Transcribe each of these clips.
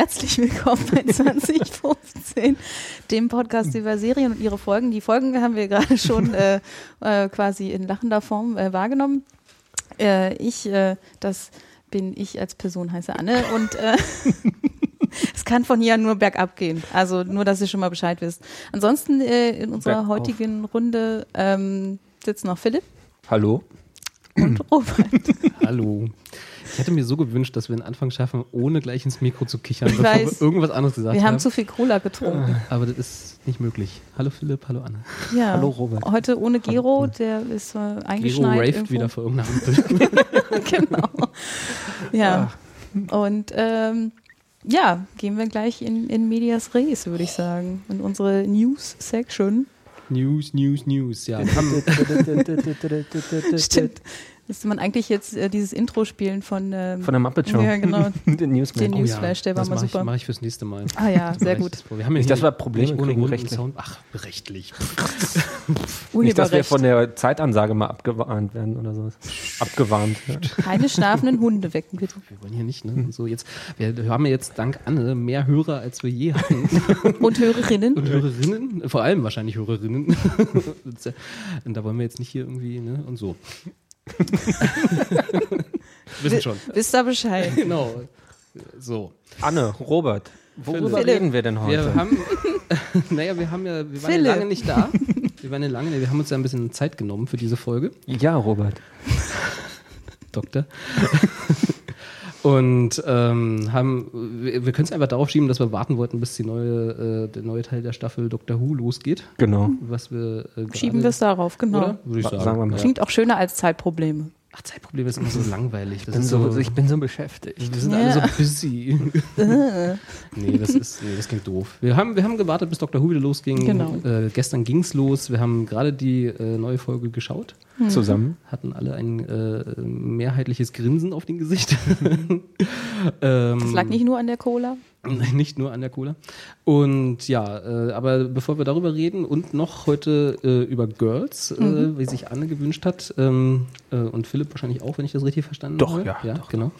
Herzlich willkommen bei 2015, dem Podcast über Serien und ihre Folgen. Die Folgen haben wir gerade schon äh, äh, quasi in lachender Form äh, wahrgenommen. Äh, ich, äh, das bin ich als Person, heiße Anne und äh, es kann von hier nur bergab gehen. Also nur, dass ihr schon mal Bescheid wisst. Ansonsten äh, in unserer Bergauf. heutigen Runde ähm, sitzt noch Philipp Hallo? und Robert. Hallo. Ich hätte mir so gewünscht, dass wir einen Anfang schaffen, ohne gleich ins Mikro zu kichern, Ich bevor weiß. wir irgendwas anderes gesagt Wir haben. haben zu viel Cola getrunken. Aber das ist nicht möglich. Hallo Philipp, hallo Anne. Ja. Hallo, Robert. Heute ohne Gero, der ist äh, Gero eingeschneit. raved irgendwo. wieder vor irgendeiner Ampel. genau. Ja. Und ähm, ja, gehen wir gleich in, in Medias Res, würde ich sagen. In unsere News-Section. News, News, News. Ja, wir haben, Stimmt. Müsste man eigentlich jetzt äh, dieses Intro spielen von, ähm, Von der Muppet Show. Ja, genau. Den Newsman. Den Newsflash, der war das mal mach super. Ich, mache ich fürs nächste Mal. Ah ja, sehr gut. das. Wir haben ja Nicht, wir Probleme nicht ohne rechtlich. Sound. Ach, rechtlich. Nicht, dass wir von der Zeitansage mal abgewarnt werden oder sowas. Abgewarnt. Ja. Keine schlafenden Hunde wecken, bitte. Wir wollen hier nicht, ne? So jetzt, wir haben ja jetzt dank Anne mehr Hörer, als wir je hatten. Und Hörerinnen. Und Hörerinnen, vor allem wahrscheinlich Hörerinnen. und da wollen wir jetzt nicht hier irgendwie, ne? Und so. Wissen schon. Wisst ihr Bescheid? Genau. So. Anne, Robert, worüber Philipp. reden wir denn heute? Wir haben, naja, wir haben ja, wir waren ja Philipp. lange nicht da. Wir waren ja lange, wir haben uns ja ein bisschen Zeit genommen für diese Folge. ja, Robert. Doktor. Und ähm, haben, wir, wir können es einfach darauf schieben, dass wir warten wollten, bis die neue, äh, der neue Teil der Staffel Doctor Who losgeht. Genau. Was wir äh, Schieben wir es darauf, genau. Oder? Würde ich Sa- sagen. sagen wir mal. Klingt auch schöner als Zeitprobleme. Ach, Zeitprobleme ist immer so langweilig. Das Bin ist so, so, ich bin so beschäftigt. wir sind Ja. alle so busy. nee, das ist, nee, das klingt doof. Wir haben, wir haben gewartet, bis Dr. Who wieder losging. Genau. Äh, gestern ging's los. Wir haben gerade die äh, neue Folge geschaut. Zusammen. Hatten alle ein äh, mehrheitliches Grinsen auf dem Gesicht. ähm, Das lag nicht nur an der Cola. Nicht nur an der Cola. Und ja, äh, aber bevor wir darüber reden und noch heute äh, über Girls, äh, wie sich Anne gewünscht hat, ähm, äh, und Philipp wahrscheinlich auch, wenn ich das richtig verstanden Doch, habe. ja, ja doch, genau.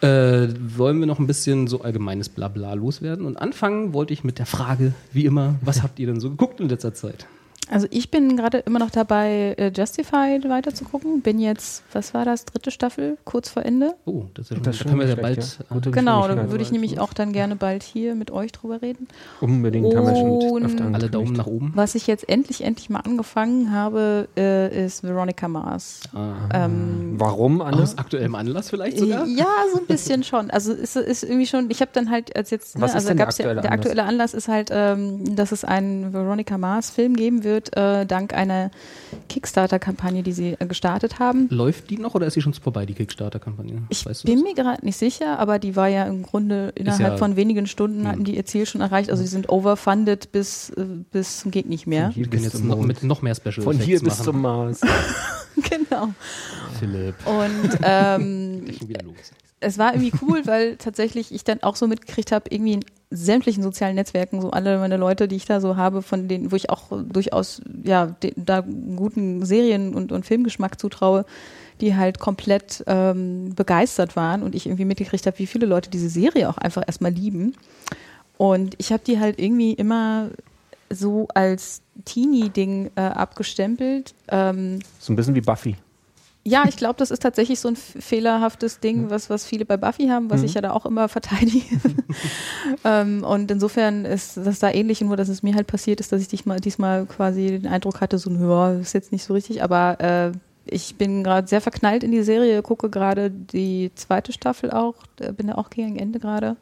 Äh, wollen wir noch ein bisschen so allgemeines Blabla loswerden. Und anfangen wollte ich mit der Frage, wie immer, was habt ihr denn so geguckt in letzter Zeit? Also ich bin gerade immer noch dabei, äh, Justified weiterzugucken. Bin jetzt, was war das, dritte Staffel, kurz vor Ende. Oh, das ist ja schon, Das da können wir ja bald. ja. Gute äh, Genau, da würde ich nämlich auch dann gerne bald hier mit euch drüber reden. Unbedingt haben wir schon Und öfter alle. Daumen nach oben. Was ich jetzt endlich, endlich mal angefangen habe, äh, ist Veronica Mars. Ah. Ähm, Warum, Anne? Aus aktuellem Anlass vielleicht sogar? Ja, so ein bisschen schon. Also ist, ist irgendwie schon, ich habe dann halt als jetzt, ne, also denn der gab's ja, aktuelle der aktuelle Anlass ist halt, ähm, dass es einen Veronica Mars Film geben wird, äh, dank einer Kickstarter-Kampagne, die sie äh, gestartet haben. Läuft die noch oder ist sie schon vorbei, die Kickstarter-Kampagne? Ich Weißt du bin das? mir gerade nicht sicher, aber die war ja im Grunde innerhalb ja- von wenigen Stunden Hm. hatten die ihr Ziel schon erreicht. Also sie sind overfunded bis, äh, bis zum geht nicht mehr. Hier Wir können bis jetzt zum noch, Mond. mit noch mehr Special Von hier bis machen. zum Mars. genau. Philipp. Und ähm, Schon wieder los. Es war irgendwie cool, weil tatsächlich ich dann auch so mitgekriegt habe, irgendwie in sämtlichen sozialen Netzwerken, so alle meine Leute, die ich da so habe, von denen, wo ich auch durchaus, ja, de, da guten Serien- und, und Filmgeschmack zutraue, die halt komplett ähm, begeistert waren und ich irgendwie mitgekriegt habe, wie viele Leute diese Serie auch einfach erstmal lieben. Und ich habe die halt irgendwie immer so als Teenie-Ding äh, abgestempelt. Ähm, So ein bisschen wie Buffy. Ja, ich glaube, das ist tatsächlich so ein fehlerhaftes Ding, was, was viele bei Buffy haben, was ich ja da auch immer verteidige. ähm, und insofern ist das da ähnlich, nur dass es mir halt passiert ist, dass ich diesmal, diesmal quasi den Eindruck hatte, so, ja, ist jetzt nicht so richtig, aber äh, ich bin gerade sehr verknallt in die Serie, gucke gerade die zweite Staffel auch, bin da auch gegen Ende gerade.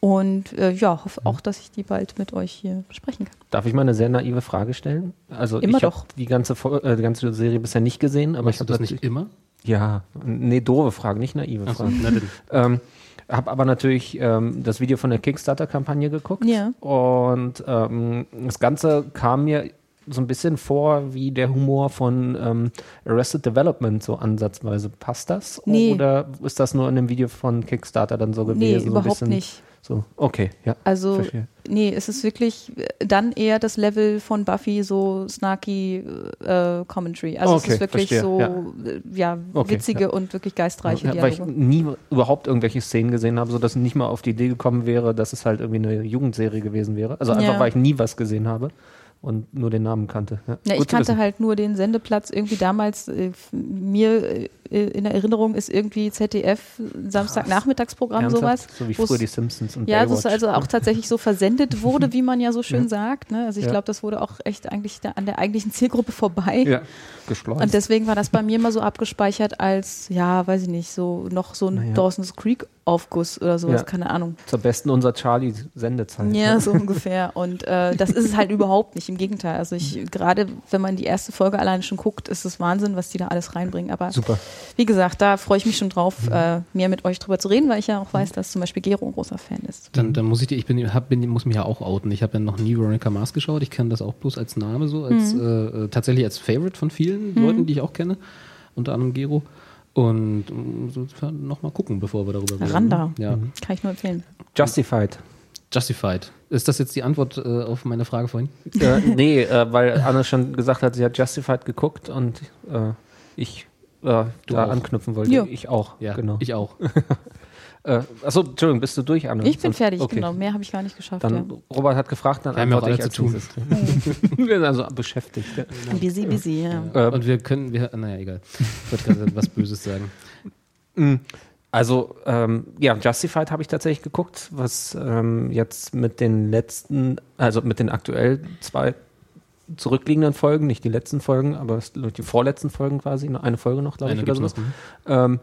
Und äh, ja, hoffe auch, dass ich die bald mit euch hier besprechen kann. Darf ich mal eine sehr naive Frage stellen? Also Immer ich habe doch. die ganze, äh, die ganze Serie bisher nicht gesehen, aber Machst ich habe das das nicht immer? Ja, nee, doofe Frage, nicht naive Achso, Frage. na dann. Ähm, habe aber natürlich ähm, das Video von der Kickstarter-Kampagne geguckt. Ja. Und ähm, das Ganze kam mir so ein bisschen vor wie der Humor von ähm, Arrested Development, so ansatzweise. Passt das? Nee. Oder ist das nur in dem Video von Kickstarter dann so gewesen? Nee, so ein überhaupt bisschen nicht. So, okay, ja. Also, Verstehe. nee, es ist wirklich äh, dann eher das Level von Buffy, so snarky äh, Commentary. Also Okay, es ist wirklich verstehe, so, ja. äh, ja, Okay, witzige ja. und wirklich geistreiche Ja, weil ich Dialoge. nie überhaupt irgendwelche Szenen gesehen habe, sodass ich nicht mal auf die Idee gekommen wäre, dass es halt irgendwie eine Jugendserie gewesen wäre. Also einfach, weil ich nie was gesehen habe und nur den Namen kannte. Ja, Ja, ich kannte wissen. halt nur den Sendeplatz irgendwie damals. Äh, mir äh, in Erinnerung ist irgendwie ZDF Samstagnachmittagsprogramm sowas. So wie früher die Simpsons und Ja, Baywatch. das also auch tatsächlich so versendet wurde, wie man ja so schön Ja. sagt. Ne? Also ich Ja. glaube, das wurde auch echt eigentlich da an der eigentlichen Zielgruppe vorbei. ja, geschleust. Und deswegen war das bei mir mal so abgespeichert als, ja, weiß ich nicht, so noch so ein Naja. Dawson's Creek Aufguss oder sowas, Ja. keine Ahnung. Zur besten unserer Charlie-Sendezeit. Ja, so ungefähr. Und äh, das ist es halt überhaupt nicht. Im Gegenteil. Also ich, gerade wenn man die erste Folge alleine schon guckt, ist es Wahnsinn, was die da alles reinbringen. Aber Super. wie gesagt, da freue ich mich schon drauf, äh, mehr mit euch drüber zu reden, weil ich ja auch weiß, dass zum Beispiel Gero ein großer Fan ist. Dann, dann muss ich die, ich bin, hab, bin, muss mich ja auch outen. Ich habe ja noch nie Veronica Mars geschaut. Ich kenne das auch bloß als Name so, als Mhm. äh, äh, tatsächlich als Favorite von vielen Leuten, die ich auch kenne, unter anderem Gero. Und so nochmal gucken, bevor wir darüber reden. Randa. Ja. Kann ich nur empfehlen. Justified. Justified. Ist das jetzt die Antwort äh, auf meine Frage vorhin? äh, nee, äh, weil Anne schon gesagt hat, sie hat Justified geguckt und äh, ich äh, da auch. anknüpfen wollte. Ja. Ich auch, Ja, genau. ich auch. Äh, achso, Entschuldigung, bist du durch, Anne? Ich bin Sonst- fertig, okay. genau. Mehr habe ich gar nicht geschafft. Dann ja. Robert hat gefragt, dann antworte ich zu tun. Wir sind also beschäftigt. Ja. Busy, busy, ja. Ähm, Und wir können, wir, naja, egal. Ich wollte gerade was Böses sagen. Also, ähm, ja, Justified habe ich tatsächlich geguckt, was ähm, jetzt mit den letzten, also mit den aktuell zwei zurückliegenden Folgen, nicht die letzten Folgen, aber die vorletzten Folgen quasi, eine Folge noch, glaube ich, oder sowas, noch, ähm,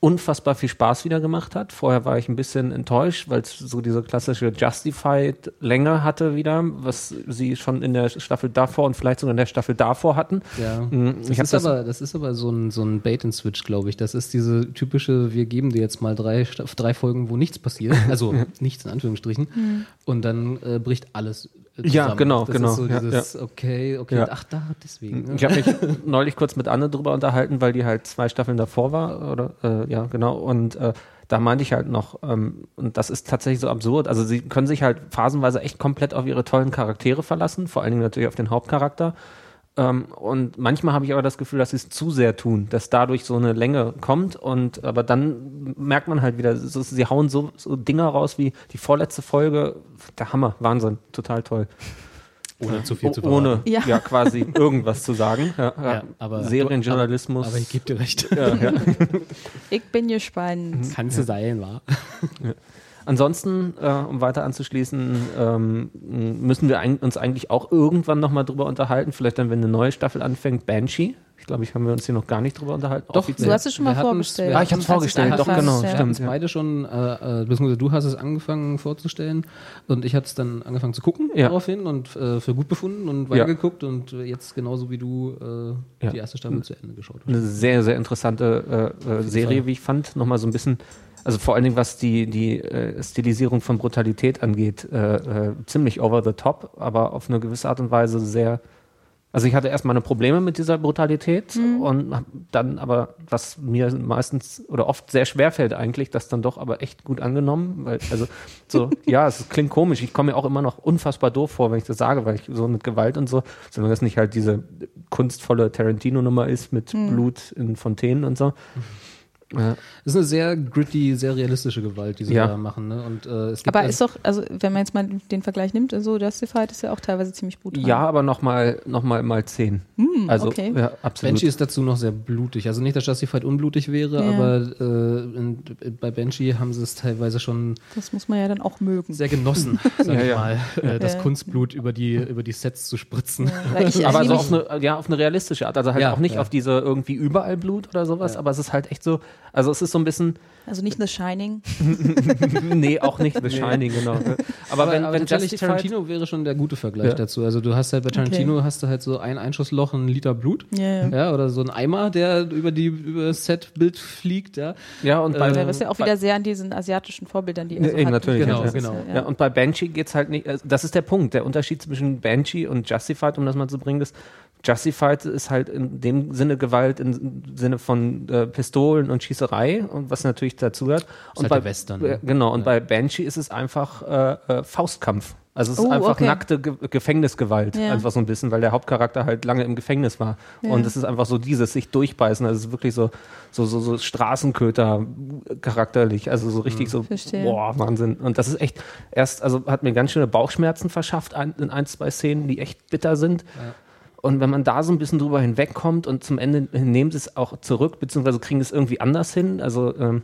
unfassbar viel Spaß wieder gemacht hat. Vorher war ich ein bisschen enttäuscht, weil es so diese klassische Justified Länge hatte wieder, was sie schon in der Staffel davor und vielleicht sogar in der Staffel davor hatten. Ja. Mm, Das, ich hab ist aber, das ist aber so ein, so ein Bait-and-Switch, glaube ich. Das ist diese typische, wir geben dir jetzt mal drei, drei Folgen, wo nichts passiert. Also nichts in Anführungsstrichen. Und dann äh, bricht alles zusammen. Ja, genau, das genau, Ist so ja, dieses, okay, okay, Ja. ach da, deswegen. ne? Ich habe mich neulich kurz mit Anne drüber unterhalten, weil die halt zwei Staffeln davor war, oder äh, ja, genau. Und äh, da meinte ich halt noch, ähm, und das ist tatsächlich so absurd. Also sie können sich halt phasenweise echt komplett auf ihre tollen Charaktere verlassen, vor allen Dingen natürlich auf den Hauptcharakter. Ähm, und manchmal habe ich aber das Gefühl, dass sie es zu sehr tun, dass dadurch so eine Länge kommt. Und aber dann merkt man halt wieder, so, sie hauen so, so Dinger raus wie die vorletzte Folge. Der Hammer, Wahnsinn, total toll. Ohne zu viel zu Oh, ohne Ja. ja. quasi irgendwas zu sagen. Ja, ja. Ja, aber- Serienjournalismus. Aber ich gebe dir recht. ja, ja. Ich bin gespannt. Kannst du sein, wa? Ansonsten, äh, um weiter anzuschließen, ähm, müssen wir ein, uns eigentlich auch irgendwann nochmal drüber unterhalten. Vielleicht dann, wenn eine neue Staffel anfängt, Banshee. Ich glaube, ich haben wir uns hier noch gar nicht drüber unterhalten. Doch, offiziell. Du hast es schon mal vorgestellt. Ah, ich Als es vorgestellt, doch, angefangen genau, Wir ja. Stimmt, ja. beide schon, äh, äh, beziehungsweise du hast es angefangen vorzustellen und ich hatte es dann angefangen zu gucken Ja. daraufhin und äh, für gut befunden und Ja. weitergeguckt und jetzt genauso wie du äh, Ja. die erste Staffel zu Ende geschaut hast. eine sehr, sehr interessante äh, äh, Serie, wie ich fand. Nochmal so ein bisschen, also vor allen Dingen, was die, die äh, Stilisierung von Brutalität angeht, äh, äh, ziemlich over the top, aber auf eine gewisse Art und Weise sehr. Also ich hatte erst meine Probleme mit dieser Brutalität und hab dann aber, was mir meistens oder oft sehr schwer fällt eigentlich, das dann doch aber echt gut angenommen, weil, also so, ja, es klingt komisch, ich komme mir auch immer noch unfassbar doof vor, wenn ich das sage, weil ich so mit Gewalt und so, solange das nicht halt diese kunstvolle Tarantino-Nummer ist mit Blut in Fontänen und so. Ja. Das ist eine sehr gritty, sehr realistische Gewalt, die sie Ja. da machen. Ne? Und, äh, es gibt Aber also- ist doch, also wenn man jetzt mal den Vergleich nimmt, so Justified ist ja auch teilweise ziemlich brutal. Ja, aber nochmal noch mal, mal zehn. also, okay. ja, absolut. Banshee ist dazu noch sehr blutig. Also nicht, dass Justified unblutig wäre, Ja. aber äh, in, bei Banshee haben sie es teilweise schon Das muss man ja dann auch mögen. sehr genossen, sag Ja, ich ja. mal, äh, das Ja. Kunstblut über die, über die Sets zu spritzen. Ich, aber also so auf eine, ja, auf eine realistische Art. Also halt Ja, auch nicht ja. auf diese irgendwie überall Blut oder sowas, aber es ist halt echt so, Also es ist so ein bisschen, Also nicht The Shining. nee, auch nicht The Shining, genau. Aber, Aber, wenn, aber wenn Justified, Tarantino wäre schon der gute Vergleich Ja. dazu. Also du hast halt bei Tarantino hast du halt so ein Einschussloch, ein Liter Blut. Ja, ja. Ja, oder so ein Eimer, der über die über das Setbild fliegt, ja. ja, und bei, Ja, was ja auch wieder sehr an diesen asiatischen Vorbildern, die er so eben, hat. natürlich, Genau. Das ist, genau. Ja. Ja, und bei Banshee geht's halt nicht, also das ist der Punkt. Der Unterschied zwischen Banshee und Justified, um das mal zu bringen, ist, Justified ist halt in dem Sinne Gewalt im Sinne von äh, Pistolen und Schießerei und was natürlich dazu gehört. Und halt bei der Western, ne? äh, Genau, und bei Banshee ist es einfach äh, äh, Faustkampf. Also es ist Oh, einfach okay. nackte Ge Gefängnisgewalt, Ja. einfach so ein bisschen, weil der Hauptcharakter halt lange im Gefängnis war. Ja. Und es ist einfach so dieses sich durchbeißen, also es ist wirklich so so so, so Straßenköter charakterlich, also so richtig so Verstehe. boah, Wahnsinn. Und das ist echt erst also hat mir ganz schöne Bauchschmerzen verschafft ein, in ein, zwei Szenen, die echt bitter sind. Und wenn man da so ein bisschen drüber hinwegkommt und zum Ende nehmen sie es auch zurück, beziehungsweise kriegen es irgendwie anders hin. Also ähm,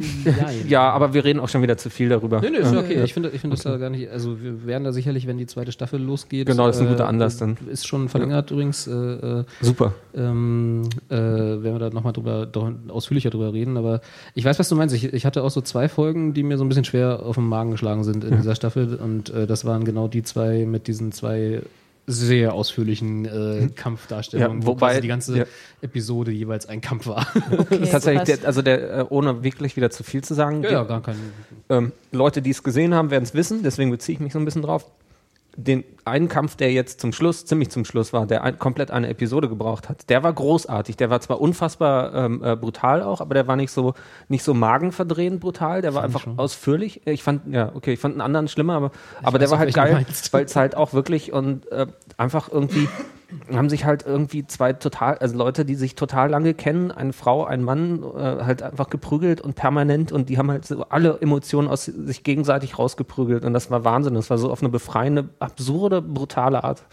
ja, aber wir reden auch schon wieder zu viel darüber. Nee, nee, ist ja okay. Ich finde ich finde das da gar nicht, also wir werden da sicherlich, wenn die zweite Staffel losgeht. Genau, das ist ein äh, guter Anlass dann. Ist schon verlängert übrigens. Äh, äh, Super. ähm, äh, werden wir da nochmal drüber, ausführlicher drüber reden. Aber ich weiß, was du meinst. Ich, ich hatte auch so zwei Folgen, die mir so ein bisschen schwer auf den Magen geschlagen sind in dieser Staffel. Und äh, das waren genau die zwei mit diesen zwei sehr ausführlichen äh, Kampfdarstellungen, Ja, wo wobei- quasi die ganze ja. Episode jeweils ein Kampf war. Okay, Tatsächlich, der, also der, äh, ohne wirklich wieder zu viel zu sagen, ja, die, gar kein. ähm, Leute, die es gesehen haben, werden es wissen, deswegen beziehe ich mich so ein bisschen drauf. Den einen Kampf, der jetzt zum Schluss, ziemlich zum Schluss war, der ein, komplett eine Episode gebraucht hat, der war großartig. Der war zwar unfassbar ähm, äh, brutal auch, aber der war nicht so nicht so magenverdrehend brutal. Der war einfach ausführlich. Ich fand, ja, okay, ich fand einen anderen schlimmer, aber, aber der war halt geil, weil es halt auch wirklich und äh, einfach irgendwie haben sich halt irgendwie zwei total, also Leute, die sich total lange kennen, eine Frau, ein Mann, äh, halt einfach geprügelt und permanent und die haben halt so alle Emotionen aus sich gegenseitig rausgeprügelt und das war Wahnsinn. Das war so auf eine befreiende, absurde, brutale Art.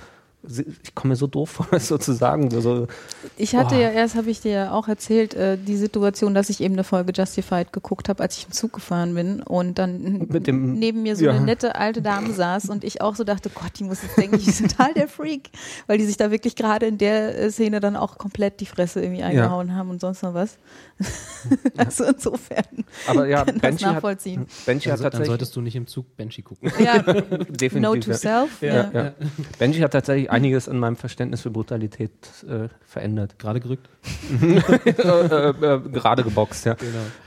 Ich komme mir so doof vor, das sozusagen. So, Ich hatte Boah. ja erst, habe ich dir ja auch erzählt, äh, die Situation, dass ich eben eine Folge Justified geguckt habe, als ich im Zug gefahren bin und dann Mit dem- neben mir so ja. eine nette alte Dame saß und ich auch so dachte, Gott, die muss jetzt denken, ich bin total der Freak, weil die sich da wirklich gerade in der äh, Szene dann auch komplett die Fresse irgendwie eingehauen haben und sonst noch was. also insofern aber ja, kann das Banshee hat, nachvollziehen. Banshee Dann, hat so- dann tatsächlich, solltest du nicht im Zug Banshee gucken. Ja, definitiv, Note to ja. self. Ja. Ja, ja. Benji hat tatsächlich einiges in meinem Verständnis für Brutalität äh, verändert. Gerade gerückt. äh, äh, äh, gerade geboxt, ja.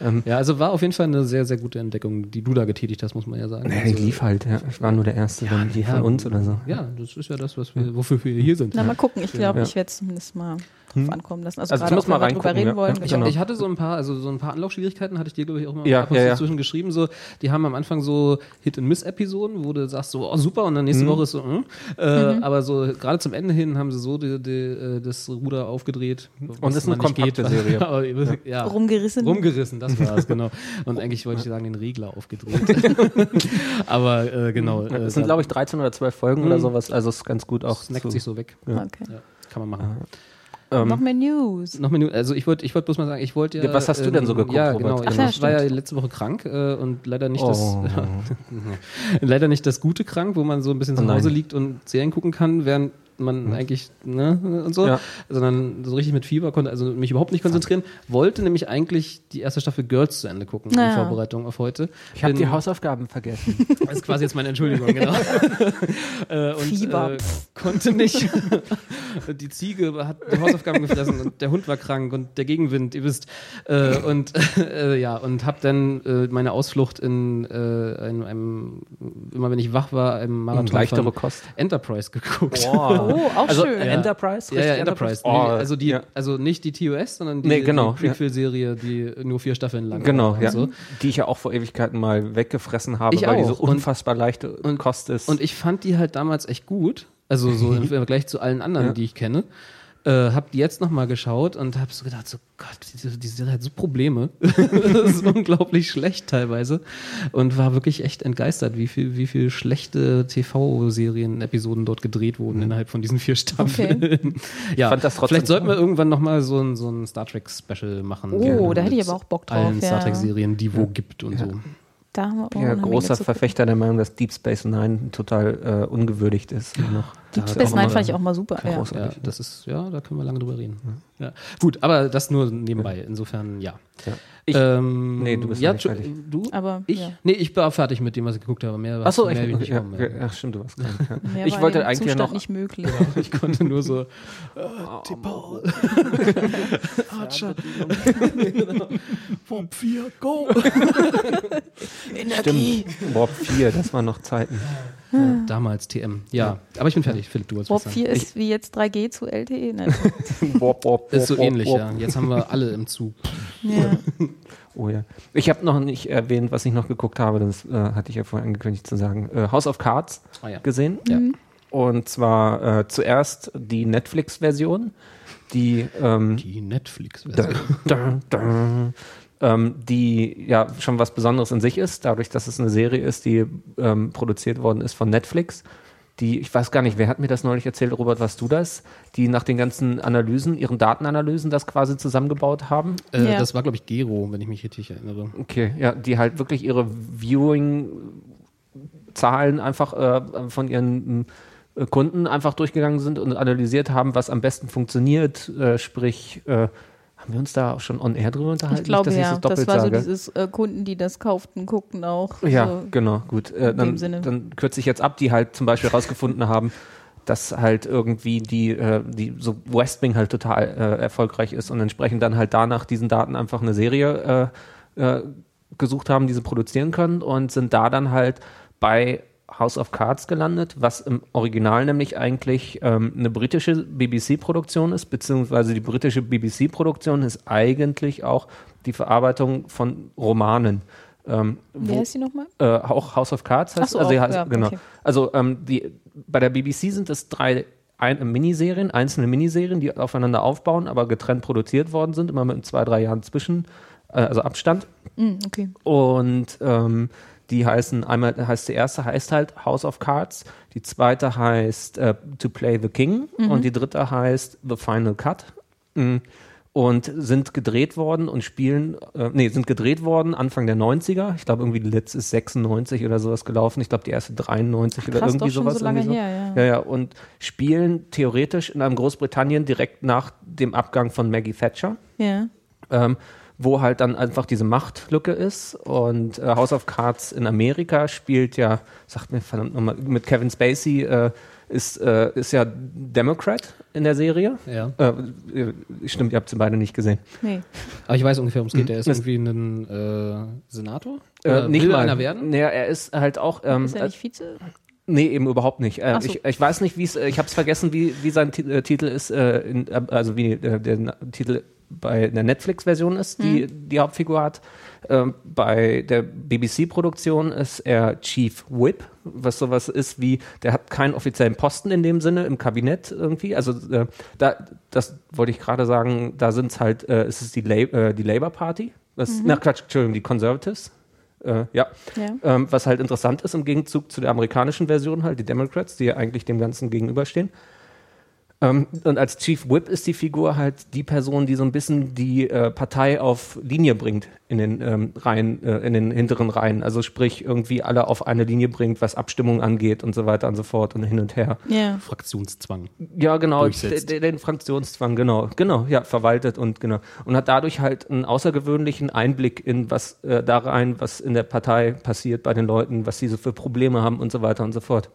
Ähm, Ja, also war auf jeden Fall eine sehr, sehr gute Entdeckung, die du da getätigt hast, muss man ja sagen. naja, also, ich lief halt, ja. Ich war nur der Erste die ja, von uns oder so. Ja, das ist ja das, was wir, wofür wir hier sind. Na, mal gucken. Ich glaube, Ja. ich werde es zumindest mal drauf ankommen lassen. Also, Also gerade zumindest auch, mal reingucken, reden ja. wollen. Ja, Ich, Genau. ich hatte so ein paar, also so ein paar Anlaufschwierigkeiten, hatte ich dir, glaube ich, auch mal Ja, ab und ja, ja. zwischen geschrieben. So, die haben am Anfang so Hit-and-Miss-Episoden, wo du sagst so, oh super, und dann Mhm. nächste Woche ist so, hm. äh, aber so gerade zum Ende hin haben sie so die, die, äh, das Ruder aufgedreht. Und es ist eine kompakte Serie. Aber, ja. Rumgerissen. Rumgerissen, das war es, genau. Und eigentlich wollte ich sagen, den Regler aufgedreht. aber äh, genau. äh, Es sind, da glaube ich, 13 oder 12 Folgen oder sowas, also es ist ganz gut auch. snackt sich so weg. Okay. Ja, kann man machen. Ähm, Noch mehr News. Noch Minuten, also ich wollte ich wollte bloß mal sagen, ich wollte ja. Ja, was hast du denn so geguckt, Ja, Robert? genau. Ach ich ja, war ja letzte Woche krank äh, und leider nicht Oh. das leider nicht das gute krank, wo man so ein bisschen zu Oh nein. Hause liegt und Serien gucken kann, während man eigentlich, ne, und so, Ja. sondern so richtig mit Fieber konnte, also mich überhaupt nicht konzentrieren, wollte nämlich eigentlich die erste Staffel Girls zu Ende gucken in Ja. Vorbereitung auf heute. Ich habe die Hausaufgaben vergessen. das ist quasi jetzt meine Entschuldigung, genau. äh, und, Fieber, Äh, konnte nicht. die Ziege hat die Hausaufgaben gefressen und der Hund war krank und der Gegenwind, ihr wisst. Äh, und äh, ja, und habe dann äh, meine Ausflucht in äh, einem, einem, immer wenn ich wach war, einem Marathon leichtere Kost. Enterprise geguckt. Oh, auch also schön. Enterprise? Ja, ja, Richtig Enterprise. Oh, Nee, also, die, ja. also nicht die TOS, sondern die, Nee, genau, die Prequel-Serie, die nur vier Staffeln lang Genau, war und ja. so. Die ich ja auch vor Ewigkeiten mal weggefressen habe, Ich weil die so auch. Und- unfassbar leichte Kost ist. Und ich fand die halt damals echt gut. Also so im Vergleich zu allen anderen, Ja. die ich kenne. Äh, hab jetzt nochmal geschaut und hab so gedacht, so Gott, die, die Serie hat so Probleme. das ist unglaublich schlecht teilweise. Und war wirklich echt entgeistert, wie viel, wie viel schlechte TV-Serien-Episoden dort gedreht wurden innerhalb von diesen vier Staffeln. ja, fand das trotzdem vielleicht sollten wir irgendwann nochmal so ein, so ein Star Trek-Special machen. Oh, Gerne da hätte ich aber auch Bock drauf, Allen ja. Star Trek-Serien, die wo gibt und so. Da haben wir auch ja, großer Verfechter der Meinung, dass Deep Space Nine total äh, ungewürdigt ist. Noch. Deep Da Space Nine fand ich auch mal super. Ja. Ja, das ist, ja, da können wir lange drüber reden. Ja. Gut, aber das nur nebenbei. Insofern, ja. Ja. Ich, ähm, nee, du bist ja, nicht fertig. Du? Aber Ich? ja. Nee, ich war fertig mit dem, was ich geguckt habe. Mehr, Achso, mehr ich, ich nicht ja, kommen. ja, ach, stimmt, du warst krank. Ja. Ich war wollte eigentlich ja Zustand noch- nicht möglich. Ich konnte nur so. Äh, Paul. Archer. Bob 4, go! Stimmt. Warp 4, das waren noch Zeiten. Damals TM. Ja, aber ich bin fertig. Philipp, du wolltest Warp was sagen. 4 ist wie jetzt 3G zu LTE. Nein. Warp, Warp, Ist so Warp, ähnlich, Warp. ja. Jetzt haben wir alle im Zug. ja. Oh ja. Ich habe noch nicht erwähnt, was ich noch geguckt habe, das äh, hatte ich ja vorher angekündigt zu sagen. Äh, House of Cards Ah, ja. gesehen. Ja. Und zwar äh, zuerst die Netflix-Version, die, ähm, Die Netflix-Version. Ähm, die ja schon was Besonderes in sich ist, dadurch, dass es eine Serie ist, die ähm, produziert worden ist von Netflix. Die, ich weiß gar nicht, wer hat mir das neulich erzählt, Robert, warst du das? Die nach den ganzen Analysen, ihren Datenanalysen das quasi zusammengebaut haben. Äh, Ja. Das war, glaube ich, Gero, wenn ich mich richtig erinnere. Okay, ja, die halt wirklich ihre Viewing-Zahlen einfach äh, von ihren äh, Kunden einfach durchgegangen sind und analysiert haben, was am besten funktioniert. Äh, sprich, äh, haben wir uns da auch schon on air drüber unterhalten? Ich glaube Nicht, ja. es Das war so dieses äh, Kunden, die das kauften, guckten auch. Ja, so. genau, gut. Äh, dann, dann kürze ich jetzt ab, die halt zum Beispiel rausgefunden haben, dass halt irgendwie die, äh, die so West Wing halt total äh, erfolgreich ist und entsprechend dann halt danach diesen Daten einfach eine Serie äh, äh, gesucht haben, die sie produzieren können und sind da dann halt bei House of Cards gelandet, was im Original nämlich eigentlich ähm, eine britische BBC-Produktion ist, beziehungsweise die britische BBC-Produktion ist eigentlich auch die Verarbeitung von Romanen. Ähm, Wer wo- ist die nochmal? äh, auch House of Cards heißt so, also, auch, heißt, ja, genau. okay. Also ähm, die, bei der BBC sind es drei ein, Miniserien, einzelne Miniserien, die aufeinander aufbauen, aber getrennt produziert worden sind, immer mit zwei, drei Jahren zwischen, äh, also Abstand. Mm, okay. Und ähm, die heißen, einmal heißt die erste heißt halt House of Cards, die zweite heißt äh, To Play the King und die dritte heißt The Final Cut. Mm. Und sind gedreht worden und spielen, äh, nee, sind gedreht worden Anfang der 90er. Ich glaube, irgendwie die letzte ist 96 oder sowas gelaufen. Ich glaube, die erste 93 oder Krass, irgendwie doch schon sowas. so irgendwie her, ja, ja. Und spielen theoretisch in einem Großbritannien direkt nach dem Abgang von Maggie Thatcher Ja. ähm, wo halt dann einfach diese Machtlücke ist. Und äh, House of Cards in Amerika spielt ja, sagt mir verdammt nochmal, mit Kevin Spacey äh, ist, äh, ist ja Democrat in der Serie. Ja. Äh, äh, stimmt, ihr habt sie beide nicht gesehen. Nee. Aber ich weiß ungefähr, worum es geht. Der ist Das- irgendwie ein äh, Senator? Äh, nicht will mal. einer werden? Naja, er ist halt auch. Ähm, ist er nicht Vize? Nee, eben überhaupt nicht. Äh, so. ich, ich weiß nicht, wie es, ich habe es vergessen, wie, wie sein äh, Titel ist, äh, in, also wie äh, der Titel bei der Netflix-Version ist, die die Hauptfigur hat. Ähm, bei der BBC-Produktion ist er Chief Whip, was sowas ist wie, der hat keinen offiziellen Posten in dem Sinne im Kabinett irgendwie. Also äh, da, das wollte ich gerade sagen, da sind es halt, äh, es ist die, La äh, die Labour Party, was, na Quatsch, Entschuldigung, die Conservatives. Äh, ja. Ja. Ähm, was halt interessant ist im Gegenzug zu der amerikanischen Version halt, die Democrats, die ja eigentlich dem Ganzen gegenüberstehen. Ähm, und als Chief Whip ist die Figur halt die Person, die so ein bisschen die äh, Partei auf Linie bringt in den ähm, Reihen, äh, in den hinteren Reihen. Also sprich irgendwie alle auf eine Linie bringt, was Abstimmung angeht und so weiter und so fort und hin und her. Ja. Fraktionszwang. Ja, genau, durchsetzt. d- d- den Fraktionszwang, genau, genau, ja, verwaltet und genau. Und hat dadurch halt einen außergewöhnlichen Einblick in was äh, da rein, was in der Partei passiert bei den Leuten, was sie so für Probleme haben und so weiter und so fort.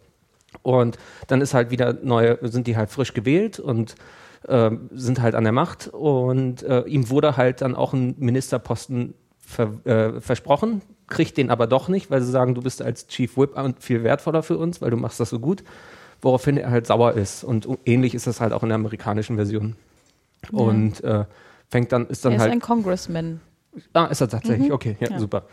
Und dann ist halt wieder neue, sind die halt frisch gewählt und ähm, sind halt an der Macht und äh, ihm wurde halt dann auch ein Ministerposten ver, äh, versprochen, kriegt den aber doch nicht, weil sie sagen, du bist als Chief Whip viel wertvoller für uns, weil du machst das so gut, woraufhin er halt sauer ist und ähnlich ist das halt auch in der amerikanischen Version. Und äh, fängt dann, ist dann Er ist halt ein Congressman. Ah, ist er tatsächlich? Okay, ja, Ja. super.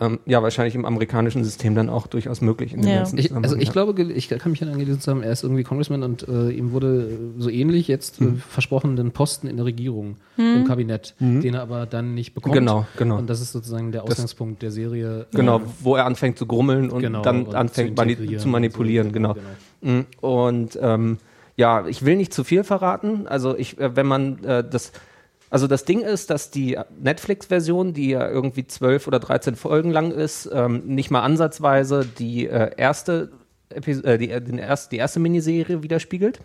Ähm, ja, wahrscheinlich im amerikanischen System dann auch durchaus möglich. Ja. Ich, also ich ja. glaube, ich kann mich daran gelesen zu haben, er ist irgendwie Congressman und äh, ihm wurde äh, so ähnlich jetzt Hm. äh, versprochen den Posten in der Regierung, im Kabinett, den er aber dann nicht bekommt. Genau, genau. Und das ist sozusagen der Ausgangspunkt der Serie. Genau, Äh, wo er anfängt zu grummeln und Genau, dann und anfängt zu mani zu manipulieren, und so. genau. Mm, Und ähm, ja, ich will nicht zu viel verraten. Also ich, äh, wenn man äh, das, also das Ding ist, dass die Netflix-Version, die ja irgendwie zwölf oder 13 Folgen lang ist, ähm, nicht mal ansatzweise die äh, erste Epis äh, die, den erst, die erste Miniserie widerspiegelt.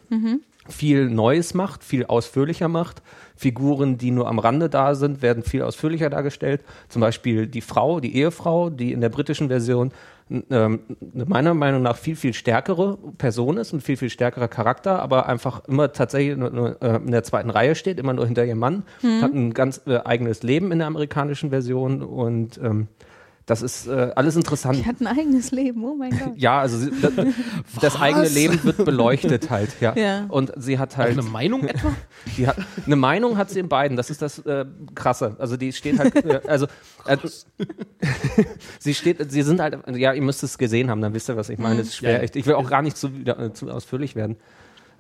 Viel Neues macht, viel ausführlicher macht. Figuren, die nur am Rande da sind, werden viel ausführlicher dargestellt. Zum Beispiel die Frau, die Ehefrau, die in der britischen Version ähm, eine meiner Meinung nach viel, viel stärkere Person ist und viel, viel stärkerer Charakter, aber einfach immer tatsächlich nur, nur, äh, in der zweiten Reihe steht, immer nur hinter ihrem Mann, hat ein ganz äh, eigenes Leben in der amerikanischen Version und ähm, das ist äh, alles interessant. Die hat ein eigenes Leben, oh mein Gott. Ja, also sie, das, das eigene Leben wird beleuchtet halt, ja. Ja. Und sie hat Auch halt eine Meinung etwa? die hat, eine Meinung hat sie in beiden. Das ist das äh, Krasse. Also die steht halt, äh, also äh, sie steht, sie sind halt, ja, ihr müsst es gesehen haben, dann wisst ihr, was ich meine. Es ist schwer, echt. Ich will auch gar nicht zu, äh, zu ausführlich werden.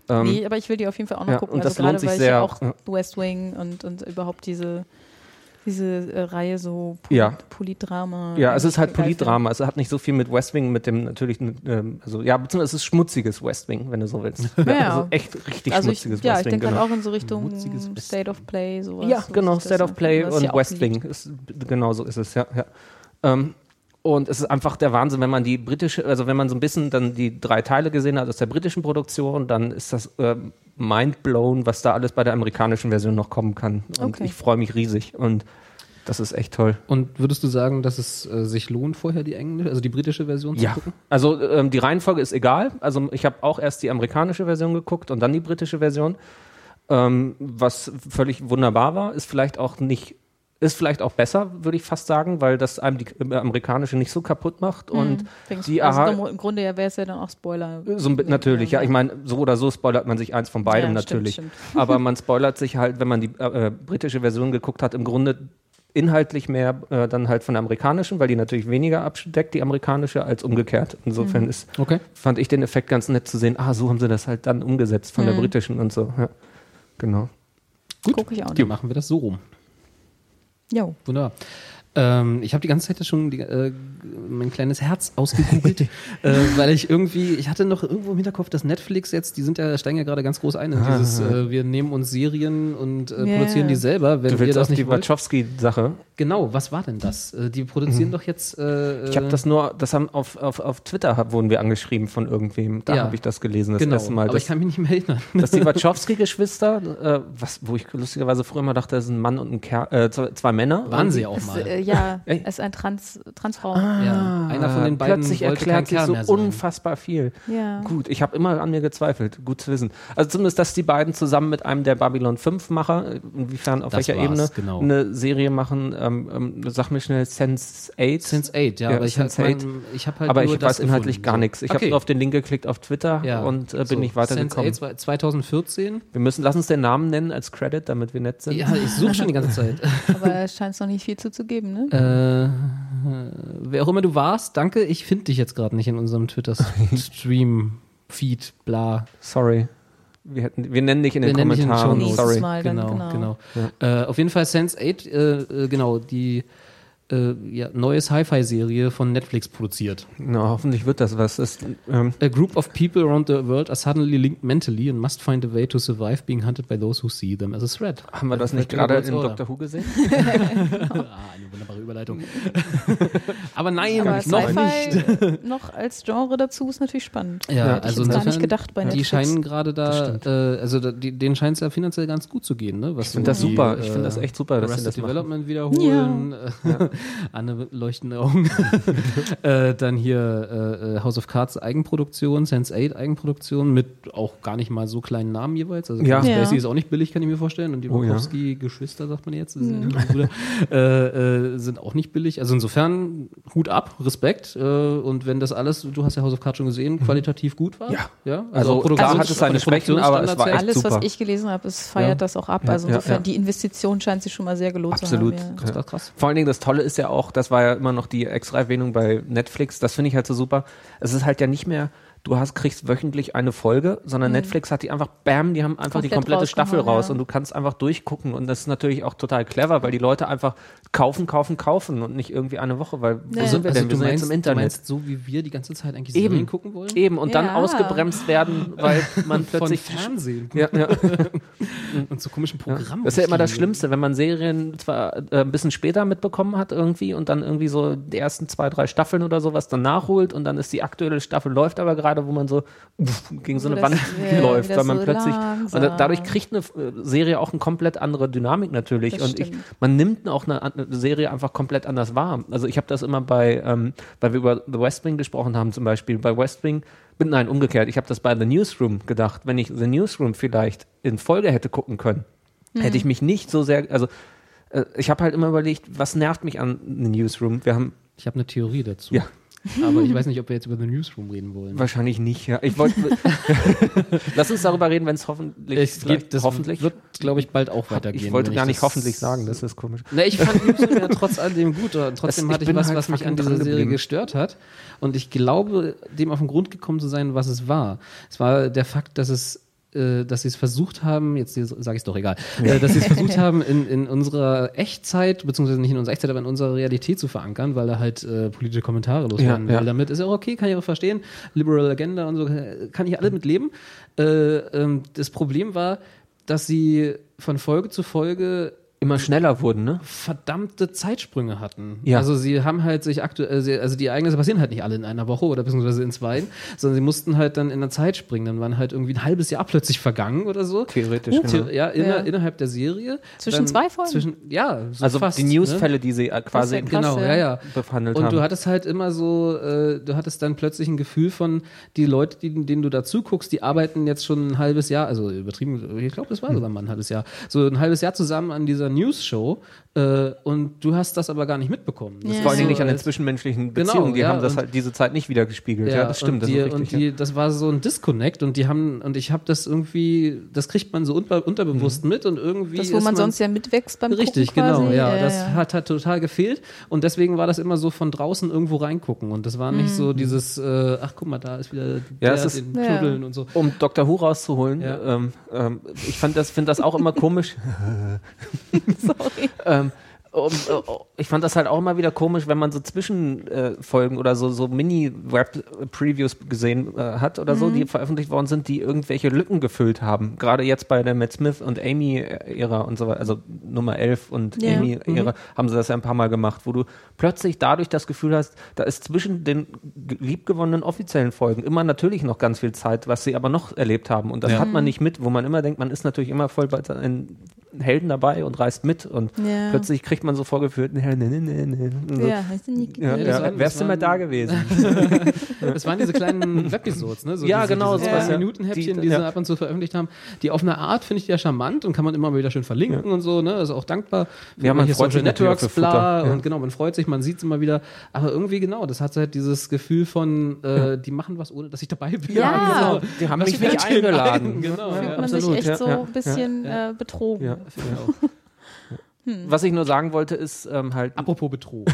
Ähm, nee, aber ich will die auf jeden Fall auch noch ja, gucken. und das also lohnt gerade sich weil sehr, ich ja auch ja. West Wing und, und überhaupt diese, diese äh, Reihe so Polit Ja. Politdrama. ja, es ist halt. Politdrama. Es hat nicht so viel mit West Wing, mit dem natürlich, ähm, also ja, beziehungsweise es ist schmutziges West Wing, wenn du so willst. Ja. Also echt richtig Also ich, schmutziges ja, West ich Wing. denke genau. halt auch in so Richtung State of Play, sowas. Ja, genau, State of Play und ja West. Wing. Ist, genau so ist es, ja. ja. Ähm, und es ist einfach der Wahnsinn, wenn man die britische, also wenn man so ein bisschen dann die drei Teile gesehen hat aus der britischen Produktion, dann ist das ähm, mindblown, was da alles bei der amerikanischen Version noch kommen kann. Und Okay. ich freue mich riesig und das ist echt toll. Und würdest du sagen, dass es äh, sich lohnt, vorher die englische, also die britische Version zu Ja, gucken? also ähm, die Reihenfolge ist egal. Also ich habe auch erst die amerikanische Version geguckt und dann die britische Version. Ähm, was völlig wunderbar war, ist vielleicht auch nicht, ist vielleicht auch besser, würde ich fast sagen, weil das einem die äh, amerikanische nicht so kaputt macht. Und Denkst die also Aha, im- Grunde ja wäre es ja dann auch Spoiler. so ein bi- natürlich, ja. Ich meine, so oder so spoilert man sich eins von beidem Ja, stimmt, natürlich. stimmt. Aber man spoilert sich halt, wenn man die äh, äh, britische Version geguckt hat, im Grunde inhaltlich mehr äh, dann halt von der amerikanischen, weil die natürlich weniger abdeckt, die amerikanische, als umgekehrt. Insofern Mhm. ist, Okay. fand ich den Effekt ganz nett zu sehen. Ah, so haben sie das halt dann umgesetzt von der Mhm. britischen und so. Ja. Genau. Gut, Guck ich auch dann nicht. machen wir das so rum. Jo. Wunderbar. Ähm, ich habe die ganze Zeit schon die, äh, mein kleines Herz ausgegoogelt, äh, weil ich irgendwie, ich hatte noch irgendwo im Hinterkopf, dass Netflix jetzt, die sind ja, steigen ja gerade ganz groß ein in dieses, äh, wir nehmen uns Serien und äh, Ja. produzieren die selber, wenn Du ihr willst das auf nicht die. Wachowski-Sache. Genau, was war denn das? Äh, die produzieren doch jetzt. Äh, Ich habe das nur, das haben auf, auf, auf Twitter hab, wurden wir angeschrieben von irgendwem. Da Ja. habe ich das gelesen, das genau, erste Mal. aber Das- ich kann mich nicht mehr erinnern. dass die Wachowski-Geschwister, äh, was, wo ich lustigerweise früher immer dachte, das sind ein Mann und ein Kerl, äh, zwei, zwei Männer. Waren sie auch mal. äh, ja, es ist ein Trans, Transfrau. ja, einer von den beiden Ah, Plötzlich erklärt sich so unfassbar viel. Ja. Gut, ich habe immer an mir gezweifelt. Gut zu wissen. Also zumindest, dass die beiden zusammen mit einem der Babylon 5 Macher, inwiefern, auf Das welcher Ebene, genau. eine Serie machen, ähm, ähm, sag mir schnell, Sense 8. Sense 8, ja, Ja, aber ich, Sense8. mein, ich habe halt aber nur ich das weiß inhaltlich gefunden, gar so. nichts. Ich okay. habe nur auf den Link geklickt auf Twitter ja. und äh, bin So, nicht weitergekommen. Sense 8 2014. Wir müssen, lass uns den Namen nennen als Credit, damit wir nett sind. Ja, ich suche schon die ganze Zeit. Aber es scheint es noch nicht viel zu, zu geben, ne? äh, wer auch immer du warst, danke. Ich finde dich jetzt gerade nicht in unserem Twitter-Stream, Feed, bla. Sorry. Wir, hätten, wir nennen dich in Wir den nennen dich in den Kommentaren. Shownotes. Sorry. Mal dann, genau, genau. genau. Äh, auf jeden Fall Sense 8, äh, äh, genau, die äh, ja, neue Sci-Fi-Serie von Netflix produziert. Na, hoffentlich wird das was. Das, ähm, A group of people around the world are suddenly linked mentally and must find a way to survive being hunted by those who see them as a threat. haben wir das Äh, nicht gerade in. Doctor Who gesehen? Ah, eine wunderbare Überleitung. Aber nein, Aber noch nicht. Sci-Fi noch als Genre dazu ist natürlich spannend. Ja, Ja, also jetzt gar nicht insofern, gedacht bei die Netflix. scheinen gerade da, äh, also da, die, denen scheint es ja finanziell ganz gut zu gehen, ne? Was Ich finde das so die, super. Ich äh, finde das echt super, dass sie das machen. Development wiederholen, äh, Anne leuchtende Augen. äh, dann hier äh, äh, House of Cards Eigenproduktion, Sense8 Eigenproduktion mit auch gar nicht mal so kleinen Namen jeweils. Also Ja. Spacey Ja. ist auch nicht billig, kann ich mir vorstellen. Und die Oh. Wachowski-Geschwister, sagt man jetzt, sind, äh, äh, sind auch nicht billig. Also insofern Hut ab, Respekt. Äh, und wenn das alles, du hast ja House of Cards schon gesehen, qualitativ gut war. Ja. ja? Also, Produktions- klar hat es seine Schwächen, aber es war echt Alles, super. was ich gelesen habe, es feiert Ja. das auch ab. Also insofern, ja. die Investition scheint sich schon mal sehr gelohnt Absolut. zu haben. Krass, krass, krass. Vor allen Dingen das Tolle ist ja auch, das war ja immer noch die extra Erwähnung bei Netflix, das finde ich halt so super. Es ist halt ja nicht mehr, du hast, kriegst wöchentlich eine Folge, sondern Netflix hat die einfach, bam, die haben einfach die Mhm. Komplett komplette Staffel raus ja. und du kannst einfach durchgucken und das ist natürlich auch total clever, weil die Leute einfach kaufen, kaufen, kaufen und nicht irgendwie eine Woche, weil wo Ja. sind wir Also denn? Wir du sind meinst, jetzt im du Internet. meinst, so wie wir die ganze Zeit eigentlich Eben. Serien gucken wollen? Eben, und dann Ja. ausgebremst werden, weil man Von plötzlich. Fernsehen Ja, ja. und zu komischen Programmen. Das ist ja immer das. Schlimmste, wenn man Serien zwar äh, ein bisschen später mitbekommen hat irgendwie und dann irgendwie so die ersten zwei, drei Staffeln oder sowas dann nachholt und dann ist die aktuelle Staffel läuft aber gerade gerade, wo man so uff, gegen so eine das, Wand ja, läuft, weil man so plötzlich langsam. und da, dadurch kriegt eine äh, Serie auch eine komplett andere Dynamik natürlich Das und ich, man nimmt auch eine, eine Serie einfach komplett anders wahr. Also ich habe das immer bei, ähm, weil wir über The West Wing gesprochen haben zum Beispiel, bei West Wing, bin- nein, umgekehrt, ich habe das bei The Newsroom gedacht, wenn ich The Newsroom vielleicht in Folge hätte gucken können, Hm. hätte ich mich nicht so sehr, also äh, ich habe halt immer überlegt, was nervt mich an The Newsroom? Wir haben Ich habe eine Theorie dazu. Ja. Aber ich weiß nicht, ob wir jetzt über The Newsroom reden wollen. wahrscheinlich nicht, ja. Ich wollte, lass uns darüber reden, wenn es hoffentlich, Es geht, das hoffentlich. wird, glaube ich, bald auch weitergehen. ich wollte gar nicht hoffentlich sagen, das ist komisch. Na, ich fand Newsroom ja trotz alledem gut. aber Trotzdem Das- ich hatte ich bin was, halt was mich an dieser Serie gestört hat. Und ich glaube, dem auf den Grund gekommen zu sein, was es war. Es war der Fakt, dass es dass sie es versucht haben, jetzt sage ich es doch egal, äh, dass sie es versucht haben, in, in unserer Echtzeit, beziehungsweise nicht in unserer Echtzeit, aber in unserer Realität zu verankern, weil da halt äh, politische Kommentare loswerden Ja, ja. Damit ist ja auch okay, kann ich auch verstehen. Liberal Agenda und so, äh, kann ich alle mit leben. Äh, ähm, das Problem war, dass sie von Folge zu Folge Immer schneller wurden, ne? verdammte Zeitsprünge hatten. Ja. Also sie haben halt sich aktuell, sie- also die Ereignisse passieren halt nicht alle in einer Woche oder beziehungsweise in zwei, sondern sie mussten halt dann in der Zeit springen. Dann waren halt irgendwie ein halbes Jahr plötzlich vergangen oder so. Theoretisch, Uh, genau. Ja, inner, Ja. innerhalb der Serie. Zwischen Dann zwei Folgen? Zwischen, ja, so Also fast, die ne? Newsfälle, die sie äh, quasi ja krass. Genau, ja. ja, ja. behandelt Und haben. du hattest halt immer so, äh, du hattest dann plötzlich ein Gefühl von, die Leute, die, denen du dazu guckst, die arbeiten jetzt schon ein halbes Jahr, also übertrieben, ich glaube, das war sogar mal ein halbes Jahr, so ein halbes Jahr zusammen an dieser News Show äh, und du hast das aber gar nicht mitbekommen. Das Ja. Vor allen Dingen so, nicht an den zwischenmenschlichen Genau, Beziehungen, die ja, haben das und- halt diese Zeit nicht wieder gespiegelt. Ja, das stimmt, und das die, ist und richtig. die, das war so ein Disconnect und die haben, und ich habe das irgendwie, das kriegt man so unter, unterbewusst Mhm. mit und irgendwie. Das, wo ist man sonst ja mitwächst beim Richtig, Gucken quasi. genau, ja. Ja, das ja. hat halt total gefehlt und deswegen war das immer so von draußen irgendwo reingucken und das war nicht so dieses, äh, ach guck mal, da ist wieder Ja, der, ist- den Ja. Knuddeln und so. um Dr. Who rauszuholen, Ja. ähm, ähm, ich fand das, finde das auch immer komisch. Sorry. ähm, um, äh, ich fand das halt auch immer wieder komisch, wenn man so Zwischenfolgen äh, oder so, so Mini-Web-Previews gesehen äh, hat oder so, die veröffentlicht worden sind, die irgendwelche Lücken gefüllt haben. Gerade jetzt bei der Matt Smith und Amy-Ära und so weiter, also Nummer 11 und Ja. Amy-Ära, haben sie das ja ein paar Mal gemacht, wo du plötzlich dadurch das Gefühl hast, da ist zwischen den ge- liebgewonnenen offiziellen Folgen immer natürlich noch ganz viel Zeit, was sie aber noch erlebt haben. Und das Ja. hat man nicht mit, wo man immer denkt, man ist natürlich immer voll bei den Helden dabei und reist mit und Ja. plötzlich kriegt man so vorgeführt, ne, ne, ne, ne, ne. Und so. Ja, hast du nie Ja, ja, waren- wärst du mal da gewesen. Das waren diese kleinen Webisodes, ne? So Ja, diese, genau, Diese sowas, zwei ja. Minuten Häppchen, Die- die, sie ja. ab und zu veröffentlicht haben. Die auf eine Art finde ich ja charmant und kann man immer mal wieder schön verlinken und so, ne? Also auch dankbar. Ja, man irgendwelche freut sich Networks, bla, ja. und genau, man freut sich, man sieht es immer wieder. Aber irgendwie genau, das hat halt dieses Gefühl von, äh, die machen was, ohne dass ich dabei bin. Ja. genau. Die haben mich nicht eingeladen. ein? Genau. Ja, ja. man absolut, sich echt so ein bisschen Äh, betrogen. Ja. Finde ich auch. Was ich nur sagen wollte, ist ähm, halt, Apropos Betrug.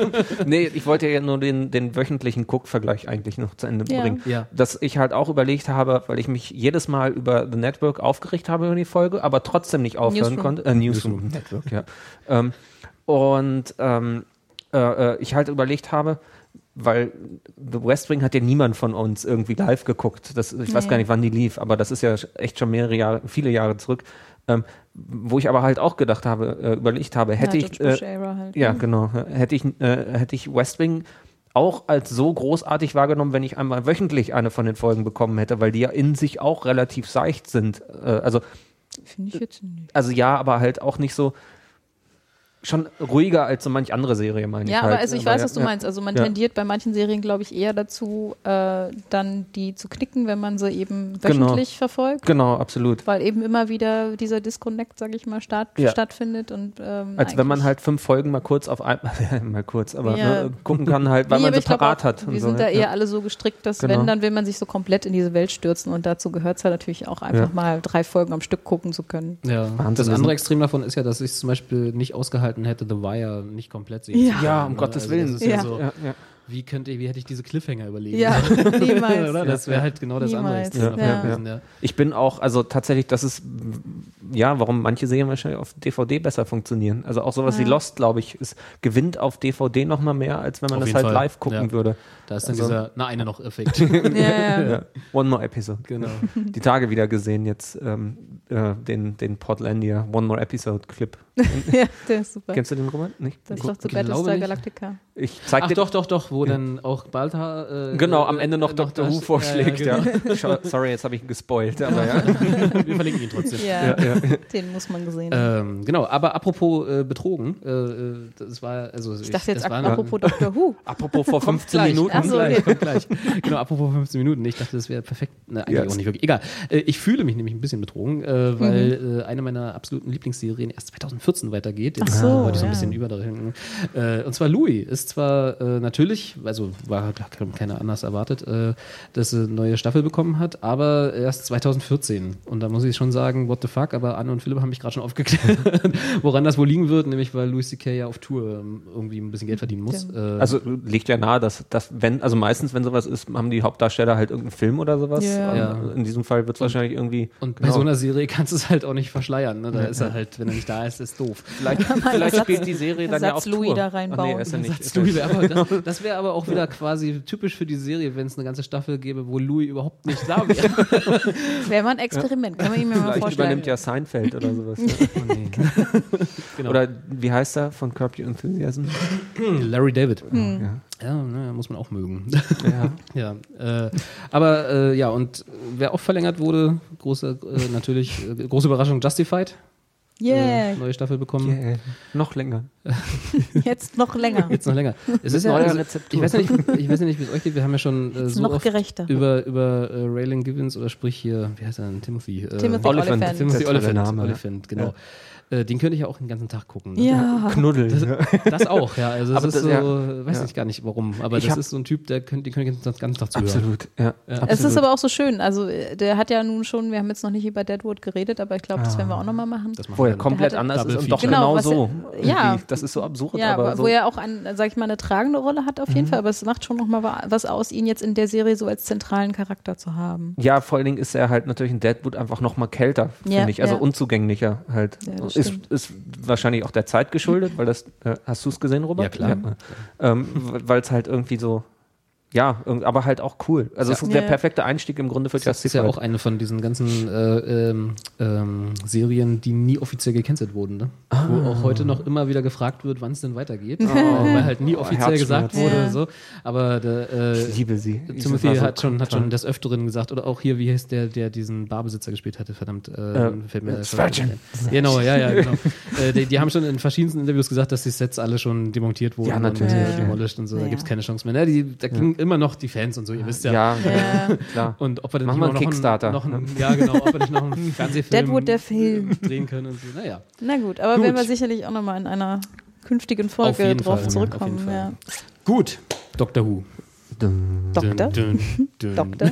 nee, ich wollte ja nur den, den wöchentlichen Cook-Vergleich eigentlich noch zu Ende Ja. bringen. Ja. Dass ich halt auch überlegt habe, weil ich mich jedes Mal über The Network aufgeregt habe über die Folge, aber trotzdem nicht aufhören Newsroom. konnte. Äh, Newsroom, Network, ja. ähm, und ähm, äh, äh, ich halt überlegt habe, weil The West Wing hat ja niemand von uns irgendwie live geguckt. Das, ich weiß Nee. gar nicht, wann die lief, aber das ist ja echt schon mehrere Jahre, viele Jahre zurück. Ähm, wo ich aber halt auch gedacht habe, äh, überlegt habe, hätte ja, ich, äh, halt. ja, genau. Hätte ich, äh, hätte ich West Wing auch als so großartig wahrgenommen, wenn ich einmal wöchentlich eine von den Folgen bekommen hätte, weil die ja in sich auch relativ seicht sind. Äh, also, Finde ich jetzt nicht. also ja, aber halt auch nicht so schon ruhiger als so manch andere Serie, meine ich. Ja, halt. aber also ich weiß, was du ja, meinst. Also man Ja. tendiert bei manchen Serien, glaube ich, eher dazu, äh, dann die zu knicken, wenn man sie eben wöchentlich verfolgt. Genau, absolut. Weil eben immer wieder dieser Disconnect, sag ich mal, statt, Ja. stattfindet und ähm, Als wenn man halt fünf Folgen mal kurz auf ein, mal kurz, aber Ja. ne, gucken kann halt, weil Nee, man aber sie parat auch, hat. und Wir so, sind da ja. eher alle so gestrickt, dass Genau. wenn, dann will man sich so komplett in diese Welt stürzen und dazu gehört es ja natürlich auch einfach Ja. mal drei Folgen am Stück gucken zu können. Ja. Wahnsinn, Das andere sind- Extrem davon ist ja, dass ich zum Beispiel nicht ausgehalten hätte, The Wire nicht komplett sehen Ja. zu können. Ja, um ne? Gottes Also Willen. Das ist ja. Ja. so, Ja, ja. wie könnte ich, wie hätte ich diese Cliffhanger überlegt? Ja, niemals. Oder? Das wäre halt genau das andere Niemals. Ja. Ich bin auch, also tatsächlich, das ist, ja, warum manche Serien wahrscheinlich auf DVD besser funktionieren. Also auch sowas wie. Lost, glaube ich, ist, gewinnt auf DVD noch mal mehr, als wenn man Auf das halt Fall. live gucken Ja. würde. Da ist dann Also- dieser, na, eine noch Effekt. Ja, ja. Ja. One More Episode. genau. Die Tage wieder gesehen jetzt, ähm, äh, den, den Portlandia One More Episode Clip. ja, der ist super. Kennst du den Roman? Nicht? Das ist doch zu Battlestar. Galactica. Ich zeig Ach dir doch, doch, doch, wo dann auch Balta. Äh, Genau, äh, am Ende noch äh, Dr. Who vorschlägt. Ja, Ja, genau. Schau- Sorry, jetzt habe ich ihn gespoilt. Aber ja. Wir verlinken ihn trotzdem. Ja, den muss man gesehen haben. Ähm, genau, aber apropos äh, betrogen, äh, äh, das war also ich dachte jetzt das war apropos Dr. Who. Apropos vor 15 gleich, Minuten. Ach so, gleich, gleich. Genau, apropos 15 Minuten. Ich dachte, das wäre perfekt. Na, eigentlich Ja. auch nicht wirklich. Egal. Äh, ich fühle mich nämlich ein bisschen betrogen, äh, weil äh, eine meiner absoluten Lieblingsserien erst 2014 weitergeht. Jetzt Ach so, wollte ich so ein ja. bisschen überdrehen. Äh, und zwar Louis ist zwar äh, natürlich, also war keiner anders erwartet, äh, dass sie eine neue Staffel bekommen hat, aber erst 2014. Und da muss ich schon sagen, what the fuck, aber Anne und Philipp haben mich gerade schon aufgeklärt, woran das wohl liegen wird, nämlich weil Louis C.K. ja auf Tour ähm, irgendwie ein bisschen Geld verdienen muss. Äh, Also liegt ja nahe, dass, dass wenn, also meistens, wenn sowas ist, haben die Hauptdarsteller halt irgendeinen Film oder sowas. Ja. Ja. In diesem Fall wird es wahrscheinlich irgendwie. Und bei genau. so einer Serie kannst du es halt auch nicht verschleiern. Ne? Da ist er halt, wenn er nicht da ist, ist doof. Vielleicht, vielleicht spielt die Serie dann ja auf Louis Tour. da reinbauen. nee, ist er nicht. Satz Louis aber, das das wäre aber auch wieder quasi typisch für die Serie, wenn es eine ganze Staffel gäbe, wo Louis überhaupt nicht da wäre. Wäre mal ein Experiment, kann man ihm ja mal Vielleicht vorstellen. übernimmt ja Seinfeld oder sowas. Ja. Oh, nee. Genau. Oder wie heißt er von Curb Your Enthusiasm? Larry David. Ja. Ja, ne, muss man auch mögen. Ja. ja, äh, aber äh, ja, und wer auch verlängert wurde, große, äh, natürlich, äh, große Überraschung, Justified. Yeah, Äh, neue Staffel bekommen. Yeah. Noch länger. jetzt noch länger. Jetzt noch länger. Es ist ja, Neue also, Rezeptur. ich weiß ja nicht, ich weiß ja nicht, wie es euch geht. Wir haben ja schon äh, so noch oft gerechter. über, über äh, Raylan Givens oder sprich hier, wie heißt er denn? Timothy. Äh, Timothy Oliphant. Oliphant. Timothy Oliphant. Name? Oliphant, genau. Äh, den könnte ich ja auch den ganzen Tag gucken. Ne? Ja, Knuddel. Das auch, ja. Also das Aber ist das- so, ja. weiß Ja. ich gar nicht warum, aber Ich das ist so ein Typ, der könnte, den könnte ich den ganzen Tag zuhören. Absolut. Ja. es ist aber auch so schön. Also äh, der hat ja nun schon, wir haben jetzt noch nicht über Deadwood geredet, aber ich glaube, das werden wir auch nochmal machen. Das machen Wo er komplett anders ist und doch genau, Genau, so. er- ja. Das ist so absurd, Ja, aber wo so. er auch, ein, sag ich mal, eine tragende Rolle hat auf jeden Fall, aber es macht schon nochmal was aus, ihn jetzt in der Serie so als zentralen Charakter zu haben. Ja, vor allen Dingen ist er halt natürlich in Deadwood einfach noch mal kälter, Ja, finde ich. Also ja. unzugänglicher halt. Ja, das ist, ist wahrscheinlich auch der Zeit geschuldet, weil das, äh, hast du es gesehen, Robert? Ja, klar. Ähm, weil es halt irgendwie so, ja, aber halt auch cool. Also es ist der Ja. perfekte Einstieg im Grunde für Das ist ja Justified. auch eine von diesen ganzen äh, ähm, ähm, Serien, die nie offiziell gecancelt wurden. Ne? Wo auch heute noch immer wieder gefragt wird, wann es denn weitergeht. Weil halt nie Oh, offiziell gesagt Herzschmerz. wurde. Ja. So. Aber der, äh, Ich liebe sie. Timothy so hat, schon, hat schon des Öfteren gesagt, oder auch hier, wie heißt der, der diesen Barbesitzer gespielt hatte, verdammt, äh, Äh, fällt mir Sturgeon. Genau, ja, ja, genau. äh, die, die haben schon in verschiedensten Interviews gesagt, dass die Sets alle schon demontiert wurden Ja, natürlich. und äh, Ja. demolished und so, da Ja. gibt es keine Chance mehr. Ne? Die, da gingen immer noch die Fans und so, ihr wisst ja. Ja, Ja. klar. Und ob wir dann Mach nicht mal noch einen Kickstarter, Einen, noch einen, Ja, genau, ob wir nicht noch einen Fernsehfilm Deadwood, der Film. drehen können und so. Naja. Na gut, aber Gut. werden wir sicherlich auch nochmal in einer künftigen Folge drauf Fall, zurückkommen. jeden Fall. Ja. Gut, Doctor Who. Doktor? Doktor?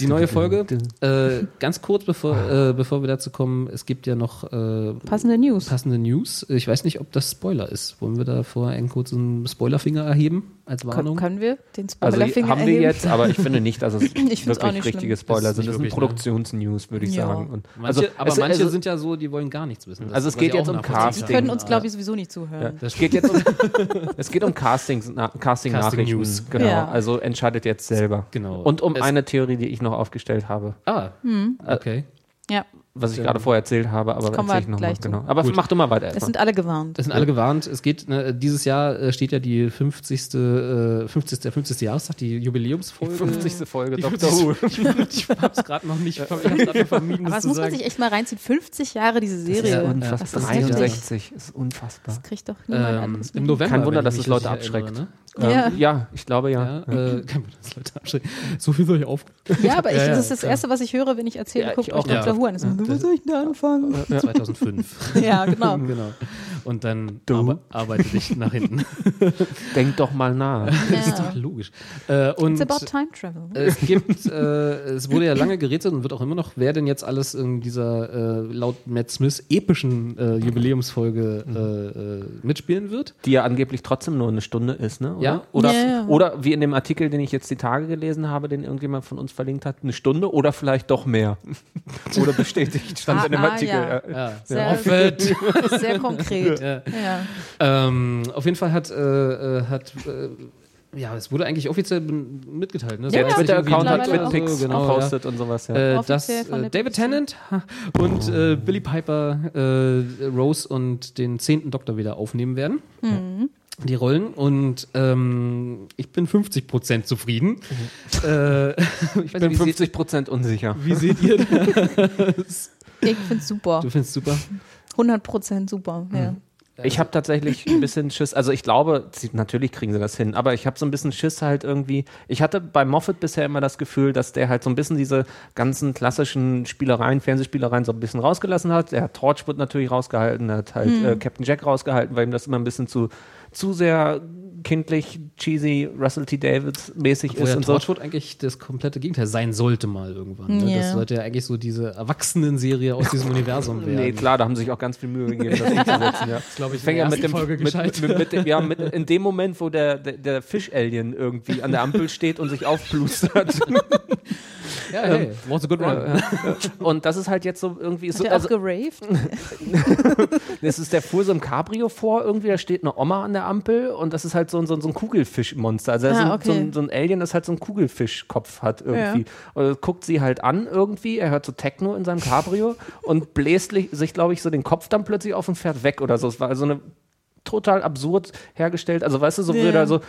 Die neue Folge. Äh, ganz kurz, bevor, äh, bevor wir dazu kommen, es gibt ja noch äh, Passende News. passende News. Ich weiß nicht, ob das Spoiler ist. Wollen wir da vorher einen kurzen Spoilerfinger erheben als Kon Warnung? können wir den Also Spoilerfinger haben wir erheben? jetzt, aber ich finde nicht, dass es wirklich auch nicht richtige schlimm. Spoiler sind. Das sind ne? Produktionsnews, würde ich Ja. sagen. Und Manche, also, aber es, manche also, sind ja so, die wollen gar nichts wissen. Das Also es geht jetzt um Casting. Die können uns, glaube ich, sowieso nicht zuhören. Ja. Das Es geht jetzt um, es geht um Castings, na, Casting, Casting Nachrichten. News. Genau. Ja. Also entscheidet jetzt selber. Genau. Und um Es- eine Theorie, die ich noch aufgestellt habe, Ah, okay. Ja, was ich gerade vorher erzählt habe, aber erzähle ich wir noch mal. gleich zu. Genau. Aber Gut. mach du mal weiter. es sind alle gewarnt. Es sind alle gewarnt. Es geht, ne, dieses Jahr äh, steht ja die 50. Äh, 50. Der 50. Jahrestag, die Jubiläumsfolge. 50. Folge Die Dr. Who. 50. ich hab's gerade noch nicht, vermieden, Aber das das muss man sich echt mal reinziehen. 50 Jahre diese Das Serie. ist Ja, unfassbar. das ist heftig. 63 ist unfassbar. Das kriegt doch niemand Ähm, Im. November. Kein Wunder, dass es Leute abschreckt. Ne? Ja. Ähm, ja, ich glaube ja. Ja, äh, kein Wunder, dass Leute abschrecken. So viel soll ich auf. Ja, aber ich, das ist das. Erste, was ich höre, wenn ich erzähle, Ja, guckt ich euch auch. Dr. Ja. Who an. Das ist, Wo soll ich denn anfangen? 2005. Ja, genau. genau. Und dann Du? arbe arbeite dich nach hinten. Denk doch mal nach. Das ist doch Ja. logisch. Äh, und It's about time travel. es gibt, äh, es wurde ja lange gerätselt und wird auch immer noch, wer denn jetzt alles in dieser äh, laut Matt Smith epischen äh, Jubiläumsfolge äh, äh, mitspielen wird. Die ja angeblich trotzdem nur eine Stunde ist, ne? Oder? Ja. Oder, Ja, ja. oder wie in dem Artikel, den ich jetzt die Tage gelesen habe, den irgendjemand von uns verlinkt hat, eine Stunde oder vielleicht doch mehr. oder bestätigt, stand Ah, in dem ah, Artikel. ja. ja. Ja, Sehr- Offet. Sehr konkret. Ja. Ja. Ähm, auf jeden Fall hat, äh, äh, hat äh, Ja, es wurde eigentlich offiziell mitgeteilt. Ne? Ja, So ja, Twitter-Account hat. Twitpics genau, gepostet und sowas, ja. Äh, dass äh, der David. Tennant und äh, Billy Piper äh, Rose und den zehnten Doktor wieder aufnehmen werden. Mhm. Die Rollen und ähm, ich bin 50% zufrieden. Äh, ich bin nicht, wie, seht, 50% unsicher. wie seht ihr das? Ich find's super. Du findest super. 100% super, ja. Ich habe tatsächlich ein bisschen Schiss. Also ich glaube, sie, natürlich kriegen sie das hin, aber ich habe so ein bisschen Schiss halt irgendwie. Ich hatte bei Moffat bisher immer das Gefühl, dass der halt so ein bisschen diese ganzen klassischen Spielereien, Fernsehspielereien so ein bisschen rausgelassen hat. Der hat Torchwood natürlich rausgehalten, er hat halt Hm. äh, Captain Jack rausgehalten, weil ihm das immer ein bisschen zu, zu sehr kindlich, cheesy, Russell T. Davids mäßig Wo ist ja und so. Torchwood eigentlich das komplette Gegenteil sein sollte mal irgendwann. Ne? Ja. Das sollte ja eigentlich so diese Erwachsenen-Serie aus diesem Universum werden. Nee, klar, da haben sie sich auch ganz viel Mühe gegeben, das umzusetzen. Ja. glaube ich, in Fängt der ja mit dem, Folge mit, gescheitert. mit, mit dem, ja, mit, in dem Moment, wo der, der, der Fisch-Alien irgendwie an der Ampel steht und sich aufplustert. Ja, hey, was a good run. Und das ist halt jetzt so irgendwie Hat so. der Also, auch geraved? das ist der fuhr so im Cabrio vor, irgendwie, da steht eine Oma an der Ampel und das ist halt so ein, so ein, so ein Kugelfischmonster. Also Ah, so, ein- okay. so, ein, so ein Alien, das halt so einen Kugelfischkopf hat irgendwie. Und das guckt sie halt an irgendwie, er hört so Techno in seinem Cabrio und bläst sich, glaube ich, so den Kopf dann plötzlich auf und fährt weg oder so. Es war also eine total absurd hergestellt. Also weißt du, so Ja. würde also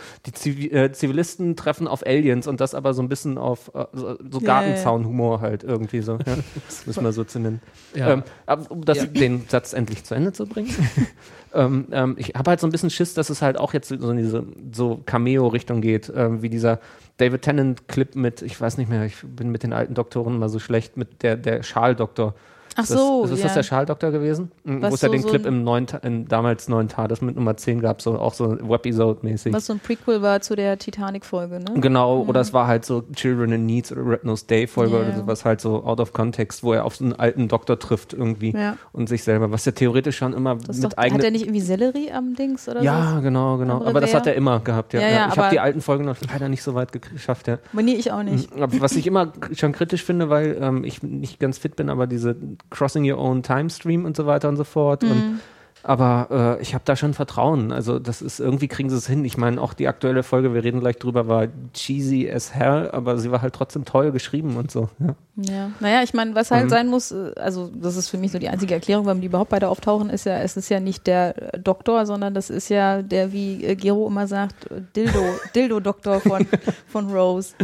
die äh, Zivilisten treffen auf Aliens und das aber so ein bisschen auf äh, so, so Gartenzaunhumor halt irgendwie so. Ja. Das müssen wir so zu nennen. Ja. Ähm, um das, Ja. den Satz endlich zu Ende zu bringen. ähm, ähm, ich habe halt so ein bisschen Schiss, dass es halt auch jetzt so in diese so Cameo-Richtung geht, ähm, wie dieser David Tennant-Clip mit, ich weiß nicht mehr, ich bin mit den alten Doktoren immer so schlecht, mit der, der Schaldoktor. Ach Ist das- so, ist, das ja. der Schaldoktor gewesen? Mhm, Was Wo es ja so- den so Clip im neuen, in, damals neuen TARDIS mit Nummer 10 gab, so auch so Webisode-mäßig. Was so ein Prequel war zu der Titanic-Folge, ne? Genau, oder es war halt so Children in Needs oder Red Nose Day Folge Ja. oder sowas halt so out of context, wo er auf so einen alten Doktor trifft irgendwie Ja. und sich selber, was ja theoretisch schon immer Das mit doch, hat eigenen er nicht irgendwie Sellerie am Dings oder ja, so? genau, genau. Am Aber das hat er immer gehabt, ja. Ja, ich habe die alten Folgen noch leider nicht so weit ge- geschafft, ja. Nee, ich auch nicht. Aber was ich immer schon kritisch finde, weil ähm, ich nicht ganz fit bin, aber diese Crossing Your Own Time Stream und so weiter und so fort. Mhm. Und, aber äh, ich habe da schon Vertrauen. Also das ist, irgendwie kriegen sie es hin. Ich meine, auch die aktuelle Folge, wir reden gleich drüber, war cheesy as hell, aber sie war halt trotzdem toll geschrieben und so. Ja. Ja. Naja, ich meine, was halt Mhm. sein muss, äh, also das ist für mich so die einzige Erklärung, warum die überhaupt beide auftauchen, ist ja, es ist ja nicht der äh, Doktor, sondern das ist ja der, wie äh, Gero immer sagt, Dildo, Dildo-Doktor von, von Rose.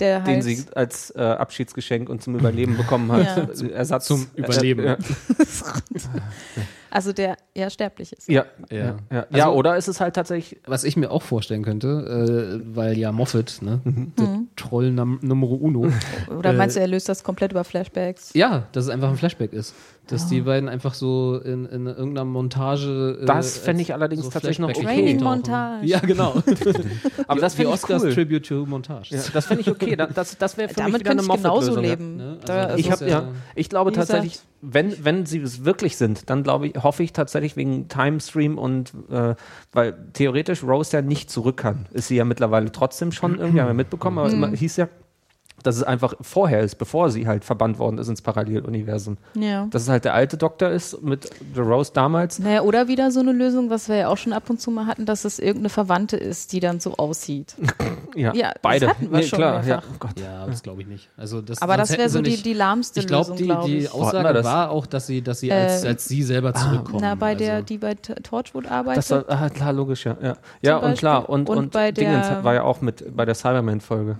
Der Den halt, sie als äh, Abschiedsgeschenk und zum Überleben bekommen hat. Ja. Ersatz Zum Überleben. Äh, ja. also der ja sterblich ist. Ja, Ja. ja. Ja. Also- ja, oder ist es halt tatsächlich Was ich mir auch vorstellen könnte, äh, weil ja Moffat, ne, Mhm. der Troll Num Numero Uno, Oder Äh, meinst du, er löst das komplett über Flashbacks? ja, dass es einfach ein Flashback ist. Dass die beiden einfach so in, in irgendeiner Montage. äh, Das fände ich allerdings tatsächlich noch okay. Training. Montage. Ja, genau. Aber das die finde ich Oscars cool. Tribute to Montage. Ja, das finde ich okay. Da- Das, das wäre für mich Damit wieder eine ich genauso ja. leben. Ne? Also Da, das Ich, hab, ja- ja, ich glaube tatsächlich, wenn, wenn sie es wirklich sind, dann glaube ich, hoffe ich tatsächlich wegen Timestream und äh, weil theoretisch Rose ja nicht zurück kann. Ist sie ja mittlerweile trotzdem schon irgendwie, haben wir mitbekommen, aber immer hieß ja, dass es einfach vorher ist, bevor sie halt verbannt worden ist ins Paralleluniversum. ja. Dass es halt der alte Doktor ist mit The Rose damals. Naja, oder wieder so eine Lösung, was wir ja auch schon ab und zu mal hatten, dass es irgendeine Verwandte ist, die dann so aussieht. Ja, Ja, das beide. hatten wir schon klar, ja. Oh Gott. Ja, das glaube ich nicht. Also das, Aber das wäre so die, die lahmste Ich glaube, Lösung, die, glaube die ich. Hatten Aussage das? war auch, dass sie, dass sie als, Äh, als sie selber zurückkommen. Na, bei der, also, die bei Torchwood arbeitet. Das war, ah, klar, logisch, ja. Ja, ja und klar. Und, Und und, bei Dingens der- war ja auch mit bei der Cyberman-Folge.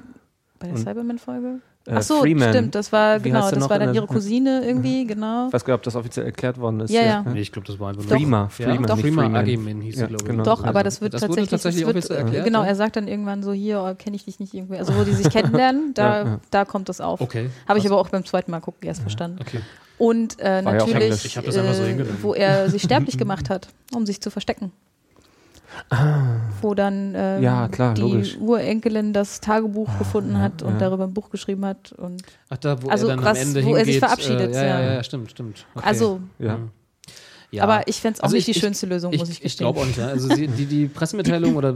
Bei der Cyberman-Folge? Äh, Ach so, Freeman. stimmt, das war, Wie genau, das war dann ihre Cousine irgendwie, genau. Ich weiß gar nicht, ob das offiziell erklärt worden ist. Ja, ja. Nee, ich glaube, das war einfach Freema, Ja, Freema, doch, nicht Freema Freeman. Ageman hieß Ja, sie, glaube ich. genau. Doch, aber das wird das wurde tatsächlich, tatsächlich es wird, offiziell erklärt, Genau, ja? er sagt dann irgendwann so, hier kenne ich dich nicht irgendwie. Also wo die sich kennenlernen, da, Ja, ja. da kommt das auf. Okay. Habe ich aber auch beim zweiten Mal gucken erst verstanden. Okay. Und äh, ja natürlich, das einfach so äh, wo er sich sterblich gemacht hat, um sich zu verstecken. Wo dann ähm, Ah. Ja, klar, die logisch. Urenkelin das Tagebuch gefunden hat und ja. darüber ein Buch geschrieben hat. Und Ach, da, wo Also er dann krass, am Ende wo er hingeht. sich verabschiedet, Äh, ja, ja, ja. ja, stimmt, stimmt. Okay. also Ja. Aber ich fänd's auch nicht die ich, schönste Lösung, muss ich Ich gestehen. glaube auch nicht. Ja. Also sie, die, die Pressemitteilung oder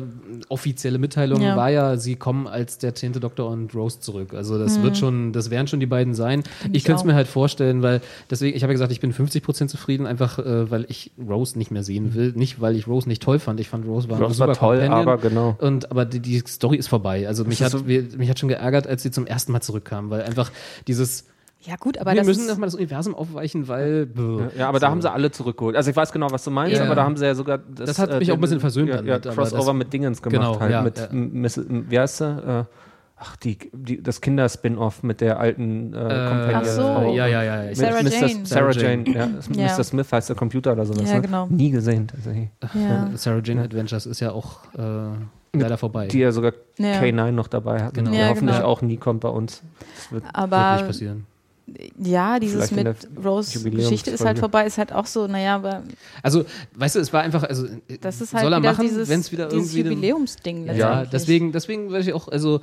offizielle Mitteilung Ja. war ja, sie kommen als der zehnte Doktor und Rose zurück. Also das Mhm. wird schon, das werden schon die beiden sein. ich ich könnte es mir halt vorstellen, weil deswegen, ich habe ja gesagt, ich bin 50% zufrieden, einfach äh, weil ich Rose nicht mehr sehen will. Nicht, weil ich Rose nicht toll fand. Ich fand Rose war ein Rose war super toll, Companion. aber genau. Und aber die, die Story ist vorbei. Also mich hat, so- mich hat schon geärgert, als sie zum ersten Mal zurückkam, weil einfach dieses Ja, gut, aber wir das müssen erstmal das Universum aufweichen, weil Ja, aber da haben sie alle zurückgeholt. Also ich weiß genau, was du meinst, Ja. aber da haben sie ja sogar das, Das hat mich auch ein bisschen versöhnt Ja, dann ja, mit, aber Crossover das- mit Dingens gemacht Genau, halt ja, mit ja. Miss, wie heißt sie? Äh, ach, die, die, das Kinder-Spin-Off mit der alten äh, Companion. Ach so. Frau. ja, ja, ja. ja. Sarah Mr. Jane. Sarah Sarah Jane, ja. Mr. Smith heißt der Computer oder sowas. Ja, ne? genau. Nie gesehen. tatsächlich. ja. Sarah Jane Adventures ist ja auch äh, leider vorbei. Die ja sogar Ja. K9 noch dabei hat. Genau. Der Ja, hoffentlich genau. auch nie kommt bei uns. Das wird wird nicht aber passieren. Ja, dieses Vielleicht mit Rose Geschichte ist halt vorbei, ist halt auch so, naja, aber Also, weißt du, es war einfach, also das ist halt soll er machen, wenn es wieder dieses irgendwie Jubiläumsding Ja, deswegen, deswegen würde ich auch, also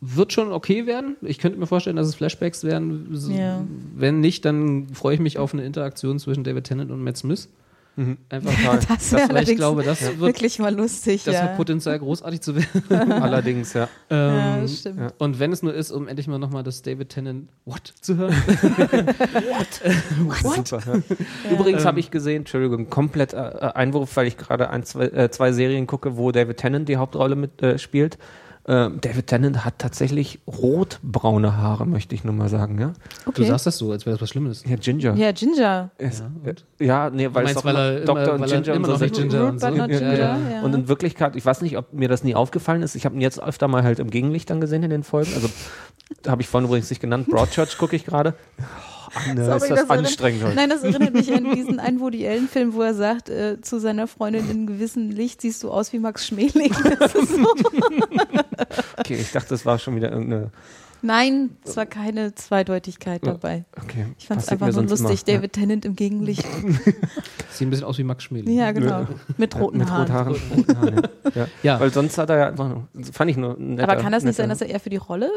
wird schon okay werden. Ich könnte mir vorstellen, dass es Flashbacks werden. Ja. Wenn nicht, dann freue ich mich auf eine Interaktion zwischen David Tennant und Matt Smith. Einfach Das weil wäre ich allerdings glaube, das wird, wirklich mal lustig, das ja. hat Potenzial, großartig zu werden. allerdings, ja. ja, Ähm, das stimmt. ja. Und wenn es nur ist, um endlich mal nochmal das David Tennant What zu hören. Super. Ja. Übrigens habe ich gesehen, Entschuldigung, komplett äh, Einwurf, weil ich gerade ein, zwei, äh, zwei Serien gucke, wo David Tennant die Hauptrolle mit äh, Ähm, David Tennant hat tatsächlich rotbraune Haare, möchte ich nur mal sagen, ja? Du Okay. sagst das so, als wäre das was Schlimmes. Ja, Ginger. Ja, Ginger. Es- Ja, äh, ja, nee, weil Du es meinst, doch weil immer er immer- Doktor und weil er Ginger und immer so noch nicht Ginger und so. Ginger, ja. ja. Und in Wirklichkeit, ich weiß nicht, ob mir das nie aufgefallen ist. Ich habe ihn jetzt öfter mal halt im Gegenlicht dann gesehen in den Folgen. Also habe ich vorhin übrigens nicht genannt. Broadchurch gucke ich gerade. Oh, Anne, Sorry, ist das, das erinnert- anstrengend heute. Nein, das erinnert mich an diesen einen Woody Allen-Film, wo er sagt äh, zu seiner Freundin, in gewissem Licht siehst du aus wie Max Schmeling. Das ist so. Okay, ich dachte, das war schon wieder irgendeine. Nein, es war keine Zweideutigkeit dabei. Okay, Ich fand es einfach nur lustig, immer. David Tennant im Gegenlicht. Sieht ein bisschen aus wie Max Schmeling. Ja, genau. Mit Ja, roten mit Haaren. Rothaaren. roten Haaren ja. Ja. Weil sonst hat er ja einfach nur, fand ich nur netter, Aber kann das nicht sein, netter- dass er eher für die Rolle?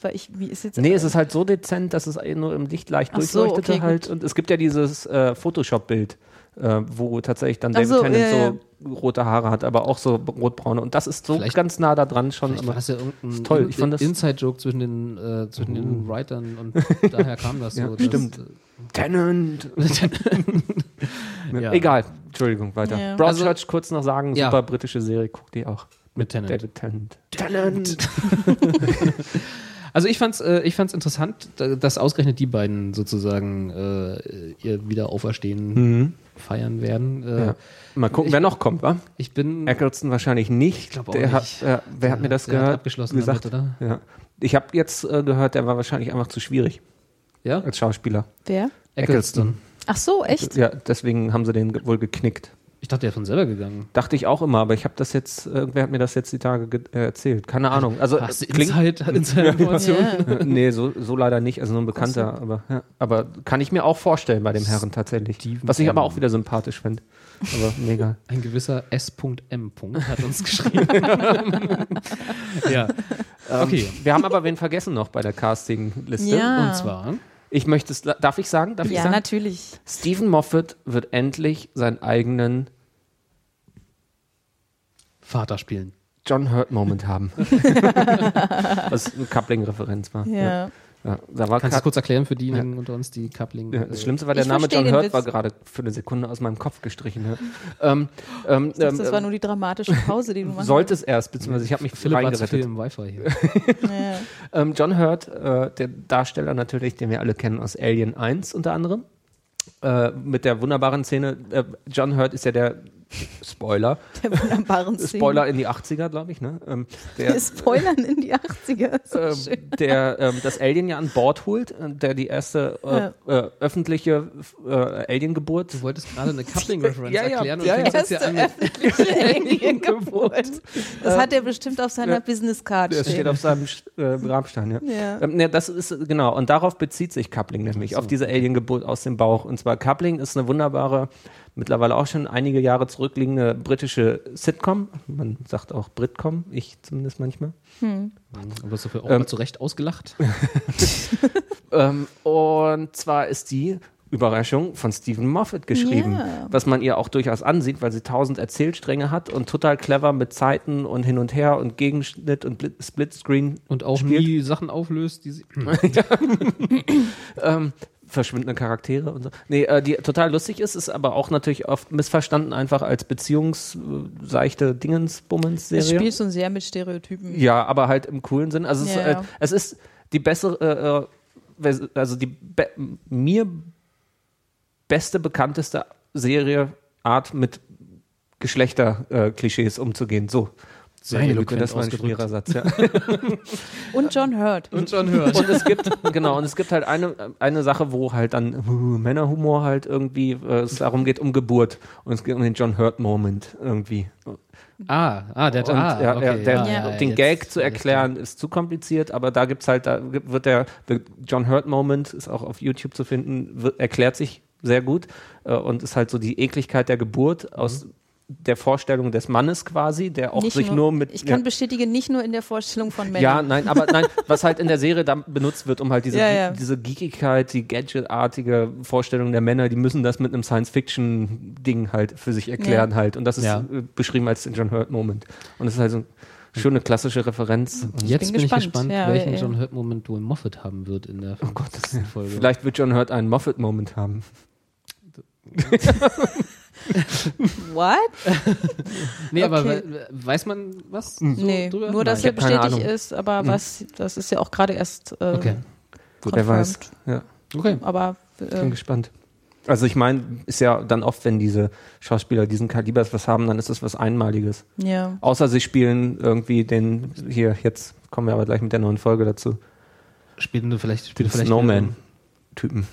Weil ich, wie ist jetzt. Nee, es ist halt so dezent, dass es nur im Licht leicht Ach so, durchleuchtete okay, halt. Und es gibt ja dieses äh, Photoshop-Bild, äh, wo tatsächlich dann Ach David so, Tennant ja, so rote Haare hat, aber auch so rotbraune. Und das ist so Vielleicht- ganz nah da dran schon. Aber das ja ist toll. Ich fand das- Inside-Joke zwischen den, äh, zwischen den Writern und daher kam das so. Ja, dass, stimmt. äh, Tennant. Ja. Egal, Entschuldigung, weiter. Ja. Broadchurch, Also- kurz noch sagen, Ja. super britische Serie, guck die auch. Mit Tennant. David Tennant. Tennant. Also ich fand's, äh, ich fand's interessant, da- dass ausgerechnet die beiden sozusagen äh, ihr Wiederauferstehen feiern werden. Äh. Ja. Mal gucken, wer noch kommt, wa? Ich bin Eccleston wahrscheinlich nicht. Ich glaub auch der nicht. Hat, äh, wer hat mir das gehört? abgeschlossen gesagt, damit, oder? Ja. Ich habe jetzt äh, gehört, der war wahrscheinlich einfach zu schwierig ja als Schauspieler. Wer? Eccleston. Ach so, echt? Ja, deswegen haben sie den wohl geknickt. Ich dachte, der ist von selber gegangen. Dachte ich auch immer, aber ich habe das jetzt, irgendwer hat mir das jetzt die Tage ge- äh, erzählt. Keine Ahnung. Also Hast du äh, klingt, Inside, Inside-Informationen? Ja. Äh, nee, so, so leider nicht, also nur ein Bekannter, aber, ja, aber kann ich mir auch vorstellen bei dem Herren tatsächlich. Steven Was ich aber auch wieder sympathisch finde. Aber mega. Ein gewisser S.M. hat uns geschrieben. ja. Okay. Ähm, wir haben aber wen vergessen noch bei der Casting-Liste. Ja. Und zwar Ich möchte es, darf ich sagen? Darf ich Ja, sagen? natürlich. Stephen Moffat wird endlich seinen eigenen Vater spielen. John Hurt-Moment haben. Was eine Coupling-Referenz war. Ja. Ja, da war Kannst du das kurz erklären für diejenigen unter uns, die Coupling. Ja, das Schlimmste war, der Ich Name John Hurt war gerade für eine Sekunde aus meinem Kopf gestrichen. Ja. Ähm, ähm, dachte, ähm, das war nur die dramatische Pause, die du machst. sollte es erst, beziehungsweise ich habe mich Philipp war zu viel reingerettet. im Wi-Fi hier. Ja. Ähm, John Hurt, äh, der Darsteller natürlich, den wir alle kennen aus Alien 1 unter anderem, äh, mit der wunderbaren Szene, äh, John Hurt ist ja der Spoiler, Der wunderbaren Szene. Spoiler in die 80er, glaube ich, ne? Ähm, der, Wir spoilern in die 80er. So ähm, schön. der ähm, das Alien ja an Bord holt, äh, der die erste äh, äh, öffentliche äh, Aliengeburt. Du wolltest gerade eine Coupling-Reference Ja, ja, erklären ja, und ja. fängst jetzt hier an Aliengeburt. Das hat er bestimmt auf seiner ja. Business-Card Das steht stehen. auf seinem äh, Grabstein, ja. Ja. Ähm, ne, das ist, genau, und darauf bezieht sich Coupling nämlich, auf diese Aliengeburt aus dem Bauch. Und zwar Coupling ist eine wunderbare, mittlerweile auch schon einige Jahre zurückliegende britische Sitcom. Man sagt auch Britcom, ich zumindest manchmal. Aber wirst du für auch Ähm, mal zu Recht ausgelacht? Ähm, und zwar ist die Überraschung, von Stephen Moffat geschrieben, Ja. was man ihr auch durchaus ansieht, weil sie tausend Erzählstränge hat und total clever mit Zeiten und hin und her und Gegenschnitt und Splitscreen Und auch spielt. nie Sachen auflöst, die sie. ähm, verschwindende Charaktere und so. Nee, äh, die total lustig ist, ist aber auch natürlich oft missverstanden einfach als beziehungsseichte Es Dingensbummens-Serie. spielt schon sehr mit Stereotypen. Ja, aber halt im coolen Sinn. Also es, Ja, ist, äh, ja. es ist die bessere, äh, also die be mir beste, bekannteste Serie, Art mit Geschlechterklischees umzugehen. So. Sehr Meine eloquent das war ein schwerer Satz, ja. Und John Hurt. Und schon hört. Und es gibt, genau, und es gibt halt eine, eine Sache, wo halt dann uh, Männerhumor halt irgendwie, äh, es darum geht, um Geburt. Und es geht um den John Hurt-Moment irgendwie. Ah, ah, der, Und ah, ja, okay, ja, der, ja, ja, den jetzt- Gag zu erklären ist zu kompliziert, aber da gibt's halt, da wird der the John Hurt Moment, ist auch auf YouTube zu finden, wird, erklärt sich sehr gut äh, und ist halt so die Ekligkeit der Geburt aus der Vorstellung des Mannes quasi, der auch Nicht sich nur, mit ich kann ja, bestätigen, nicht nur in der Vorstellung von Männern. ja, nein, aber nein, was halt in der Serie dann benutzt wird, um halt diese, Ja, ja. diese Geekigkeit, die Gadget-artige Vorstellung der Männer, die müssen das mit einem Science-Fiction-Ding halt für sich erklären halt. Und das ist Ja. äh, beschrieben als den John Hurt-Moment. Und das ist halt so eine schöne klassische Referenz. Und Jetzt bin bin, ich gespannt. gespannt, Ja, welchen ja, ja. John Hurt-Moment wohl Moffat haben wird in der oh Gott, Folge. Vielleicht wird John Hurt einen Moffat-Moment haben. What? Nee, aber Okay. we- weiß man was? So nee, drüber? nur dass Ich er hab keine bestätigt Ahnung. ist, aber was, das ist ja auch gerade erst äh, Okay. Gut, wer weiß. Ja, Okay. Aber bin äh, gespannt. Also ich meine, ist ja dann oft, wenn diese Schauspieler diesen Kalibers was haben, dann ist das was Einmaliges. ja. Außer sie spielen irgendwie den, hier, jetzt kommen wir aber gleich mit der neuen Folge dazu, Spielen du vielleicht, den spielt vielleicht Snowman-Typen.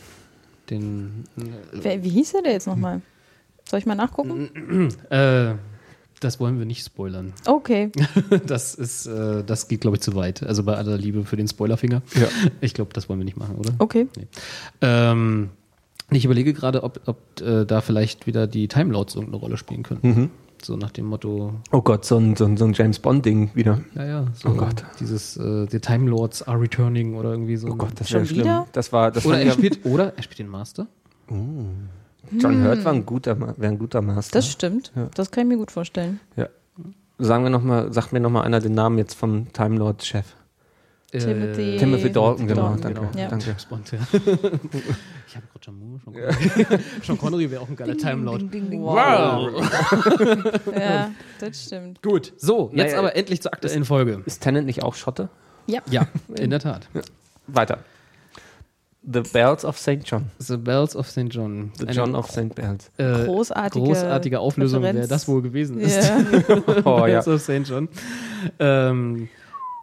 Den, Wer, wie hieß der denn jetzt nochmal? Soll ich mal nachgucken? äh, das wollen wir nicht spoilern. Okay. Das ist, äh, das geht, glaube ich, zu weit. Also bei aller Liebe für den Spoilerfinger. Ja. Ich glaube, das wollen wir nicht machen, oder? Okay. Ähm, ich überlege gerade, ob, ob äh, da vielleicht wieder die Timelords irgendeine Rolle spielen könnten. Mhm. So nach dem Motto, Oh Gott, so ein, so ein, so ein James Bond-Ding wieder. ja, ja, so Oh Gott. dieses äh, The Time Lords are returning oder irgendwie so. Oh Gott, das Schon wäre schlimm. wieder? Das war, das oder er spielt, oder er spielt den Master. John Hurt war ein guter, wäre ein guter Master. Das stimmt. Das kann ich mir gut vorstellen. ja. Sagen wir noch mal, sagt mir noch mal einer den Namen jetzt vom Time Lord Chef. Timothy- Timothy Dalton, genau, danke, Ja. danke. James Bond, ja. ich habe Roger Moore, Sean Connery. Sean Connery wäre auch ein geiler Time Lord. Wow. ja, das stimmt. Gut, so, jetzt Naja, aber endlich zur aktuellen Folge. Ist Tennant nicht auch Schotte? Ja. Ja, in der Tat. Weiter. The Bells of St. John. The Bells of St. John. The Eine, John of St. Bells. äh, Großartige großartige Auflösung, wer Referenz. das wohl gewesen ist. Ja. Oh ja. Bells of St. John. Ähm,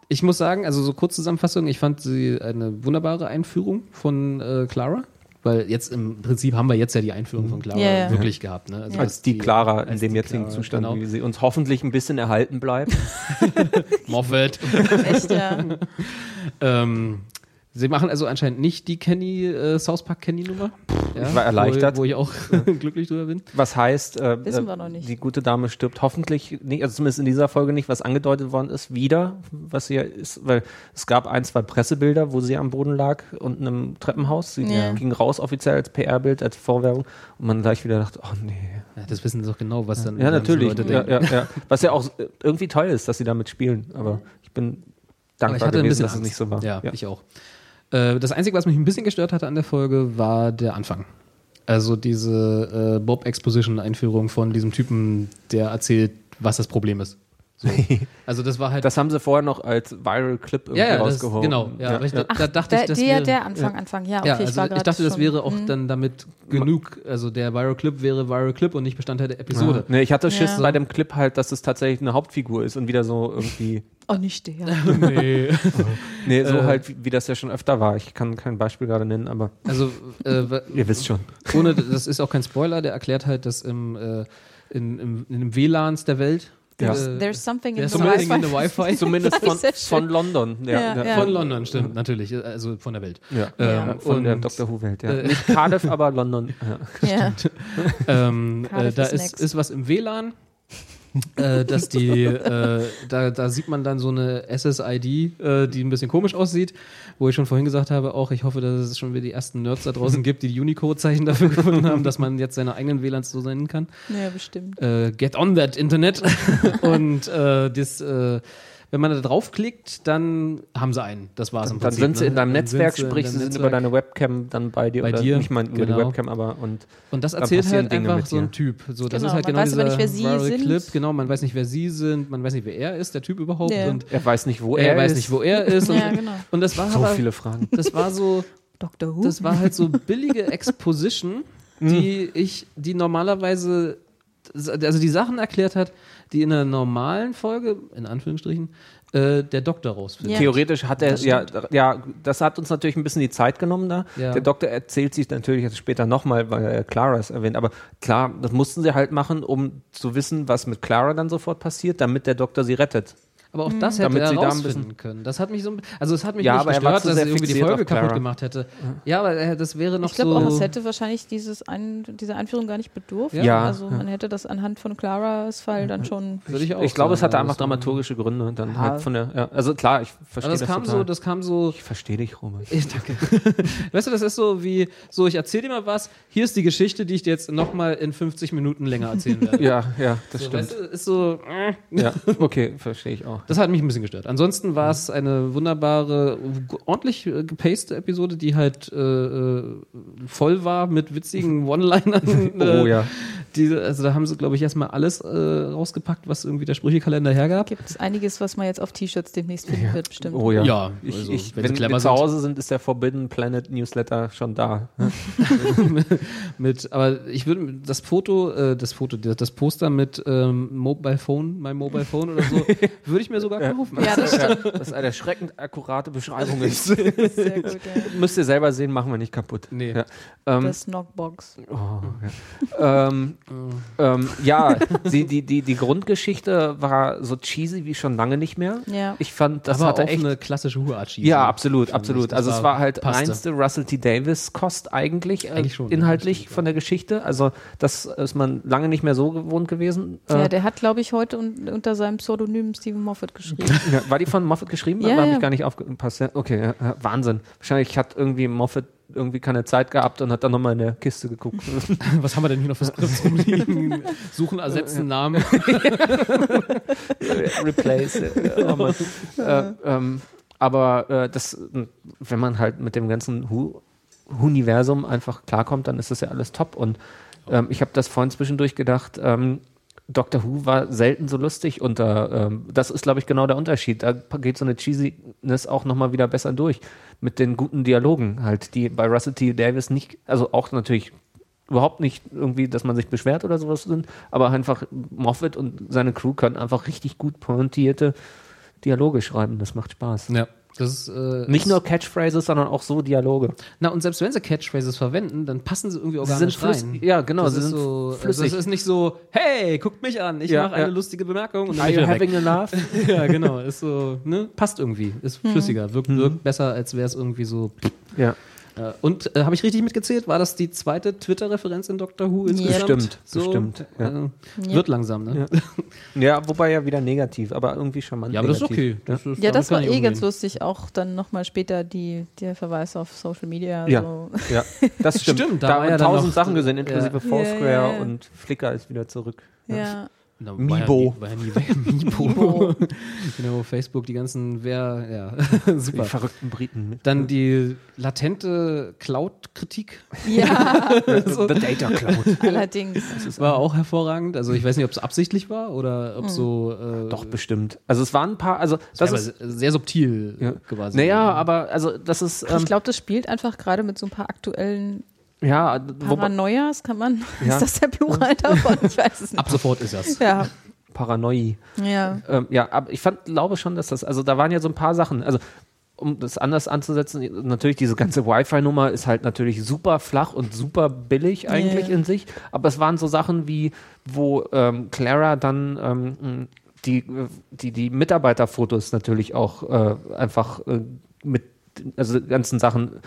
ich muss sagen, also so Kurzzusammenfassung, ich fand sie eine wunderbare Einführung von äh, Clara. Weil jetzt im Prinzip haben wir jetzt ja die Einführung von Clara Ja, ja. wirklich gehabt. Ne? Also Als die Clara in als dem die jetzigen Clara, Zustand, genau. wie sie uns hoffentlich ein bisschen erhalten bleibt. Moffat. Echt, ja. ähm, sie machen also anscheinend nicht die Kenny, äh, South Park Kenny Nummer. Ja, Ich war erleichtert. Wo, wo ich auch glücklich drüber bin. Was heißt, äh, Wissen äh, wir noch nicht. die gute Dame stirbt hoffentlich nicht, also zumindest in dieser Folge nicht, was angedeutet worden ist, wieder, was sie ja ist, weil es gab ein, zwei Pressebilder, wo sie am Boden lag unten im Treppenhaus. Sie Ja. ging raus offiziell als PR-Bild, als Vorwerbung und man gleich wieder dachte, oh nee. Ja, das wissen sie doch genau, was dann Ja, natürlich. Leute Ja, denken. ja, ja. Was ja auch irgendwie toll ist, dass sie damit spielen, aber ich bin Aber dankbar ich hatte ein gewesen, bisschen dass es nicht so war. Ja, ich auch. Äh, das Einzige, was mich ein bisschen gestört hatte an der Folge, war der Anfang. Also diese äh, Bob-Exposition-Einführung von diesem Typen, der erzählt, was das Problem ist. So. Also das war halt. Das haben sie vorher noch als Viral Clip irgendwie ja, ja, das, rausgehoben. genau. Ja, aber ich, da, da dachte Der, ich, das der, wäre, der Anfang, Anfang, ja, okay. ja, also ich, war ich, dachte, das wäre auch Mhm. dann damit genug. Also der Viral Clip wäre Viral Clip und nicht Bestandteil der Episode. Nee, ich hatte Schiss Ja. bei dem Clip halt, dass es tatsächlich eine Hauptfigur ist und wieder so irgendwie. Oh, nicht der. Nee. Nee, so Äh. halt, wie, wie das ja schon öfter war. Ich kann kein Beispiel gerade nennen, aber Also äh, ihr wisst schon. ohne, das ist auch kein Spoiler, der erklärt halt, dass im, äh, in, im, in den WLANs der Welt Ja. There's something in there's the something in Wi-Fi. the Wi-Fi. Zumindest von, von London. Ja, Ja, ja. Von London, stimmt, natürlich. Also von der Welt. Ja, Ähm, von der Dr. Who-Welt, ja. äh, Nicht Cardiff, aber London. Ja. Ja. Ähm, äh, Cardiff da is ist, next. ist was im WLAN äh, dass die, äh, da, da sieht man dann so eine SSID, äh, die ein bisschen komisch aussieht, wo ich schon vorhin gesagt habe, auch ich hoffe, dass es schon wieder die ersten Nerds da draußen gibt, die die Unicode-Zeichen dafür gefunden haben, dass man jetzt seine eigenen WLANs so senden kann. Ja, bestimmt. Äh, get on that Internet. Und äh, das, äh, wenn man da draufklickt, dann haben sie einen. Das war's im Dann Prinzip. sind sie in deinem Dann Netzwerk, sind sprich, sie sind über deine Webcam dann bei dir. Bei oder dir, nicht mal über genau. die Webcam, aber und Und das Dann erzählt halt Dinge einfach so ein dir. Typ. So, das Genau, ist halt man genau weiß aber dieser nicht, wer sie sind. Clip. Genau, man weiß nicht, wer sie sind, man weiß nicht, wer er ist, der Typ überhaupt. Ja. Und er weiß nicht, wo er, er, weiß ist. nicht, wo er ist. Und, Ja, genau. und das war So aber, viele Fragen. das war so, Dr. Who? das war halt so billige Exposition, die ich, die normalerweise, also die Sachen erklärt hat, die in einer normalen Folge, in Anführungsstrichen, äh, der Doktor rausfindet. Ja. Theoretisch hat er, Das ja, ja, das hat uns natürlich ein bisschen die Zeit genommen da. Ja. Der Doktor erzählt sich natürlich jetzt später nochmal, weil er Clara es erwähnt, aber klar, das mussten sie halt machen, um zu wissen, was mit Clara dann sofort passiert, damit der Doktor sie rettet. Aber auch das hätte Damit er sie da ein rausfinden bisschen- können. Das hat mich so, ein- also es hat mich Ja, nicht er gestört, dass er irgendwie die Folge kaputt gemacht hätte. Ja, aber äh, das wäre noch ich glaube so. auch, es hätte wahrscheinlich dieses ein, diese Einführung gar nicht bedurft. Ja. Also man hätte das anhand von Claras Fall dann schon. Würde ich auch Ich glaube, es hatte einfach dramaturgische Gründe und dann Ja. halt von der, ja, also klar, ich verstehe das das, kam total. so, das kam so. ich verstehe dich. Ich danke. weißt du, das ist so wie, so ich erzähle dir mal was, hier ist die Geschichte, die ich dir jetzt nochmal in 50 Minuten länger erzählen werde. Ja, ja, das so, stimmt. weißt du, ist so, äh. Ja, okay, verstehe ich auch. Das hat mich ein bisschen gestört. Ansonsten war es eine wunderbare, ordentlich äh, gepacete Episode, die halt äh, äh, voll war mit witzigen One-Linern. Oh äh, ja. Die, also da haben sie, glaube ich, erstmal alles äh, rausgepackt, was irgendwie der Sprüchekalender hergab. Gibt es einiges, was man jetzt auf T-Shirts demnächst finden wird, bestimmt. Oh ja. Ja, ich, also, ich, wenn wenn, wir zu. Hause sind, ist der Forbidden Planet Newsletter schon da. Mit, aber ich würde das Foto, äh, das Foto, das das Poster mit ähm, Mobile Phone, mein Mobile Phone oder so, würde ich mir sogar kaufen. Ja, das. Das ist eine erschreckend akkurate Beschreibung. ist. Sehr gut. Ja. Müsst ihr selber sehen, machen wir nicht kaputt. Nee. Ja, ähm, Das Knockbox. oh, ja. ähm, ähm, ja sie, die, die, die Grundgeschichte war so cheesy wie schon lange nicht mehr. Ja. Ich fand, das aber hatte echt eine klassische Hurart Ja, absolut, absolut. Also es war halt passte. reinste Russell T. Davis Kost eigentlich, äh, Eigentlich schon, inhaltlich von der Geschichte. Also das ist man lange nicht mehr so gewohnt gewesen. Ja, Äh, der hat, glaube ich, heute un unter seinem Pseudonym Stephen Moffat geschrieben. ja, war die von Moffat geschrieben? Ja, da habe ja. ich gar nicht aufgepasst. Okay, Wahnsinn. Wahrscheinlich hat irgendwie Moffat irgendwie keine Zeit gehabt und hat dann nochmal in der Kiste geguckt. Was haben wir denn hier noch für Skripts rumliegen? Suchen, ersetzen, Namen. Replace. it. Oh äh, ähm, aber äh, das, wenn man halt mit dem ganzen Hu- Universum einfach klarkommt, dann ist das ja alles top. Und ähm, ich habe das vorhin zwischendurch gedacht, ähm, Doctor Who war selten so lustig und da, ähm, das ist, glaube ich, genau der Unterschied. Da geht so eine Cheesiness auch nochmal wieder besser durch mit den guten Dialogen halt, die bei Russell T. Davis nicht, also auch natürlich überhaupt nicht irgendwie, dass man sich beschwert oder sowas sind, aber einfach Moffat und seine Crew können einfach richtig gut pointierte Dialoge schreiben. Das macht Spaß. Ja. Das ist, äh, Nicht nur Catchphrases, sondern auch so Dialoge. Na, und selbst wenn sie Catchphrases verwenden, dann passen sie irgendwie Sie organisch sind flüss- rein. ja, genau, Das sie sind so, also flüssig. es ist nicht so, hey, guckt mich an, ich Ja, mache eine ja. lustige Bemerkung und dann Are bin you having a laugh? weg. Ja, genau, ist so, ne, passt irgendwie, ist flüssiger, wirkt, wirkt besser, als wäre es irgendwie so. ja. Äh, und äh, habe ich richtig mitgezählt? War das die zweite Twitter-Referenz in Doctor Who insgesamt? Bestimmt, so, bestimmt, ja. Äh, Ja. Wird langsam, ne? ja, wobei ja wieder negativ, aber irgendwie charmant. Ja, aber das ist negativ. okay. Das ist, Ja, das war eh ganz umgehen. lustig. Auch dann nochmal später die, der Verweis auf Social Media. Ja. So. Ja, das stimmt. Stimmt, da da haben ja dann tausend noch- Sachen gesehen, inklusive Ja. Foursquare Ja, ja, ja. und Flickr ist wieder zurück. Ja. Na, Mibo. War ja, nie- war ja Mibo. genau, Facebook, die ganzen, wer, ja, Die super. verrückten Briten. Dann die latente Cloud-Kritik ja, The Data Cloud. allerdings. war auch hervorragend. Also ich weiß nicht, ob es absichtlich war oder ob so. Äh, Doch, bestimmt. Also es waren ein paar, also das aber ist, sehr, sehr subtil ja. quasi. naja, aber also das ist, ähm, Ich glaube, das spielt einfach gerade mit so ein paar aktuellen ja, wobei, Paranoias, kann man, Ja. ist das der Plural davon? Ich weiß es nicht. Ab sofort ist das. Ja, Paranoi. ja. Ähm, ja, aber ich fand, glaube schon, dass das, also da waren ja so ein paar Sachen, also um das anders anzusetzen, natürlich diese ganze Wi-Fi-Nummer ist halt natürlich super flach und super billig eigentlich Ja. in sich, aber es waren so Sachen wie, wo ähm, Clara dann ähm, die, die, die Mitarbeiterfotos natürlich auch äh, einfach äh, mit, also die ganzen Sachen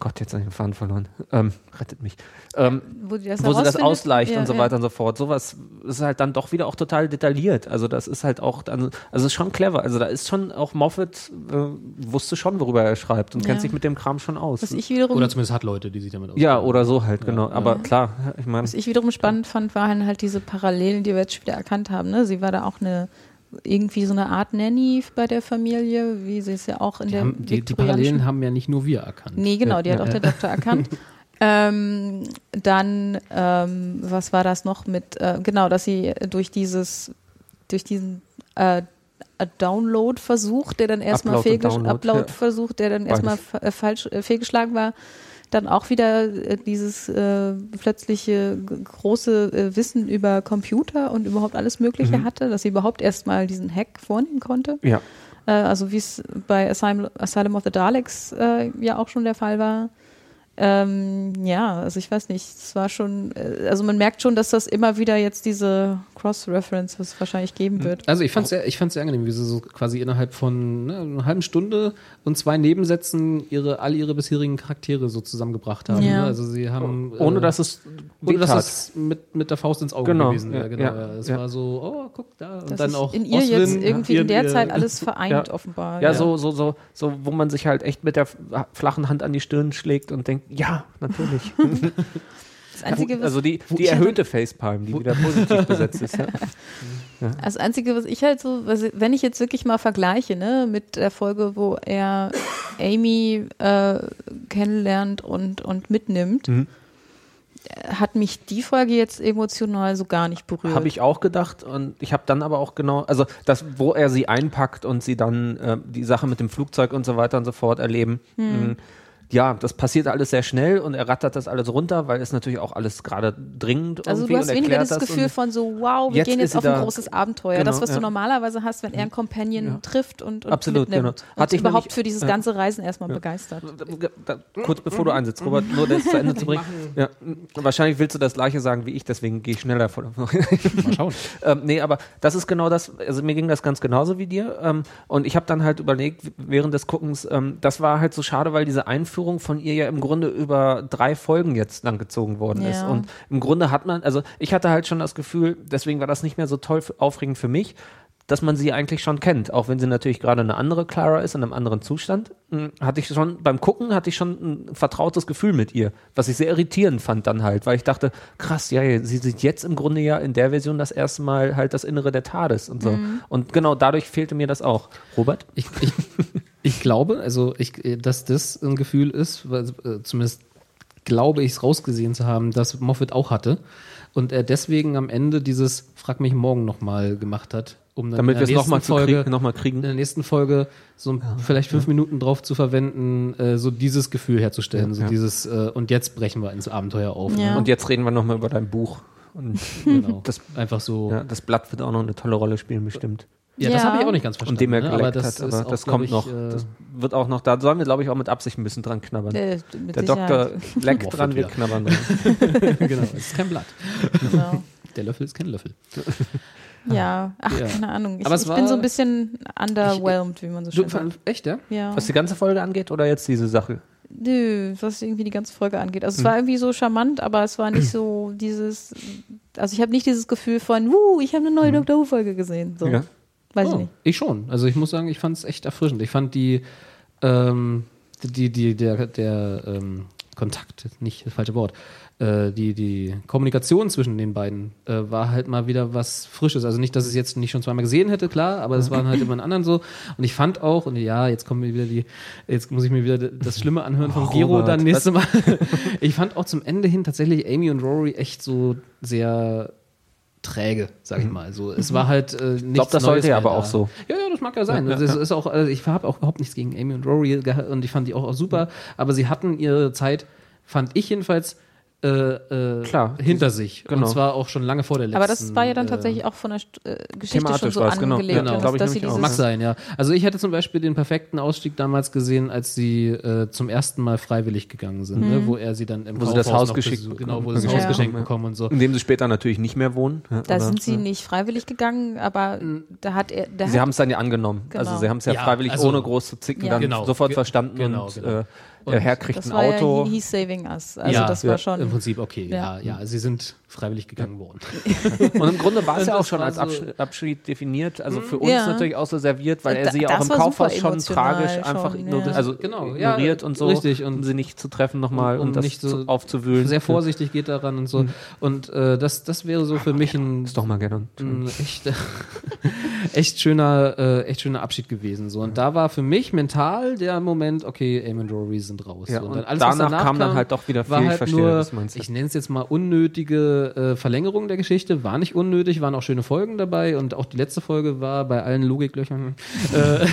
Gott, jetzt habe ich den Faden verloren. Ähm, rettet mich. Ähm, Wo, die das wo sie das ausleicht Ja, und so ja. weiter und so fort. Sowas ist halt dann doch wieder auch total detailliert. Also das ist halt auch, dann, also ist schon clever. Also da ist schon auch Moffat äh, wusste schon, worüber er schreibt und Ja. kennt sich mit dem Kram schon aus. Was ich wiederum Oder zumindest hat Leute, die sich damit auskennen. ja, oder so halt, genau. Aber klar, ich meine, Was ich wiederum spannend fand, waren halt diese Parallelen, die wir jetzt schon wieder erkannt haben. Ne? Sie war da auch eine irgendwie so eine Art Nanny bei der Familie, wie sie es ja auch in Die, der haben, die, die Parallelen haben ja nicht nur wir erkannt. Nee, genau, die hat auch der Doktor erkannt. Ähm, dann, ähm, was war das noch mit, äh, genau, dass sie durch dieses, durch diesen äh, Download-Versuch, der dann erstmal Upload und fehlgesch- Download, Upload-Versuch, der dann erstmal äh, falsch äh, fehlgeschlagen war, dann auch wieder äh, dieses äh, plötzliche große äh, Wissen über Computer und überhaupt alles Mögliche hatte, dass sie überhaupt erstmal diesen Hack vornehmen konnte. ja. Äh, also wie es bei Asylum, Asylum of the Daleks äh, ja auch schon der Fall war. Ähm, ja, also ich weiß nicht, es war schon, äh, also man merkt schon, dass das immer wieder jetzt diese Cross-References wahrscheinlich geben wird. Also ich fand es sehr, ich fand's sehr angenehm, wie sie so quasi innerhalb von ne, einer halben Stunde und zwei Nebensätzen ihre, all ihre bisherigen Charaktere so zusammengebracht haben. Ja. Ne? Also sie haben Ohne äh, dass es ohne dass es mit, mit der Faust ins Auge Genau, gewesen wäre. ja, Genau. ja, es ja. war so, oh, guck da. Und Das dann ist auch in ihr jetzt Oswin, irgendwie in der Zeit alles vereint Ja. offenbar. Ja, so, so, so, so, wo man sich halt echt mit der flachen Hand an die Stirn schlägt und denkt, ja, natürlich. Das Einzige, was, also die, die erhöhte Facepalm, die wieder positiv besetzt ist. Ja. das Einzige, was ich halt so, was, wenn ich jetzt wirklich mal vergleiche, ne, mit der Folge, wo er Amy äh, kennenlernt und, und mitnimmt, Mhm. hat mich die Folge jetzt emotional so gar nicht berührt. Habe ich auch gedacht und ich habe dann aber auch genau, also das, wo er sie einpackt und sie dann äh, die Sache mit dem Flugzeug und so weiter und so fort erleben. Hm. Ja, das passiert alles sehr schnell und er rattert das alles runter, weil es natürlich auch alles gerade dringend Also du hast weniger das Gefühl von so, wow, wir Jetzt gehen jetzt auf ein da. großes Abenteuer. Genau, das, was ja. du normalerweise hast, wenn er einen Companion trifft und, und Absolut, mitnimmt. genau. Und Hatte ich überhaupt nämlich- für dieses ja. ganze Reisen erstmal begeistert. Da, kurz bevor du einsetzt, Robert, nur das zu Ende zu bringen. Ja, wahrscheinlich willst du das gleiche sagen wie ich, deswegen gehe ich schneller vor. Mal schauen. ähm, nee, aber das ist genau das, also mir ging das ganz genauso wie dir. Ähm, und ich habe dann halt überlegt, während des Guckens, ähm, das war halt so schade, weil diese Einführung von ihr ja im Grunde über drei Folgen jetzt lang gezogen worden ist. Ja. Und im Grunde hat man, also ich hatte halt schon das Gefühl, deswegen war das nicht mehr so toll, aufregend für mich, dass man sie eigentlich schon kennt, auch wenn sie natürlich gerade eine andere Clara ist, in einem anderen Zustand, mh, hatte ich schon, beim Gucken hatte ich schon ein vertrautes Gefühl mit ihr, was ich sehr irritierend fand dann halt, weil ich dachte, krass, ja, sie sieht jetzt im Grunde ja in der Version das erste Mal halt das Innere der TARDIS und so. Und genau dadurch fehlte mir das auch. Robert? Ich, ich, ich glaube, also ich, äh, dass das ein Gefühl ist, weil, äh, zumindest glaube ich es rausgesehen zu haben, dass Moffat auch hatte. Und er deswegen am Ende dieses Frag mich morgen nochmal gemacht hat, um dann Damit in wir der es nochmal nächsten Folge, noch mal in kriegen. der nächsten Folge so ein- vielleicht fünf Minuten drauf zu verwenden, äh, so dieses Gefühl herzustellen, so ja. dieses äh, und jetzt brechen wir ins Abenteuer auf. Ja. Ne? Und jetzt reden wir nochmal über dein Buch. Und Genau. das, einfach so. ja, das Blatt wird auch noch eine tolle Rolle spielen, bestimmt. Ja, das Ja. habe ich auch nicht ganz verstanden. Und dem er ne? geleckt aber das hat, aber auch, das glaub kommt ich, noch. äh, das wird auch noch, da sollen wir, glaube ich, auch mit Absicht ein bisschen dran knabbern. Äh, Der. Doktor leckt Moffat dran, wir wieder. knabbern dran. genau, es ist kein Blatt. Genau. Der Löffel ist kein Löffel. Ja, ach, Ja. keine Ahnung. Ich, Aber es ich bin so war- ein bisschen underwhelmed, wie man so Du, schön sagt. echt, ja? Ja. Was die ganze Folge angeht oder jetzt diese Sache? Nö, was irgendwie die ganze Folge angeht. Also es Hm. war irgendwie so charmant, aber es war nicht so dieses, also ich habe nicht dieses Gefühl von, wuh, ich habe eine neue Doctor Who-Folge gesehen. So. Hm. Ja. Weiß Oh, ich nicht. Ich schon. Also ich muss sagen, ich fand es echt erfrischend. Ich fand die, ähm, die, die, der, der ähm, Kontakt, nicht das falsche Wort, äh, die, die Kommunikation zwischen den beiden äh, war halt mal wieder was Frisches. Also nicht, dass ich es jetzt nicht schon zweimal gesehen hätte, klar, aber es waren halt immer einen anderen so. Und ich fand auch, und ja, jetzt kommen mir wieder die, jetzt muss ich mir wieder das Schlimme anhören von Oh, Gero dann nächste Mal. ich fand auch zum Ende hin tatsächlich Amy und Rory echt so sehr träge, sag ich mal. Also es war halt äh, nichts Ich glaube, das Neues sollte ja aber da. auch so. Ja, ja, das mag ja sein. Das ist auch, also ich habe auch überhaupt nichts gegen Amy und Rory geha- und ich fand die auch, auch super, aber sie hatten ihre Zeit, fand ich jedenfalls, äh, äh, Klar. hinter sich. Genau. Und zwar auch schon lange vor der letzten. Aber das war ja dann äh, tatsächlich auch von der St- äh, Geschichte schon Thematisch so genau. angelegt, Genau, dass, glaub ich dass Mag sein, ja. Also ich hätte zum Beispiel den perfekten Ausstieg damals gesehen, als sie äh, zum ersten Mal freiwillig gegangen sind, Mhm. ne? wo er sie dann im Wo sie das Haus geschickt bekommen. Genau, wo sie das Ja. Haus geschenkt bekommen und so. In dem sie später natürlich nicht mehr wohnen. Ja, Da oder- sind sie nicht freiwillig gegangen, aber da hat er. Da Sie haben es dann ja angenommen. Genau. Also sie haben es ja, Ja, freiwillig also- ohne groß zu zicken Ja. dann Genau. sofort verstanden genau, und, genau. Äh, Und der Herr kriegt das ein war Auto. ja He, He's Saving Us. Also ja, das war schon. Im Prinzip okay, ja. Ja. ja, sie sind freiwillig gegangen worden. Und im Grunde war es Und ja auch schon als so- Abschied, definiert. Also für uns Ja. natürlich auch so serviert, weil er Da- sie ja auch im Kaufhaus schon tragisch schon, einfach ja. ignoriert, also Genau, ja, ignoriert und so, richtig, und- um sie nicht zu treffen nochmal um und, das nicht so zu, aufzuwühlen. Sehr vorsichtig geht daran und so. Und äh, das, das wäre so für mich ein, Ist doch mal gerne. ein echt, echt schöner, äh, echt schöner Abschied gewesen. So. Und da war für mich mental der Moment, okay, Eamon und Rory sind raus. Ja, so. und danach kam dann halt doch wieder viel, ich halt verstehe, nur, ich nenne es jetzt mal unnötige äh, Verlängerung der Geschichte. War nicht unnötig, waren auch schöne Folgen dabei und auch die letzte Folge war bei allen Logiklöchern äh,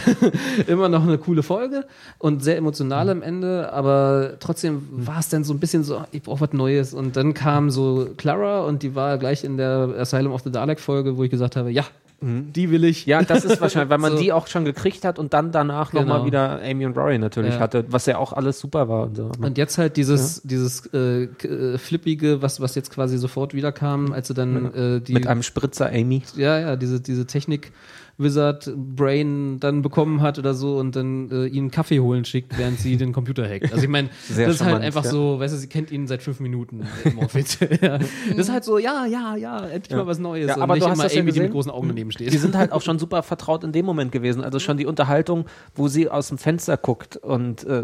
immer noch eine coole Folge und sehr emotional am Ende, aber trotzdem war es dann so ein bisschen so, ich brauche was Neues und dann kam so Clara und die war gleich in der Asylum of the Dalek Folge, wo ich gesagt habe, ja, die will ich. Ja, das ist wahrscheinlich, weil man So. die auch schon gekriegt hat und dann danach Genau. nochmal wieder Amy und Rory natürlich Ja. hatte, was ja auch alles super war. Und so. Und jetzt halt dieses, dieses äh, äh, Flippige, was, was jetzt quasi sofort wieder kam, als sie dann äh, die Mit einem Spritzer Amy. ja, ja, diese, diese Technik Wizard Brain dann bekommen hat oder so und dann äh, ihn einen Kaffee holen schickt, während sie den Computer hackt. Also ich meine, das ist halt einfach ja. so, weißt du, sie kennt ihn seit fünf Minuten im Office. ja. Das ist halt so, ja, ja, ja, endlich mal was Neues. Ja, und aber nicht du hast immer das ja Amy, die mit großen Augen daneben steht. Die sind halt auch schon super vertraut in dem Moment gewesen. Also schon die Unterhaltung, wo sie aus dem Fenster guckt und äh,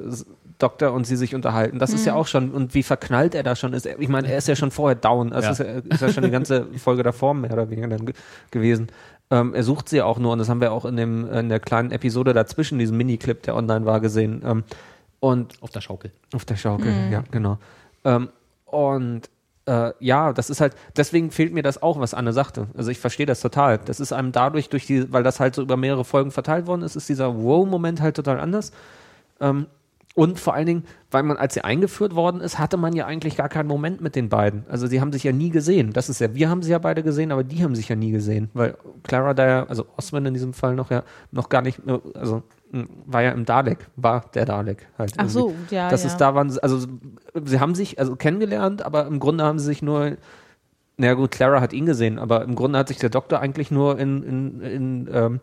Doktor und sie sich unterhalten. Das ist ja auch schon, und wie verknallt er da schon ist. Ich meine, er ist ja schon vorher down. Das Ja. ist, ja, ist ja schon die ganze Folge davor mehr oder weniger dann ge gewesen. Ähm, er sucht sie auch nur, und das haben wir auch in, dem, in der kleinen Episode dazwischen, diesem Miniclip, der online war, gesehen. Ähm, und Auf der Schaukel. auf der Schaukel, ja, genau. Ähm, und äh, ja, das ist halt, deswegen fehlt mir das auch, was Anne sagte. Also ich verstehe das total. Das ist einem dadurch, durch die, weil das halt so über mehrere Folgen verteilt worden ist, ist dieser Wow-Moment halt total anders. Ähm, und vor allen Dingen, weil man, als sie eingeführt worden ist, hatte man ja eigentlich gar keinen Moment mit den beiden. Also sie haben sich ja nie gesehen. Das ist ja, wir haben sie ja beide gesehen, aber die haben sich ja nie gesehen. Weil Clara da ja, also Osman in diesem Fall noch ja, noch gar nicht, äh, also mh, war ja im Dalek, war der Dalek halt. Ach so, irgendwie. ja, Das ja. ist da waren, also sie haben sich also kennengelernt, aber im Grunde haben sie sich nur na ja, gut, Clara hat ihn gesehen, aber im Grunde hat sich der Doktor eigentlich nur in, in, in, ähm,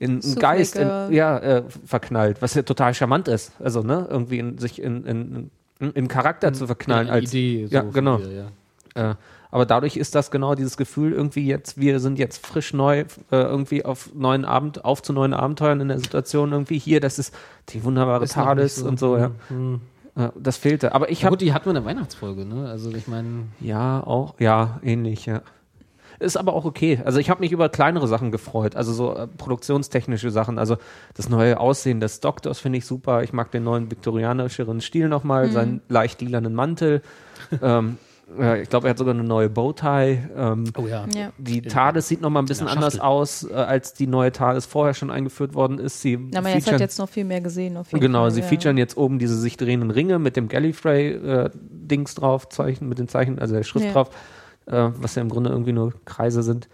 in einen Geist in, ja, äh, verknallt, was ja total charmant ist. Also, ne, irgendwie in, sich in, in, in, in Charakter zu verknallen. Eine als, Idee. so ja, genau. ihr, ja. Äh, aber dadurch ist das genau dieses Gefühl, irgendwie jetzt, wir sind jetzt frisch neu, äh, irgendwie auf neuen Abend, auf zu neuen Abenteuern in der Situation irgendwie hier, das ist die wunderbare Ist TARDIS so. und so, ja. Hm. Äh, Das fehlte. Aber ich Ja, habe gut, die hatten wir in der Weihnachtsfolge, ne? Also ich meine, Ja, auch, ja, ähnlich, ja. Ist aber auch okay. Also ich habe mich über kleinere Sachen gefreut, also so äh, produktionstechnische Sachen. Also das neue Aussehen des Doktors finde ich super. Ich mag den neuen viktorianischeren Stil nochmal, seinen leicht lilanen Mantel. ähm, ja, ich glaube, er hat sogar eine neue Bowtie. Ähm, oh ja. Ja. die TARDIS sieht nochmal ein bisschen der anders aus, äh, als die neue TARDIS vorher schon eingeführt worden ist. Sie Na, man jetzt featuren- hat jetzt noch viel mehr gesehen. Auf jeden Genau, Fall, sie ja. featuren jetzt oben diese sich drehenden Ringe mit dem Gallifrey-Dings drauf, Zeichen, mit den Zeichen, also der Schrift Ja. drauf, äh, was ja im Grunde irgendwie nur Kreise sind.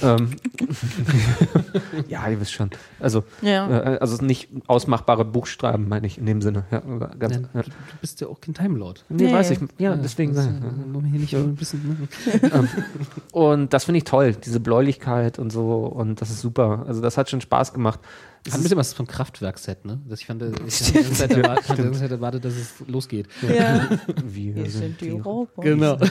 Ähm, ja, ihr wisst schon. Also, Ja. äh, also nicht ausmachbare Buchstaben, meine ich in dem Sinne. Ja, ganz, Ja, ja. du, du bist ja auch kein Time Lord. Nee, Nee. weiß ich. Ja, deswegen. das, äh, hier nicht ein bisschen, ne? Und das finde ich toll, diese Bläulichkeit und so. Und das ist super. Also, das hat schon Spaß gemacht. Hat ein bisschen was vom Kraftwerk-Set, ne? Das ich fand, ich hatte die ganze Zeit erwartet, erwartet, dass es losgeht. Ja. wir Wir sind die Roboter. Genau.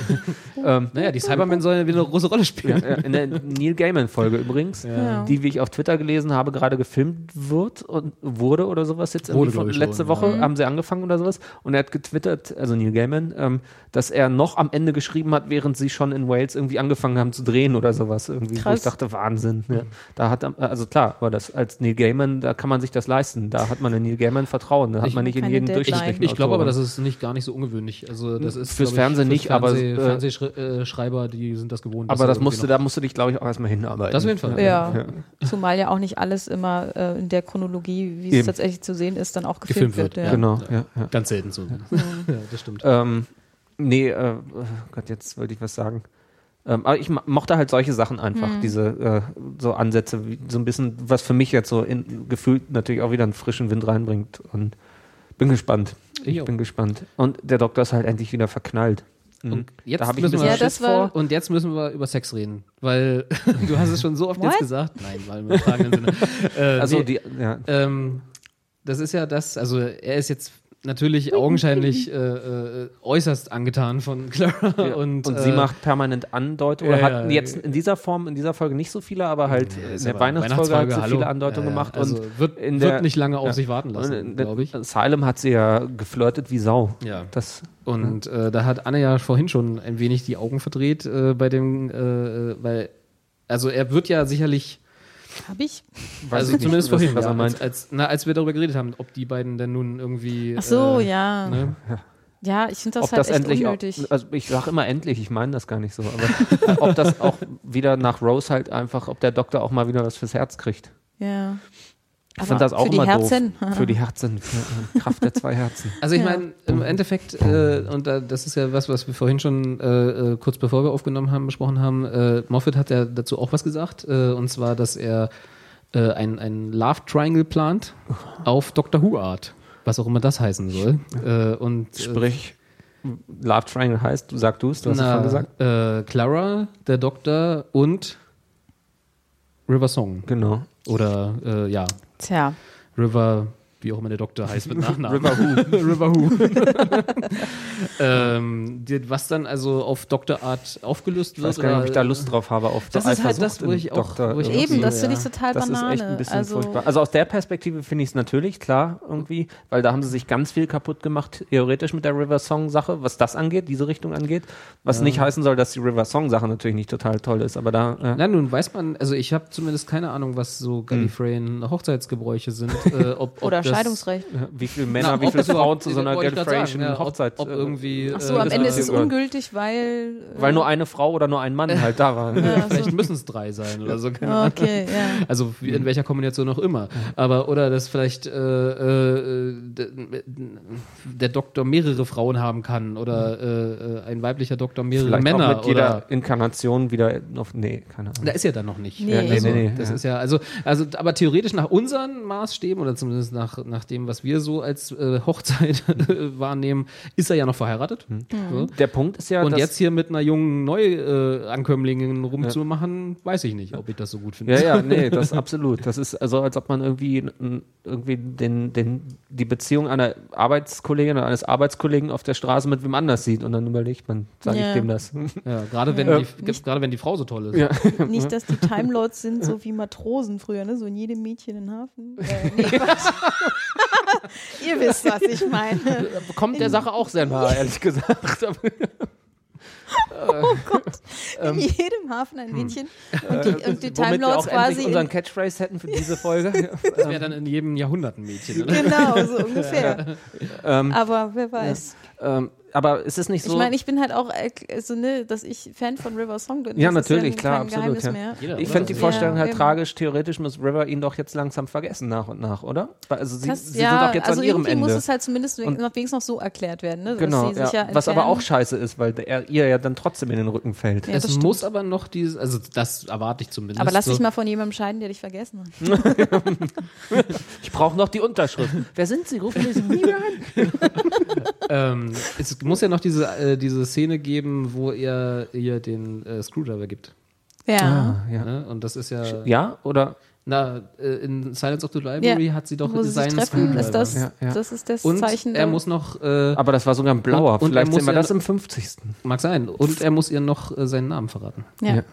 Ähm, Naja, die Cybermen sollen wieder eine große Rolle spielen. Ja, in der Neil Gaiman-Folge übrigens, Ja. die, wie ich auf Twitter gelesen habe, gerade gefilmt wird und wurde oder sowas jetzt Wurde, von, letzte schon, Woche ja. haben sie angefangen oder sowas und er hat getwittert, also Neil Gaiman, ähm, dass er noch am Ende geschrieben hat, während sie schon in Wales irgendwie angefangen haben zu drehen oder sowas irgendwie. Wo Krass. ich dachte, Wahnsinn. Ja. Da hat er- also klar, aber das als Neil Gaiman, da kann man sich das leisten. Da hat man in Neil Gaiman Vertrauen. Da hat Ich- man nicht in jeden durchschnittlichen Ich glaube aber, das ist nicht gar nicht so ungewöhnlich. Also das ist Fürs ich, Fernsehen nicht, aber, äh, Fernsehschreiber, die sind das gewohnt. aber das musste, noch- da musst du dich, glaube ich, auch erstmal hinarbeiten. Das auf jeden Fall. Ja. Zumal ja auch nicht alles immer äh, in der Chronologie, wie es Eben. tatsächlich zu sehen ist, dann auch gefilmt, Gefilmt wird, wird. ja. Genau, ja, ja. Ganz selten so. ja, das stimmt. Ähm, Nee, äh, oh Gott, jetzt wollte ich was sagen. Ähm, aber ich mochte halt solche Sachen einfach, Hm. diese äh, so Ansätze, wie, so ein bisschen, was für mich jetzt so in, gefühlt natürlich auch wieder einen frischen Wind reinbringt. Und bin gespannt. Ich auch. bin gespannt. Und der Doktor ist halt endlich wieder verknallt. Mhm. Und jetzt da habe ich ein müssen wir- Ja, das vor. Und jetzt müssen wir über Sex reden, weil du hast es schon so oft What? jetzt gesagt. Nein, weil im übertragenen Sinne. Äh, Also nee, die, ja, ähm, das ist ja das, also er ist jetzt natürlich augenscheinlich äh, äh, äußerst angetan von Clara Ja, und, und, sie äh, macht permanent Andeutungen. ja, Oder ja. hat jetzt in dieser Form, in dieser Folge nicht so viele, aber halt in der aber Weihnachtsfolge hat sie hallo. viele Andeutungen Ja, ja, gemacht. Also und wird, in wird der- nicht lange auf ja. sich warten lassen, in glaube ich. Asylum hat sie ja geflirtet wie Sau. Ja. Das, Und äh, da hat Anne ja vorhin schon ein wenig die Augen verdreht äh, bei dem, äh, weil, also er wird ja sicherlich, Hab ich? weiß also ich zumindest vorhin, was er meint. als, als, na, als wir darüber geredet haben, ob die beiden denn nun irgendwie. Ach so, äh, ja. Ne? Ja, ich finde das ob halt das echt endlich, auch, unnötig. also ich sage immer endlich, ich meine das gar nicht so, aber ob das auch wieder nach Rose halt einfach, ob der Doktor auch mal wieder was fürs Herz kriegt. ja. Ich finde das auch für die immer Herzen. doof. Für die Herzen, für äh, Kraft der zwei Herzen. Also ich Ja. meine, im Endeffekt, äh, und da, das ist ja was, was wir vorhin schon äh, äh, kurz bevor wir aufgenommen haben, besprochen haben, äh, Moffat hat ja dazu auch was gesagt, äh, und zwar, dass er äh, ein, ein Love Triangle plant auf Doctor Who Art, was auch immer das heißen soll. Äh, und äh, Sprich, Love Triangle heißt, du sag du es, du hast es schon gesagt. Äh, Clara, der Doktor und River Song. Genau. Oder äh, ja, Tja. River, wie auch immer der Doktor heißt mit Nachnamen. River Who. River Who. ähm, die, was dann also auf Dr. Art aufgelöst Ich wird. weiß gar nicht, ob ich da Lust drauf habe, auf Das so ist halt das, wo ich auch- Doktor wo ich. Eben, das Ja. finde ich total Das ist Banane. echt ein bisschen also, furchtbar. Also aus der Perspektive finde ich es natürlich klar irgendwie, weil da haben sie sich ganz viel kaputt gemacht, theoretisch mit der River Song Sache, was das angeht, diese Richtung angeht. Was nicht heißen soll, dass die River Song Sache natürlich nicht total toll ist, aber da. Äh, Na, nun weiß man, also ich habe zumindest keine Ahnung, was so Gallifreyan Hochzeitsgebräuche sind. Äh, ob, ob oder das, Scheidungsrecht. wie viele Männer, Na, wie ob viele Frauen zu so einer sagen, ja, ob- Hochzeit. Ob, äh, irgendwie. Ach so, äh, am Ende ist es Beziehung. ungültig, weil. äh, weil nur eine Frau oder nur ein Mann halt da war. ja, so. Vielleicht müssen es drei sein oder so. keine Ahnung. Okay, ja. Also wie, in welcher Kombination auch immer. Aber oder dass vielleicht äh, äh, de- der Doktor mehrere Frauen haben kann oder äh, äh, ein weiblicher Doktor mehrere Vielleicht Männer auch mit jeder oder Inkarnation wieder auf. Nee, keine Ahnung. da ist ja dann noch nicht. Nee. Ja, nee, Also, nee, nee, das ja. ist ja, also, also, aber theoretisch nach unseren Maßstäben oder zumindest nach, nach dem, was wir so als äh, Hochzeit wahrnehmen, ist er ja noch verheiratet. Hm. So. Der Punkt ist ja, Und dass jetzt hier mit einer jungen Neuankömmlingin rumzumachen, weiß ich nicht, ob ich das so gut finde. Ja, ja, nee, das absolut. Das ist also, als ob man irgendwie, irgendwie den, den, die Beziehung einer Arbeitskollegin oder eines Arbeitskollegen auf der Straße mit wem anders sieht und dann überlegt man, sage Ja. ich dem das. Ja, gerade wenn, Ja. die, gerade wenn die Frau so toll ist. Ja. Nicht, dass die Time Lords sind, so wie Matrosen früher, ne? So in jedem Mädchen in Hafen. Äh, nee. Ihr wisst, was ich meine. Kommt der Sache auch sehr nahe, ehrlich gesagt. Aber- In jedem Hafen ein Mädchen. Und die, und die Time Lords quasi. unseren Catchphrase hätten für diese Folge. Das wäre dann in jedem Jahrhundert ein Mädchen. Oder? genau, so ungefähr. ähm, Aber wer weiß. Ähm, aber ist es nicht so? Ich meine, ich bin halt auch äh, so, ne, dass ich Fan von River Song bin. Ja, Das ist natürlich, kein klar, absolut, ja. Mehr. Jeder, ich fände die Vorstellung Ja, halt eben. tragisch. Theoretisch muss River ihn doch jetzt langsam vergessen nach und nach, oder? Also sie, Das, sie ja, sind doch jetzt also an ihrem irgendwie Ende. muss es halt zumindest Und- noch, wenigstens noch so erklärt werden. Ne? dass Genau, sie sich ja. ja was aber auch scheiße ist, weil er ihr ja dann trotzdem in den Rücken fällt. Ja, das es stimmt. muss aber noch dieses, also das erwarte ich zumindest. Aber lass so, dich mal von jemandem scheiden, der dich vergessen hat. Ich brauche noch die Unterschrift. Wer sind Sie? Rufen Sie nie mehr an. ähm, es muss ja noch diese, äh, diese Szene geben, wo er ihr den äh, Screwdriver gibt. Ja. ja. Ne? Und das ist ja, Ja, oder? na, äh, in Silence of the Library Ja. hat sie doch Wo sie seinen treffen, Screwdriver. ist das, Ja, ja. das ist das und Zeichen. er muss noch, äh, Aber das war sogar ein blauer. Und- Vielleicht er muss sehen wir ja das im 50. mag sein, und er muss ihr noch äh, seinen Namen verraten. ja.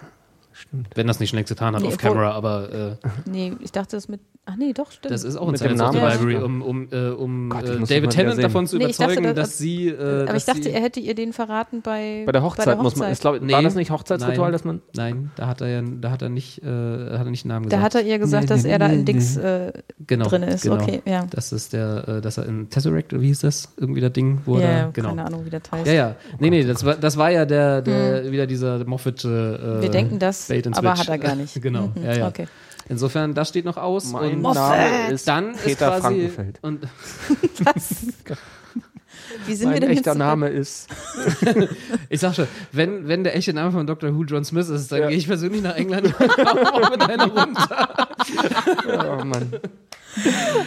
Stimmt. Wenn das nicht schon längst getan hat Nee, auf Camera, aber äh, Nee, ich dachte das mit. Ach nee, doch, stimmt. das ist auch in Mit dem Silence of the? Library, um, um, äh, um Gott, äh, David Tennant davon zu Nee, ich dachte, überzeugen, das- dass sie. Äh, Aber dass ich dachte, sie, er hätte ihr den verraten bei, Bei der Hochzeit, muss man. Ich glaube, Nee. war das nicht Hochzeitsritual, Nein. dass man. Nein, da hat er ja, da hat er nicht, äh, hat er nicht einen Namen Da gesagt. hat er ihr gesagt, Nee, dass nee, er da in Dix äh, genau, drin ist. Genau. Okay, ja. Das ist der, äh, dass er in Tesseract, oder wie hieß das? Irgendwie das Ding, wo Ja, er da, genau. keine Ahnung, wie das heißt. Ja, ja. Nee, nee, das war, das war ja der, der wieder dieser Moffat. Wir denken das, And aber Switch. hat er gar nicht. genau, Mhm, ja, ja. Okay. Insofern, das steht noch aus. Mein und Name ist dann ist Peter quasi, Frankenfeld. Und Was? Wie sind wir mein denn echter? Name ist Ich sag schon, wenn, wenn der echte Name von Dr. Who John Smith ist, dann gehe ich persönlich nach England und mit einer runter. Oh Mann.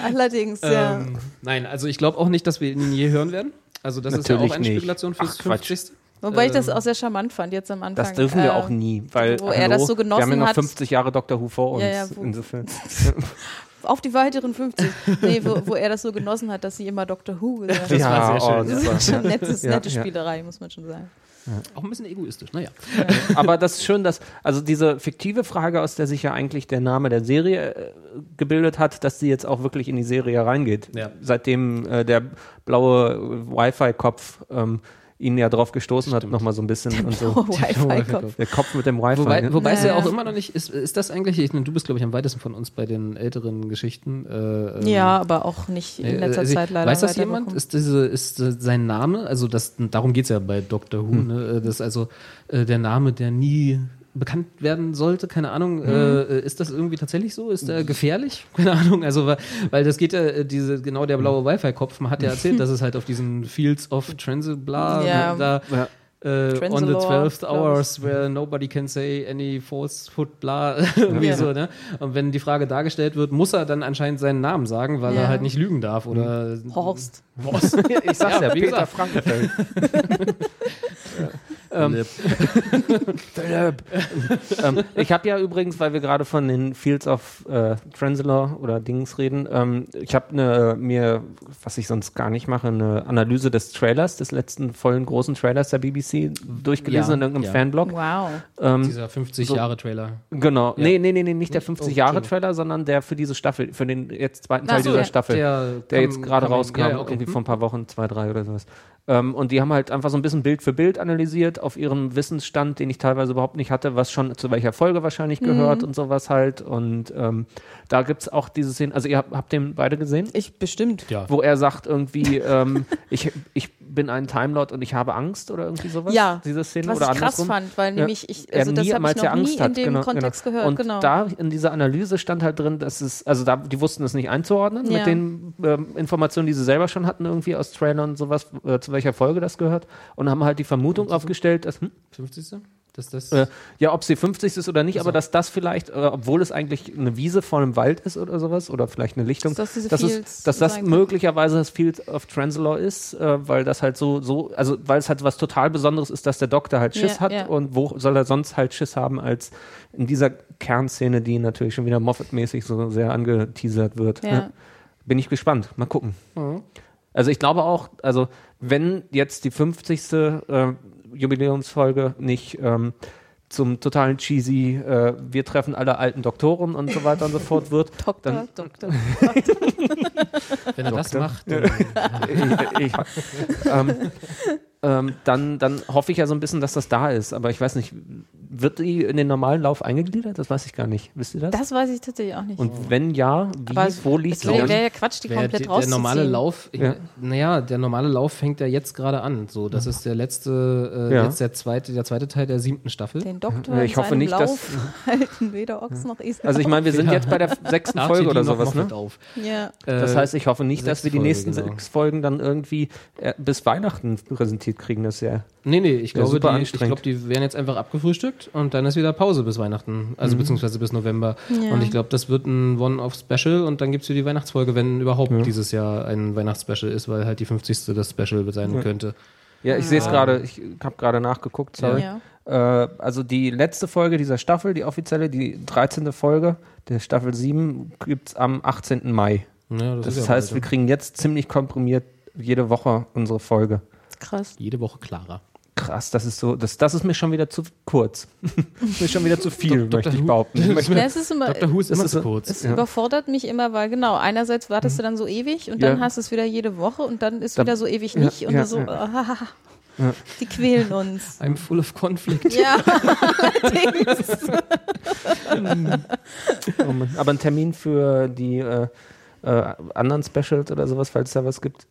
Allerdings, ja. Ähm, nein, also ich glaube auch nicht, dass wir ihn je hören werden. Also das ist ja Natürlich auch eine nicht. Spekulation fürs Ach, Quatsch. 50. Wobei ich das ähm, auch sehr charmant fand jetzt am Anfang. Das dürfen wir Äh, auch nie, weil wo er das so wir haben ja genossen noch hat. 50 Jahre Dr. Who vor uns. Ja, ja, insofern. Auf die weiteren 50. Nee, wo, wo er das so genossen hat, dass sie immer Dr. Who gesagt haben. Das war sehr schön, oh, Das ist schon nettes, Ja, nette ja. Spielerei, muss man schon sagen. Auch ein bisschen egoistisch, naja. Aber das ist schön, dass, also diese fiktive Frage, aus der sich ja eigentlich der Name der Serie äh, gebildet hat, dass die jetzt auch wirklich in die Serie reingeht. Ja. Seitdem äh, der blaue Wi-Fi-Kopf ähm, ihn ja drauf gestoßen hat, nochmal so ein bisschen und so. Wi-Fi-Kopf. Der Kopf mit dem Wi-Fi. Wobei, ne? wobei es ja Naja. auch immer noch nicht ist, ist das eigentlich, ich, du bist glaube ich am weitesten von uns bei den älteren Geschichten. Äh, ähm, Ja, aber auch nicht in letzter also, Zeit leider. Weiß das jemand? Ist, diese, ist äh, sein Name, also das, darum geht es ja bei Doctor Who, Hm. ne? äh, das ist also äh, der Name, der nie bekannt werden sollte, keine Ahnung, Hm. äh, ist das irgendwie tatsächlich so? Ist der gefährlich? Keine Ahnung, also weil, das geht ja, äh, diese, genau der blaue Wi-Fi-Kopf, man hat ja erzählt, dass es halt auf diesen Fields of Transit, bla, Ja. da, Ja. äh, on the Transalore, 12th glaub hours where nobody can say any falsehood, bla, irgendwie Ja. so, ne? Und wenn die Frage dargestellt wird, muss er dann anscheinend seinen Namen sagen, weil Ja. er halt nicht lügen darf oder Horst. Horst. Ich sag's ja, Ja, Peter. Frankenfeld. Ähm, Philipp. ähm, ich habe ja übrigens, weil wir gerade von den Fields of äh, Translator oder Dings reden, ähm, ich habe eine, mir, was ich sonst gar nicht mache, eine Analyse des Trailers, des letzten vollen großen Trailers der BBC durchgelesen Ja, in irgendeinem ja. Fanblog. Wow. Ähm, Dieser 50 So- Jahre Trailer. genau. Ja. Nee, nee, nee, nee, nicht der Oh, 50-Jahre-Trailer, sondern der für diese Staffel, für den jetzt zweiten Teil so, dieser ja. Staffel. Der, der jetzt gerade rauskam, okay. irgendwie vor ein paar Wochen, zwei, drei oder sowas. Ähm, und die haben halt einfach so ein bisschen Bild für Bild analysiert auf ihrem Wissensstand, den ich teilweise überhaupt nicht hatte, was schon zu welcher Folge wahrscheinlich gehört und sowas halt. Und ähm, da gibt's auch diese Szene, also ihr habt, habt den beide gesehen? Ich bestimmt. Ja. Wo er sagt irgendwie, ähm, ich, ich bin ein Timelord und ich habe Angst oder irgendwie sowas? Ja, Diese Szene Was oder ich krass andersrum? fand, weil nämlich ich, Er also das nie- habe ich als er noch nie Angst in hat, dem genau, Kontext genau. gehört. Und genau. da in dieser Analyse stand halt drin, dass es, also da, die wussten es nicht einzuordnen Ja. mit den ähm, Informationen, die sie selber schon hatten, irgendwie aus Trailern und sowas, äh, zu welcher Folge das gehört. Und haben halt die Vermutung aufgestellt, dass, hm, 50. Dass das. äh, ja, ob sie 50 ist oder nicht, aber dass das vielleicht, äh, obwohl es eigentlich eine Wiese vor einem Wald ist oder sowas, oder vielleicht eine Lichtung, Dass das dass, es, dass das möglicherweise das Field of Transalore ist, äh, weil das halt so, so, also weil es halt was total Besonderes ist, dass der Doktor halt Schiss Ja, hat ja. und wo soll er sonst halt Schiss haben als in dieser Kernszene, die natürlich schon wieder Moffat-mäßig so sehr angeteasert wird. Ja. Ne? Bin ich gespannt. Mal gucken. Also ich glaube auch, also wenn jetzt die 50. Jubiläumsfolge nicht ähm, zum totalen cheesy, äh, wir treffen alle alten Doktoren und so weiter und so fort wird, Doktor, dann Doktor. wenn er das Doktor. macht, dann, ich, ich, ähm, ähm, dann, dann hoffe ich ja so ein bisschen, dass das da ist. Aber ich weiß nicht, wird die in den normalen Lauf eingegliedert? Das weiß ich gar nicht. Wisst ihr das? Das weiß ich tatsächlich auch nicht. und wenn ja, wie, Aber wo liegt es sie? wäre ja Quatsch, die komplett die, der rauszuziehen. normale Lauf, Ja. naja, der normale Lauf fängt ja jetzt gerade an. So, das ist der letzte, äh, Ja. jetzt der zweite, der zweite Teil der siebten Staffel. Den Doktor ich hoffe nicht, Lauf dass- halten weder Ochs noch Esel. Also ich meine, wir sind Ja. jetzt bei der sechsten Folge oder sowas, ne? Auf. ja. Das Äh, heißt, ich hoffe nicht, dass wir die nächsten genau. sechs Folgen dann irgendwie äh, bis Weihnachten präsentiert kriegen. Das ist ja Nee, nee, ich glaube, die, ich glaube, die werden jetzt einfach abgefrühstückt und dann ist wieder Pause bis Weihnachten. Also Mhm. beziehungsweise bis November. Ja. Und ich glaube, das wird ein One-Off-Special und dann gibt es wieder die Weihnachtsfolge, wenn überhaupt dieses Jahr ein Weihnachtsspecial ist, weil halt die 50. das Special sein könnte. Ja, ich sehe es gerade, ich habe gerade nachgeguckt, sorry. Ja. Äh, also die letzte Folge dieser Staffel, die offizielle, die 13. Folge der Staffel 7, gibt es am 18. Mai. Ja, Das, ist ja heißt, wir kriegen jetzt ziemlich komprimiert jede Woche unsere Folge. Krass. ja. jede Woche klarer. Krass, das ist so, das, das ist mir schon wieder zu kurz. das ist mir schon wieder zu viel, Dok- möchte Dr. ich behaupten. Ja, es ist immer, Dr. Who ist das immer ist zu so- kurz. es Ja. überfordert mich immer, weil genau, einerseits wartest du dann so ewig und dann Ja. hast du es wieder jede Woche und dann ist Da- wieder so ewig Ja, nicht und so, ja. ah, Ja. die quälen uns. I'm full of conflict. Ja, allerdings. Oh. Aber ein Termin für die äh, äh, anderen Specials oder sowas, falls es da was gibt.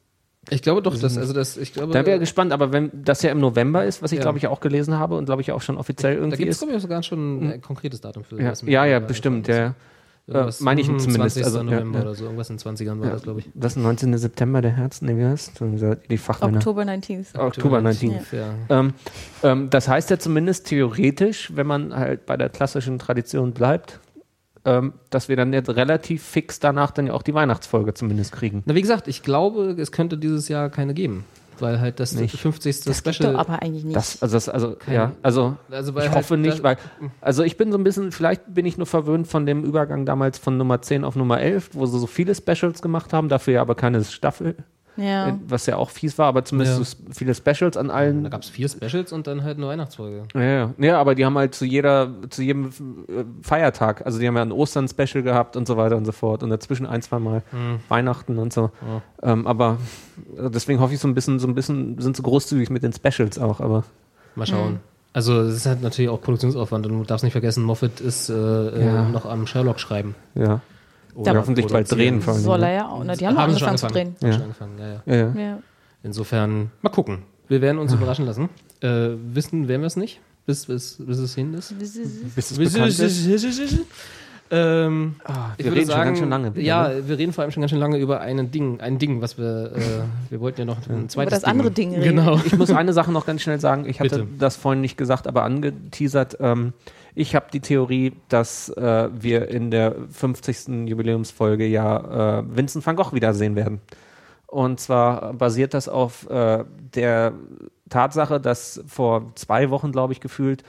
Ich glaube doch, dass, also das, ich glaube, Da wäre gespannt, aber wenn das ja im November ist, was ich Ja. glaube ich auch gelesen habe und glaube ich auch schon offiziell da irgendwie gibt es, glaube ich, sogar schon ein konkretes Datum für. Ja, das mit- ja, ja, äh, bestimmt, ja, ja. Irgendwas- meine ich hm, zumindest, 20. also, ja, November ja. oder so. Irgendwas in den 20ern war das, glaube ich. Das ist 19. September, der Herz, ne, wie heißt Die Fachmänner. Oktober 19th. Oktober 19. Ja. Ähm, ähm, das heißt ja zumindest theoretisch, wenn man halt bei der klassischen Tradition bleibt, ähm, dass wir dann jetzt relativ fix danach dann ja auch die Weihnachtsfolge zumindest kriegen. Na, wie gesagt, ich glaube, es könnte dieses Jahr keine geben. Weil halt das Nicht. 50. Das Special. doch aber eigentlich nicht. Das, also, das, also, ja, also, Also, weil ich halt hoffe nicht, weil, also ich bin so ein bisschen, vielleicht bin ich nur verwöhnt von dem Übergang damals von Nummer 10 auf Nummer 11, wo sie so viele Specials gemacht haben, dafür ja aber keine Staffel, ja. äh, was ja auch fies war, aber zumindest Ja. so viele Specials an allen da gab es vier Specials und dann halt eine Weihnachtsfolge. Ja, ja. ja, aber die haben halt zu jeder, zu jedem äh, Feiertag, also die haben ja ein Ostern-Special gehabt und so weiter und so fort und dazwischen ein, zwei Mal Weihnachten und so. Ähm, aber deswegen hoffe ich so ein bisschen, so ein bisschen, sind so großzügig mit den Specials auch, aber Mal schauen. Also es ist halt natürlich auch Produktionsaufwand und du darfst nicht vergessen, Moffat ist äh, äh, Ja. noch am Sherlock schreiben. ja. Oder Ja, hoffentlich bald drehen vor allem. Soll er ja auch. Na, die haben, Haben schon angefangen zu drehen. Ja. Schon angefangen, ja, ja. Ja. Insofern, mal gucken. Wir werden uns überraschen lassen. Äh, wissen werden wir es nicht, bis, bis, bis es hin ist. Bis es bekannt ist. Ähm, Ah, ich wir würde reden schon sagen, ganz schön lange. wieder, ja, ne? wir reden vor allem schon ganz schön lange über ein Ding, ein Ding, was wir, äh, wir wollten ja noch ein zweites das andere Ding reden. Genau. Ich muss eine Sache noch ganz schnell sagen. Ich hatte Bitte. das vorhin nicht gesagt, aber angeteasert. Ähm, ich habe die Theorie, dass äh, wir in der 50. Jubiläumsfolge ja äh, Vincent van Gogh wiedersehen werden. Und zwar basiert das auf äh, der Tatsache, dass vor zwei Wochen, glaube ich, gefühlt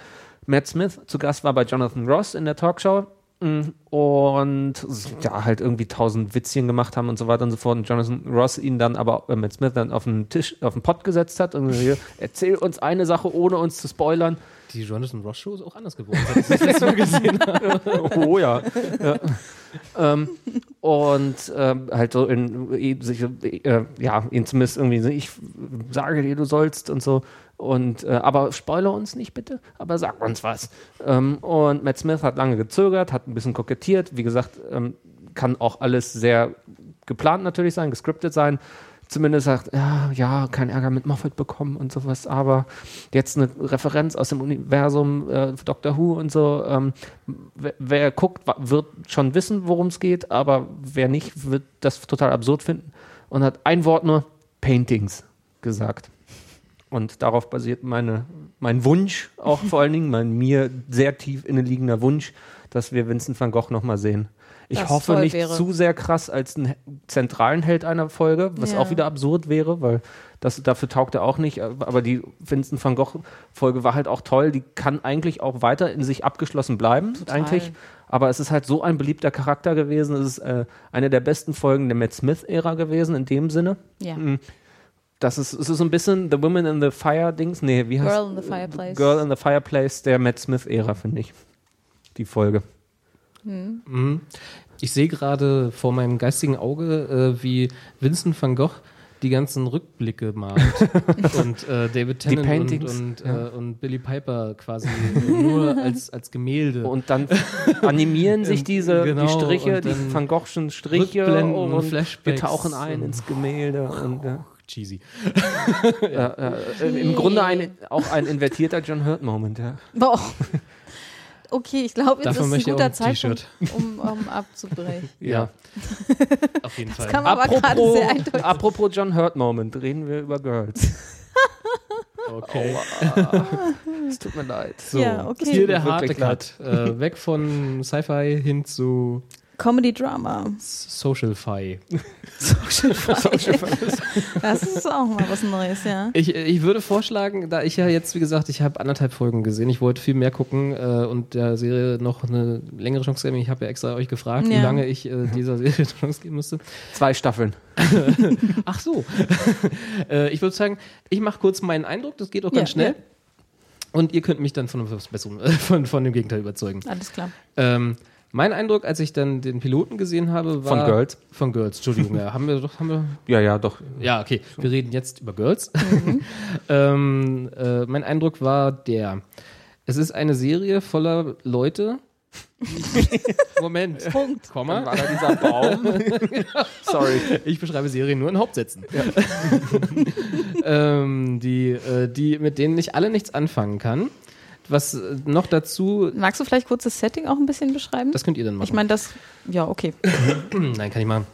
Matt Smith zu Gast war bei Jonathan Ross in der Talkshow mm, und ja, halt irgendwie tausend Witzchen gemacht haben und so weiter und so fort. Und Jonathan Ross ihn dann aber, äh, Matt Smith dann auf den Tisch, auf den Pott gesetzt hat und hier, erzähl uns eine Sache, ohne uns zu spoilern. Die Jonathan Ross Show ist auch anders geworden, seit ich das Mal gesehen habe. Oh ja. ja. ähm, und ähm, halt so in, sich, äh, ja, zumindest irgendwie, so, ich sage dir, du sollst und so. Und äh, aber spoiler uns nicht bitte, aber sag uns was. Ähm, und Matt Smith hat lange gezögert, hat ein bisschen kokettiert. Wie gesagt, ähm, kann auch alles sehr geplant natürlich sein, gescriptet sein. Zumindest sagt, ja, ja, kein Ärger mit Moffat bekommen und sowas, aber jetzt eine Referenz aus dem Universum, äh, Doctor Who und so. Ähm, wer, wer guckt, wird schon wissen, worum es geht, aber wer nicht, wird das total absurd finden. Und hat ein Wort nur Paintings gesagt. Und darauf basiert meine, mein Wunsch, auch vor allen Dingen mein mir sehr tief inneliegender Wunsch, dass wir Vincent van Gogh nochmal sehen. Ich Das hoffe nicht wäre. zu sehr krass als einen zentralen Held einer Folge, was Ja. auch wieder absurd wäre, weil das, dafür taugt er auch nicht. Aber die Vincent van Gogh-Folge war halt auch toll. Die kann eigentlich auch weiter in sich abgeschlossen bleiben, eigentlich. Aber es ist halt so ein beliebter Charakter gewesen. Es ist äh, eine der besten Folgen der Matt Smith-Ära gewesen, in dem Sinne. Ja. Das ist, es ist so ein bisschen The Women in the Fire Dings. Nee, wie heißt Girl in the Fireplace. Girl in the Fireplace der Matt Smith-Ära, finde ich. Die Folge. Mhm. Ich sehe gerade vor meinem geistigen Auge, äh, wie Vincent van Gogh die ganzen Rückblicke malt und äh, David Tennant und, und, ja. äh, und Billy Piper quasi nur als, als Gemälde. Und dann animieren sich diese genau, die Striche, die Van Goghschen Striche und und wir Flashbacks tauchen ein ins Gemälde. Und, ja. cheesy. Ja, ja, äh, Im Grunde ein, auch ein invertierter John Hurt-Moment. Ja. Boah. Okay, ich glaube, jetzt Dafür ist ein guter Zeitpunkt, um, um abzubrechen. Ja. Auf jeden Fall. Kann man aber gerade Apropos, sehr eindeutig. apropos John Hurt-Moment, reden wir über Girls. Okay. Es tut mir leid. So, Ja, okay. hier der harte Cut. Äh, weg von Sci-Fi hin zu Comedy Drama. Social-Fi. Das ist auch mal was Neues, ja. Ich, ich würde vorschlagen, da ich ja jetzt, wie gesagt, ich habe anderthalb Folgen gesehen, ich wollte viel mehr gucken äh, und der Serie noch eine längere Chance geben. Ich habe ja extra euch gefragt, wie Ja. lange ich äh, dieser Serie eine Chance geben musste. Zwei Staffeln. Ach so. äh, ich würde sagen, ich mache kurz meinen Eindruck, das geht auch ganz Ja, schnell. ja. Und ihr könnt mich dann von, von, von dem Gegenteil überzeugen. Alles klar. Ähm, mein Eindruck, als ich dann den Piloten gesehen habe, war. Von Girls? Von Girls, Entschuldigung, ja. Haben wir doch, haben wir. Ja, ja, doch. Ja, okay. Wir reden jetzt über Girls. ähm, äh, mein Eindruck war der. Es ist eine Serie voller Leute. Moment. Punkt. Komma. War da dieser Baum? Sorry. Ich beschreibe Serien nur in Hauptsätzen. ähm, die, äh, die, mit denen ich alle nichts anfangen kann. Was äh, noch dazu, Magst du vielleicht kurz das Setting auch ein bisschen beschreiben? das könnt ihr dann machen. ich meine, das, ja, okay. Nein, kann ich machen.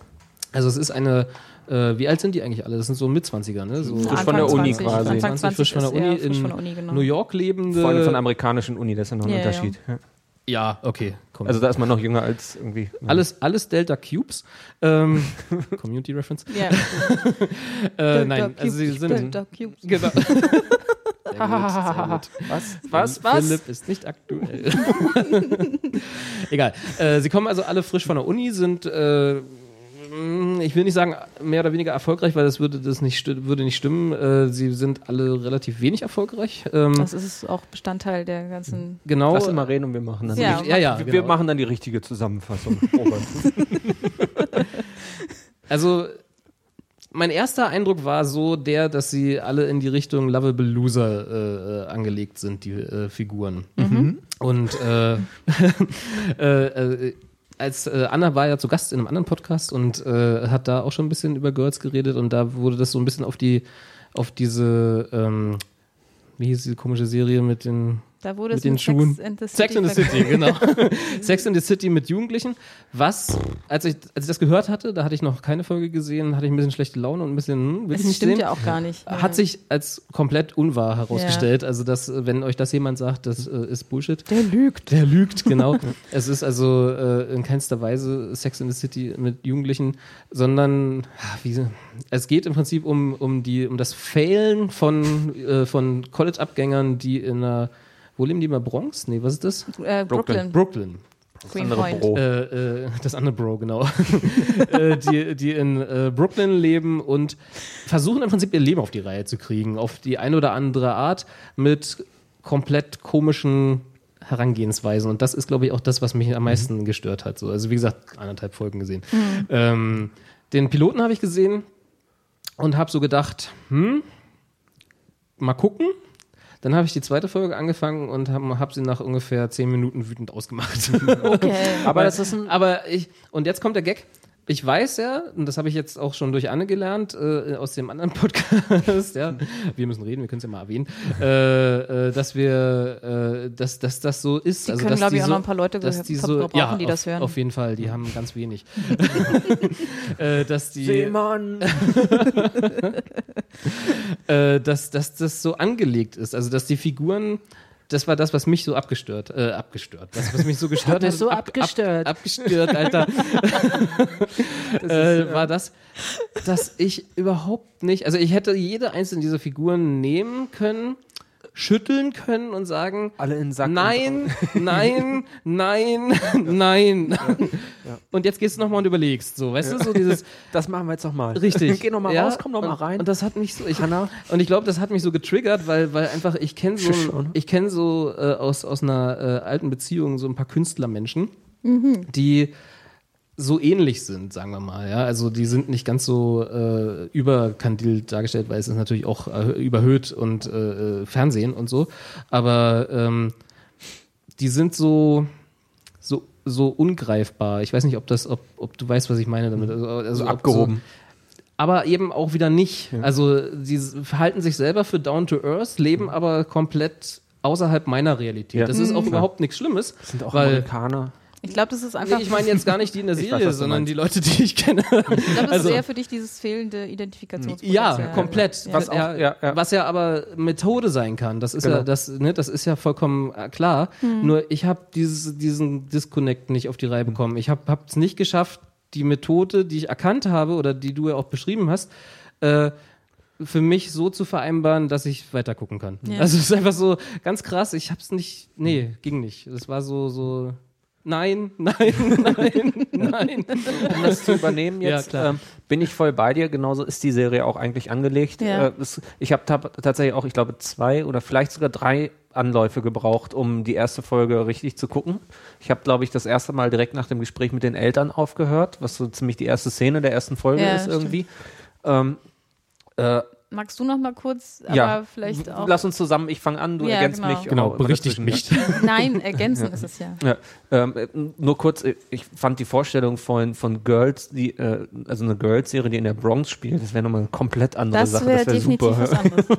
Also es ist eine, äh, wie alt sind die eigentlich alle? Das sind so Mitzwanziger, ne? So Frisch von der Uni 20, quasi. Anfang 20 frisch von der Uni frisch in von der Uni, genau. New York lebende. Vor allem von der amerikanischen Uni, das ist ja noch ein Ja, ja. Unterschied. Ja. ja, okay. Komm. Also da ist man noch jünger als irgendwie. alles, alles Delta Cubes. Ähm, Community Reference. Ja. Äh, nein, also sie sind. Delta Cubes. Genau. Sehr gut, sehr gut. Was? Was? Was? Philipp ist nicht aktuell. Egal. Äh, sie kommen also alle frisch von der Uni, sind, äh, mh, ich will nicht sagen mehr oder weniger erfolgreich, weil das würde, das nicht, würde nicht stimmen. Äh, sie sind alle relativ wenig erfolgreich. Ähm, Das ist auch Bestandteil der ganzen. genau. Lass immer reden und wir machen dann. Ja, ja, ja, wir, genau. wir machen dann die richtige Zusammenfassung. Robert. Also, mein erster Eindruck war so der, dass sie alle in die Richtung Lovable Loser äh, äh, angelegt sind, die äh, Figuren. Und äh, äh, äh, als Anna war ja zu Gast in einem anderen Podcast und hat da auch schon ein bisschen über Girls geredet und da wurde das so ein bisschen auf die, auf diese, ähm, wie hieß diese komische Serie mit den Da wurde Mit es den mit Schuhen. Sex and the City. Sex in the City, genau. Sex in the City mit Jugendlichen. Was, als ich, als ich das gehört hatte, da hatte ich noch keine Folge gesehen, hatte ich ein bisschen schlechte Laune und ein bisschen, hm, will ich Das nicht stimmt sehen. ja auch gar nicht. Ja. Hat sich als komplett unwahr herausgestellt. Also, dass, wenn euch das jemand sagt, das äh, ist Bullshit. Der lügt. Der lügt, genau. es ist also äh, in keinster Weise Sex in the City mit Jugendlichen, sondern wie, es geht im Prinzip um, um, die, um das Failen von, äh, von College-Abgängern, die in einer, wo leben die mal Bronx? Nee, was ist das? Äh, Brooklyn. Brooklyn. Green andere Point. Bro. Äh, äh, das andere Bro, genau. äh, die, die in äh, Brooklyn leben und versuchen im Prinzip ihr Leben auf die Reihe zu kriegen, auf die eine oder andere Art mit komplett komischen Herangehensweisen. Und das ist, glaube ich, auch das, was mich am meisten gestört hat. So, also wie gesagt, anderthalb Folgen gesehen. Ähm, den Piloten habe ich gesehen und habe so gedacht, hm, mal gucken. Dann habe ich die zweite Folge angefangen und habe hab sie nach ungefähr zehn Minuten wütend ausgemacht. Okay. Aber das ist ein. Aber ich, und jetzt kommt der Gag. Ich weiß ja, und das habe ich jetzt auch schon durch Anne gelernt, äh, aus dem anderen Podcast, ja, wir müssen reden, wir können es ja mal erwähnen, äh, äh, dass wir, äh, dass, dass das so ist. Die also, können, glaube ich, die auch so, noch ein paar Leute dass die so, brauchen, ja, die das auf, hören. Auf jeden Fall, die haben ganz wenig. äh, dass die, Seemann. äh, dass, dass das so angelegt ist. Also, dass die Figuren, das war das, was mich so abgestört, äh, abgestört, das, was mich so gestört hat. so ab, abgestört. Ab, abgestört, Alter. äh, war das, dass ich überhaupt nicht, also ich hätte jede einzelne dieser Figuren nehmen können, schütteln können und sagen, Alle in Sack. Nein, nein, nein, nein. Und jetzt gehst du nochmal und überlegst, so, weißt du, so dieses, Das machen wir jetzt nochmal. Richtig. Geh nochmal Ja, raus, komm nochmal und, rein. Und das hat mich so, ich, Hanna? und ich glaube, das hat mich so getriggert, weil, weil einfach ich kenne so, ein- ich kenne so äh, aus, aus einer äh, alten Beziehung so ein paar Künstlermenschen, Mhm. die so ähnlich sind, sagen wir mal. Ja, also die sind nicht ganz so äh, überkandidelt dargestellt, weil es ist natürlich auch äh, überhöht und äh, äh, Fernsehen und so. Aber ähm, die sind so so so ungreifbar. Ich weiß nicht, ob das, ob, ob du weißt, was ich meine damit. Also, also so ob abgehoben. aber eben auch wieder nicht. Also sie verhalten sich selber für down to earth, leben aber komplett außerhalb meiner Realität. Ja. Das ist auch Mhm. überhaupt nichts Schlimmes, sind auch weil Amerikaner. Ich glaube, das ist einfach. nee, ich meine jetzt gar nicht die in der weiß, Serie, du sondern die Leute, die ich kenne. ich glaube, das also- ist eher für dich dieses fehlende Identifikationspotenzial. Ja, komplett. Ja. Was, auch- ja, ja, was ja aber Methode sein kann. Das ist Genau. ja, das, ne, das ist ja vollkommen äh, klar. Nur ich habe dieses, diesen Disconnect nicht auf die Reihe bekommen. Ich habe es nicht geschafft, die Methode, die ich erkannt habe oder die du ja auch beschrieben hast, äh, für mich so zu vereinbaren, dass ich weiter gucken kann. Ja. Also es ist einfach so ganz krass. Ich habe es nicht. Nee, ging nicht. Es war so so. Nein, nein, nein, nein. um das zu übernehmen Ja, jetzt, klar. ähm, bin ich voll bei dir. Genauso ist die Serie auch eigentlich angelegt. Ja. Äh, es, ich habe tatsächlich auch, ich glaube, zwei oder vielleicht sogar drei Anläufe gebraucht, um die erste Folge richtig zu gucken. Ich habe, glaube ich, das erste Mal direkt nach dem Gespräch mit den Eltern aufgehört, was so ziemlich die erste Szene der ersten Folge Ja, ist irgendwie. Ähm, äh, magst du noch mal kurz, aber ja, vielleicht auch. Lass uns zusammen, ich fange an, du Ja, ergänzt genau. mich. Genau, auch berichtigt mich. Nein, ergänzen ist es ja. Ja, ähm, äh, nur kurz, ich fand die Vorstellung von, von Girls, die, äh, also eine Girls-Serie, die in der Bronx spielt, das wäre nochmal eine komplett andere Das Sache. wäre Das wäre definitiv super. was anderes.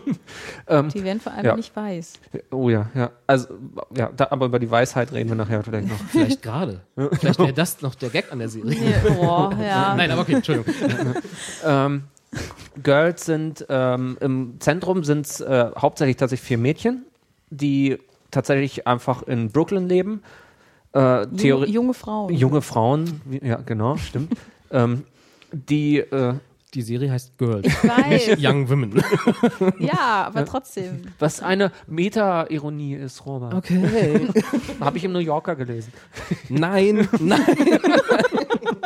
Ähm, Die werden vor allem ja. nicht weiß. Oh ja, ja. Also, ja, da, aber über die Weisheit reden wir nachher vielleicht noch. Vielleicht gerade. Vielleicht wäre das noch der Gag an der Serie. Nee, boah, ja. Nein, aber okay, Entschuldigung. ähm, Girls sind ähm, im Zentrum sind es äh, hauptsächlich tatsächlich vier Mädchen, die tatsächlich einfach in Brooklyn leben. Äh, Junge, Theori- junge Frauen. junge Frauen, ja genau, stimmt. ähm, die äh, Die Serie heißt Girls, Ich weiß. Young Women. Ja, aber trotzdem. was eine Meta-Ironie ist, Robert. Okay. Habe ich im New Yorker gelesen. Nein, nein.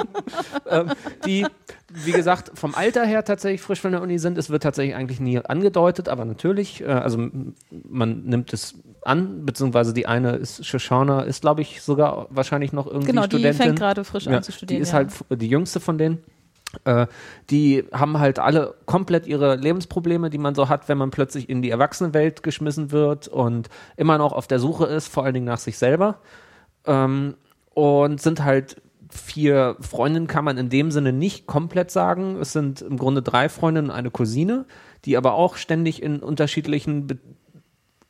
ähm, die, wie gesagt, vom Alter her tatsächlich frisch von der Uni sind. Es wird tatsächlich eigentlich nie angedeutet, aber natürlich, äh, also man nimmt es an, beziehungsweise die eine ist, Shoshana ist, glaube ich, sogar wahrscheinlich noch irgendwie Genau, die Studentin. fängt gerade frisch Ja, an zu studieren. Die ist ja. halt die jüngste von denen. Äh, die haben halt alle komplett ihre Lebensprobleme, die man so hat, wenn man plötzlich in die Erwachsenenwelt geschmissen wird und immer noch auf der Suche ist, vor allen Dingen nach sich selber. Ähm, und sind halt vier Freundinnen, kann man in dem Sinne nicht komplett sagen. Es sind im Grunde drei Freundinnen und eine Cousine, die aber auch ständig in unterschiedlichen Be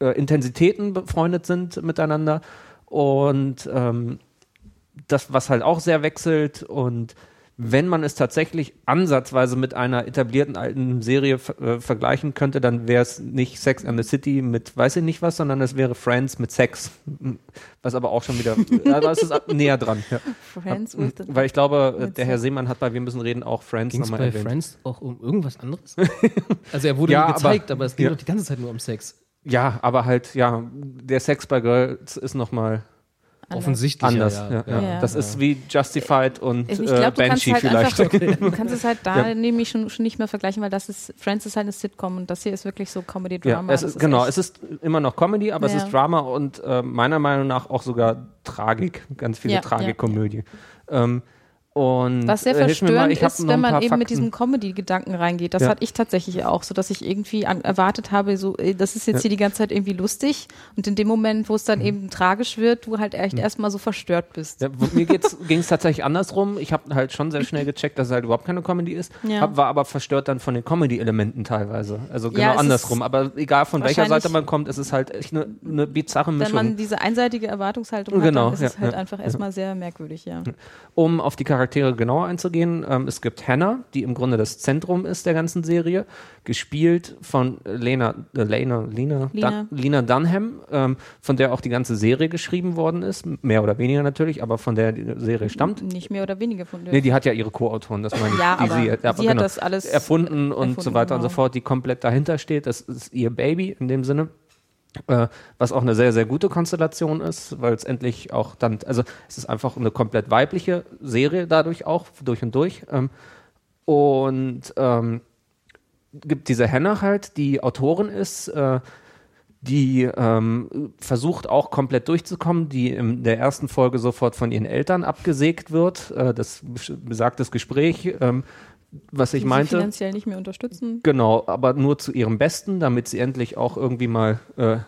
äh, Intensitäten befreundet sind miteinander. Und ähm, das, was halt auch sehr wechselt und wenn man es tatsächlich ansatzweise mit einer etablierten alten Serie äh, vergleichen könnte, dann wäre es nicht Sex and the City mit weiß ich nicht was, sondern es wäre Friends mit Sex. Was aber auch schon wieder, aber es ist näher dran. Ja. Friends with the Weil ich glaube, äh, der Herr. Seemann hat bei Wir müssen reden auch Friends Ging es nochmal bei erwähnt. Friends auch um irgendwas anderes? Also er wurde Ja, gezeigt, aber- aber, es ging ja. doch die ganze Zeit nur um Sex. Ja, aber halt, ja, der Sex bei Girls ist nochmal Offensichtlich. anders. Ja, ja, Ja. Das ist wie Justified und Ich äh, kannst Banshee halt vielleicht. einfach, du kannst es halt da nämlich schon, schon nicht mehr vergleichen, weil das ist, Friends ist halt eine Sitcom und das hier ist wirklich so Comedy-Drama. es Das ist, genau, es ist immer noch Comedy, aber es ist Drama und äh, meiner Meinung nach auch sogar Tragik, ganz viele Ja, Tragikkomödie. Ähm, und Was sehr äh, verstörend ich ist, wenn man eben mit Fakten. diesem Comedy-Gedanken reingeht. Das Ja. hatte ich tatsächlich auch, so dass ich irgendwie an, erwartet habe, so, äh, das ist jetzt hier die ganze Zeit irgendwie lustig und in dem Moment, wo es Mhm. dann eben tragisch wird, du halt echt erstmal so verstört bist. Ja, mir ging es tatsächlich andersrum. Ich habe halt schon sehr schnell gecheckt, dass es halt überhaupt keine Comedy ist. Ja. Hab, war aber verstört dann von den Comedy-Elementen teilweise. Also genau Ja, andersrum. Aber egal von welcher Seite man kommt, es ist halt echt eine, eine bizarre Wenn Mischung. man diese einseitige Erwartungshaltung Genau, hat, dann ist es ja, halt ja, einfach ja. erstmal sehr merkwürdig, ja. Um auf die Charaktere genauer einzugehen, ähm, es gibt Hannah, die im Grunde das Zentrum ist der ganzen Serie, gespielt von Lena, äh, Lena, Lena, Lina. Dun, Lina Dunham, ähm, von der auch die ganze Serie geschrieben worden ist, mehr oder weniger natürlich, aber von der die Serie stammt. Nicht mehr oder weniger von der. Nee, die hat ja ihre Co-Autoren, das meine ich. Ja, die aber sie hat genau, das alles erfunden und erfunden, so weiter und so genau. fort, die komplett dahinter steht. Das ist ihr Baby in dem Sinne. Äh, was auch eine sehr, sehr gute Konstellation ist, weil es endlich auch dann, also es ist einfach eine komplett weibliche Serie dadurch auch, durch und durch. Ähm, und ähm, gibt diese Hannah halt, die Autorin ist, äh, die ähm, versucht auch komplett durchzukommen, die in der ersten Folge sofort von ihren Eltern abgesägt wird. Äh, das besagtes Gespräch, ähm, was ich die sie meinte. finanziell nicht mehr unterstützen. Genau, aber nur zu ihrem Besten, damit sie endlich auch irgendwie mal äh,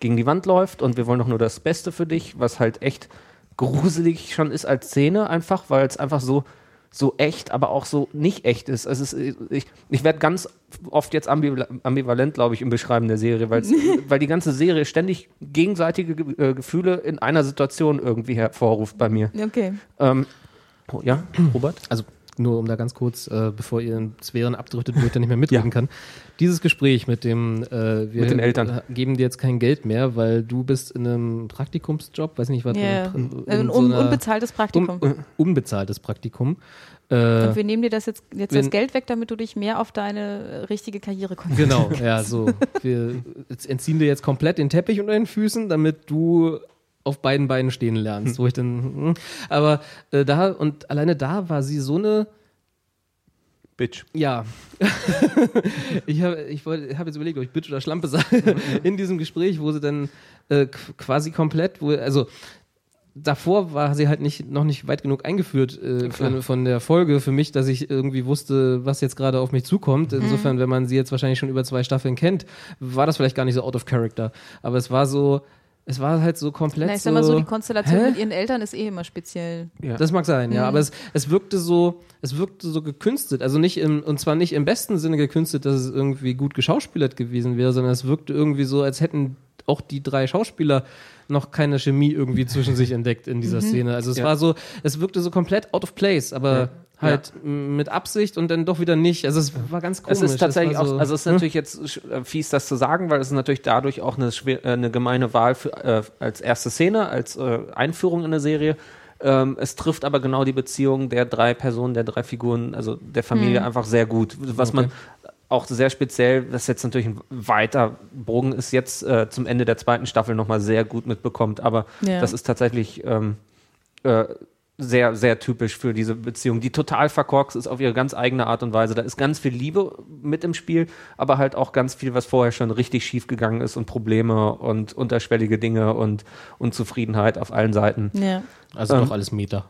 gegen die Wand läuft. Und wir wollen doch nur das Beste für dich, was halt echt gruselig schon ist als Szene, einfach, weil es einfach so, so echt, aber auch so nicht echt ist. Also es ist ich ich werde ganz oft jetzt ambival- ambivalent, glaube ich, im Beschreiben der Serie, weil die ganze Serie ständig gegenseitige Ge- äh, Gefühle in einer Situation irgendwie hervorruft bei mir. Okay. Ähm, oh, ja, Robert? Also nur um da ganz kurz, äh, bevor ihr in Sphären abdriftet, wo ich dann nicht mehr mitreden kann. Dieses Gespräch mit dem, äh, wir Mit den Eltern. äh, geben dir jetzt kein Geld mehr, weil du bist in einem Praktikumsjob, weiß nicht, was Ja, in, Ein in so un einer- unbezahltes Praktikum. Um, unbezahltes Praktikum. Äh, und wir nehmen dir das jetzt, jetzt wenn- das Geld weg, damit du dich mehr auf deine äh, richtige Karriere konzentrierst. Genau, ja, so. Wir entziehen dir jetzt komplett den Teppich unter den Füßen, damit du auf beiden Beinen stehen lernst. Wo ich dann, hm. aber äh, da und alleine da war sie so eine, Bitch. ja. ich habe ich habe jetzt überlegt, ob ich Bitch oder Schlampe sage in diesem Gespräch, wo sie dann äh, qu- quasi komplett, wo, also davor war sie halt nicht, noch nicht weit genug eingeführt äh, von, von der Folge für mich, dass ich irgendwie wusste, was jetzt gerade auf mich zukommt. Mhm. Insofern, wenn man sie jetzt wahrscheinlich schon über zwei Staffeln kennt, war das vielleicht gar nicht so out of character. Aber es war so, es war halt so komplett Na, ich sag mal so, so die Konstellation Hä? mit ihren Eltern ist eh immer speziell. Ja. Das mag sein, Mhm. ja, aber es, es wirkte so, es wirkte so gekünstelt, also nicht im, und zwar nicht im besten Sinne gekünstelt, dass es irgendwie gut geschauspielert gewesen wäre, sondern es wirkte irgendwie so, als hätten auch die drei Schauspieler noch keine Chemie irgendwie zwischen sich entdeckt in Mhm. dieser Szene. Also es Ja. war so, es wirkte so komplett out of place, aber halt m- mit Absicht und dann doch wieder nicht. Also es war ganz komisch. Es ist tatsächlich war so, auch, also es ist natürlich jetzt äh, fies, das zu sagen, weil es ist natürlich dadurch auch eine, schwer, äh, eine gemeine Wahl für, äh, als erste Szene, als äh, Einführung in eine Serie. Ähm, es trifft aber genau die Beziehung der drei Personen, der drei Figuren, also der Familie einfach sehr gut. Was man auch sehr speziell, das jetzt natürlich ein weiter Bogen ist, jetzt äh, zum Ende der zweiten Staffel nochmal sehr gut mitbekommt. Aber Ja. das ist tatsächlich ähm, äh, sehr, sehr typisch für diese Beziehung, die total verkorkst ist auf ihre ganz eigene Art und Weise. Da ist ganz viel Liebe mit im Spiel, aber halt auch ganz viel, was vorher schon richtig schief gegangen ist und Probleme und unterschwellige Dinge und Unzufriedenheit auf allen Seiten. Ja. also ähm, doch alles Meta.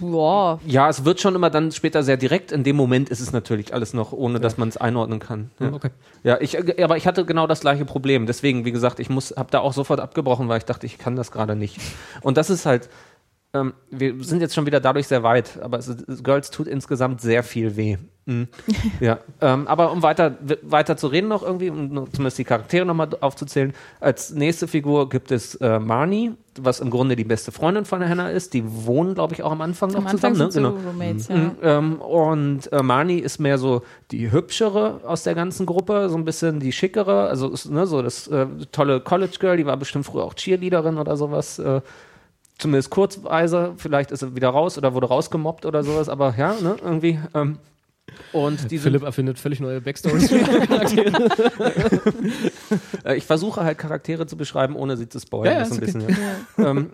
Boah. Ja, es wird schon immer dann später sehr direkt. In dem Moment ist es natürlich alles noch, ohne dass man es einordnen kann. Ja. Okay. Ja, ich, äh, aber ich hatte genau das gleiche Problem. Deswegen, wie gesagt, ich muss, habe da auch sofort abgebrochen, weil ich dachte, ich kann das gerade nicht. Und das ist halt, ähm, wir sind jetzt schon wieder dadurch sehr weit, aber es, ist- Girls tut insgesamt sehr viel weh. Mhm. ja, ähm, aber um weiter, weiter zu reden noch irgendwie, um zumindest die Charaktere nochmal aufzuzählen, als nächste Figur gibt es äh, Marnie, was im Grunde die beste Freundin von Hannah ist. Die wohnen, glaube ich, auch am Anfang noch Am Anfang zusammen. sind ne? so Roommates, ja. Mhm, ähm, und äh, Marnie ist mehr so die hübschere aus der ganzen Gruppe, so ein bisschen die schickere, also ist, ne, so das äh, tolle College Girl, die war bestimmt früher auch Cheerleaderin oder sowas. Zumindest kurzweise, vielleicht ist sie wieder raus oder wurde rausgemobbt oder sowas, aber ja, ne, irgendwie. Ähm, und diese, Philipp erfindet völlig neue Backstories für Charaktere. Äh, ich versuche halt Charaktere zu beschreiben, ohne sie zu spoilern. Ja, ja, ein bisschen, ja. ähm,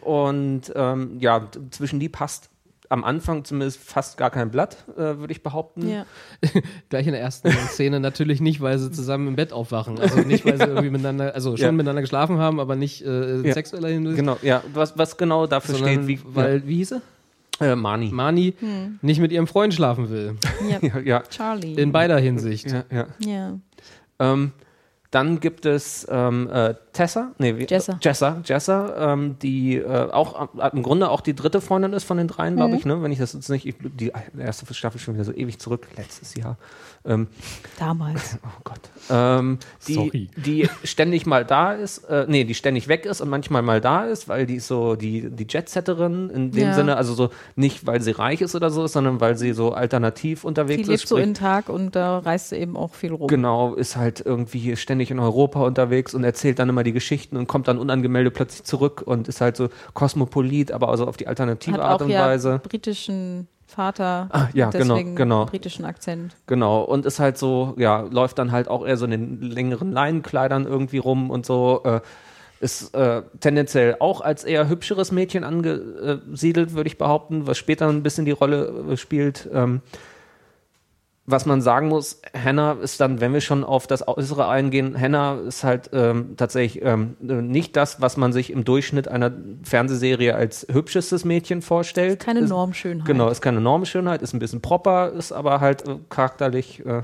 und ähm, ja, zwischen die passt am Anfang zumindest fast gar kein Blatt, äh, würde ich behaupten. Ja. Gleich in der ersten Szene natürlich nicht, weil sie zusammen im Bett aufwachen. Also nicht, weil sie irgendwie miteinander, also schon Ja. miteinander geschlafen haben, aber nicht äh, Ja. sexueller Hinsicht. Genau, ja, was, was genau dafür Sondern steht, wie, weil, wie hieß sie? äh, Mani. Mani nicht mit ihrem Freund schlafen will. ja. Ja, ja, Charlie. In beider Hinsicht. ja, ja. ja. Ähm, dann gibt es ähm, äh, Tessa, nee, wie, Jessa. Jessa, Jessa ähm, die äh, auch äh, im Grunde auch die dritte Freundin ist von den dreien, glaube ich, ne? Wenn ich das jetzt nicht, ich, die erste Staffel schon wieder so ewig zurück, letztes Jahr. Ähm, Damals. oh Gott. Ähm, die, Sorry. die ständig mal da ist, äh, nee, die ständig weg ist und manchmal mal da ist, weil die ist so die, die Jetsetterin in dem Ja. Sinne, also so nicht, weil sie reich ist oder so, sondern weil sie so alternativ Die unterwegs lebt ist. so sprich- in Tag und da reist sie eben auch viel rum. Genau, ist halt irgendwie ständig in Europa unterwegs und erzählt dann immer die Geschichten und kommt dann unangemeldet plötzlich zurück und ist halt so kosmopolit, aber also auf die alternative Hat Art auch und ja Weise. britischen Vater. Ah, ja, genau, deswegen genau. britischen Akzent. Genau, und ist halt so, ja, läuft dann halt auch eher so in den längeren Leinenkleidern irgendwie rum und so. Äh, ist äh, tendenziell auch als eher hübscheres Mädchen angesiedelt, würde ich behaupten, was später ein bisschen die Rolle äh, spielt. Ähm, was man sagen muss, Hannah ist dann, wenn wir schon auf das Äußere eingehen, Hannah ist halt ähm, tatsächlich ähm, nicht das, was man sich im Durchschnitt einer Fernsehserie als hübschestes Mädchen vorstellt. Keine Ist- Normschönheit. Genau, ist keine Normschönheit, ist ein bisschen proper, ist aber halt äh, charakterlich äh,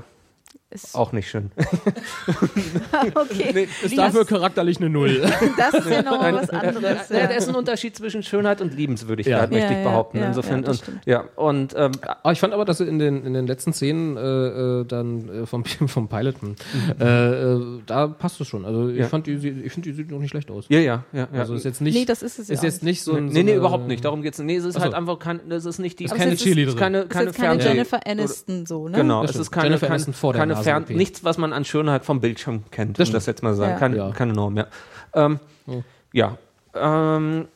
Ist, auch nicht schön. okay. Ist dafür charakterlich eine Null. Das ist ja nochmal was anderes. Ja. Ja. Da ist ein Unterschied zwischen Schönheit und Liebenswürdigkeit, Ja. möchte Ja, ich behaupten. ja, Insofern, ja, das und, ja, und ähm, ich fand aber, dass sie in den, in den letzten Szenen äh, äh, dann äh, vom, vom Piloten, äh, äh, da passt es schon. Also ich Ja. fand die, ich finde, die sieht noch nicht schlecht aus. ja, ja, ja. ja. Also ist jetzt nicht, Nee, das ist es ja ist jetzt nicht so ein. nee, so nee, eine- überhaupt nicht. Darum geht's. Nee, es ist Ach so. halt einfach kein, es ist nicht die, Ist Aber keine es ist- Cheerleaderin. keine, Das keine Jennifer Aniston so, ne? Genau, Das es ist keine, Jennifer Aniston vor der Nasen-OP. nichts, was man an Schönheit vom Bildschirm kennt, Das um das jetzt mal sagen. Ja. Keine, Ja. keine Norm, ja. Ähm. Ja. Ähm,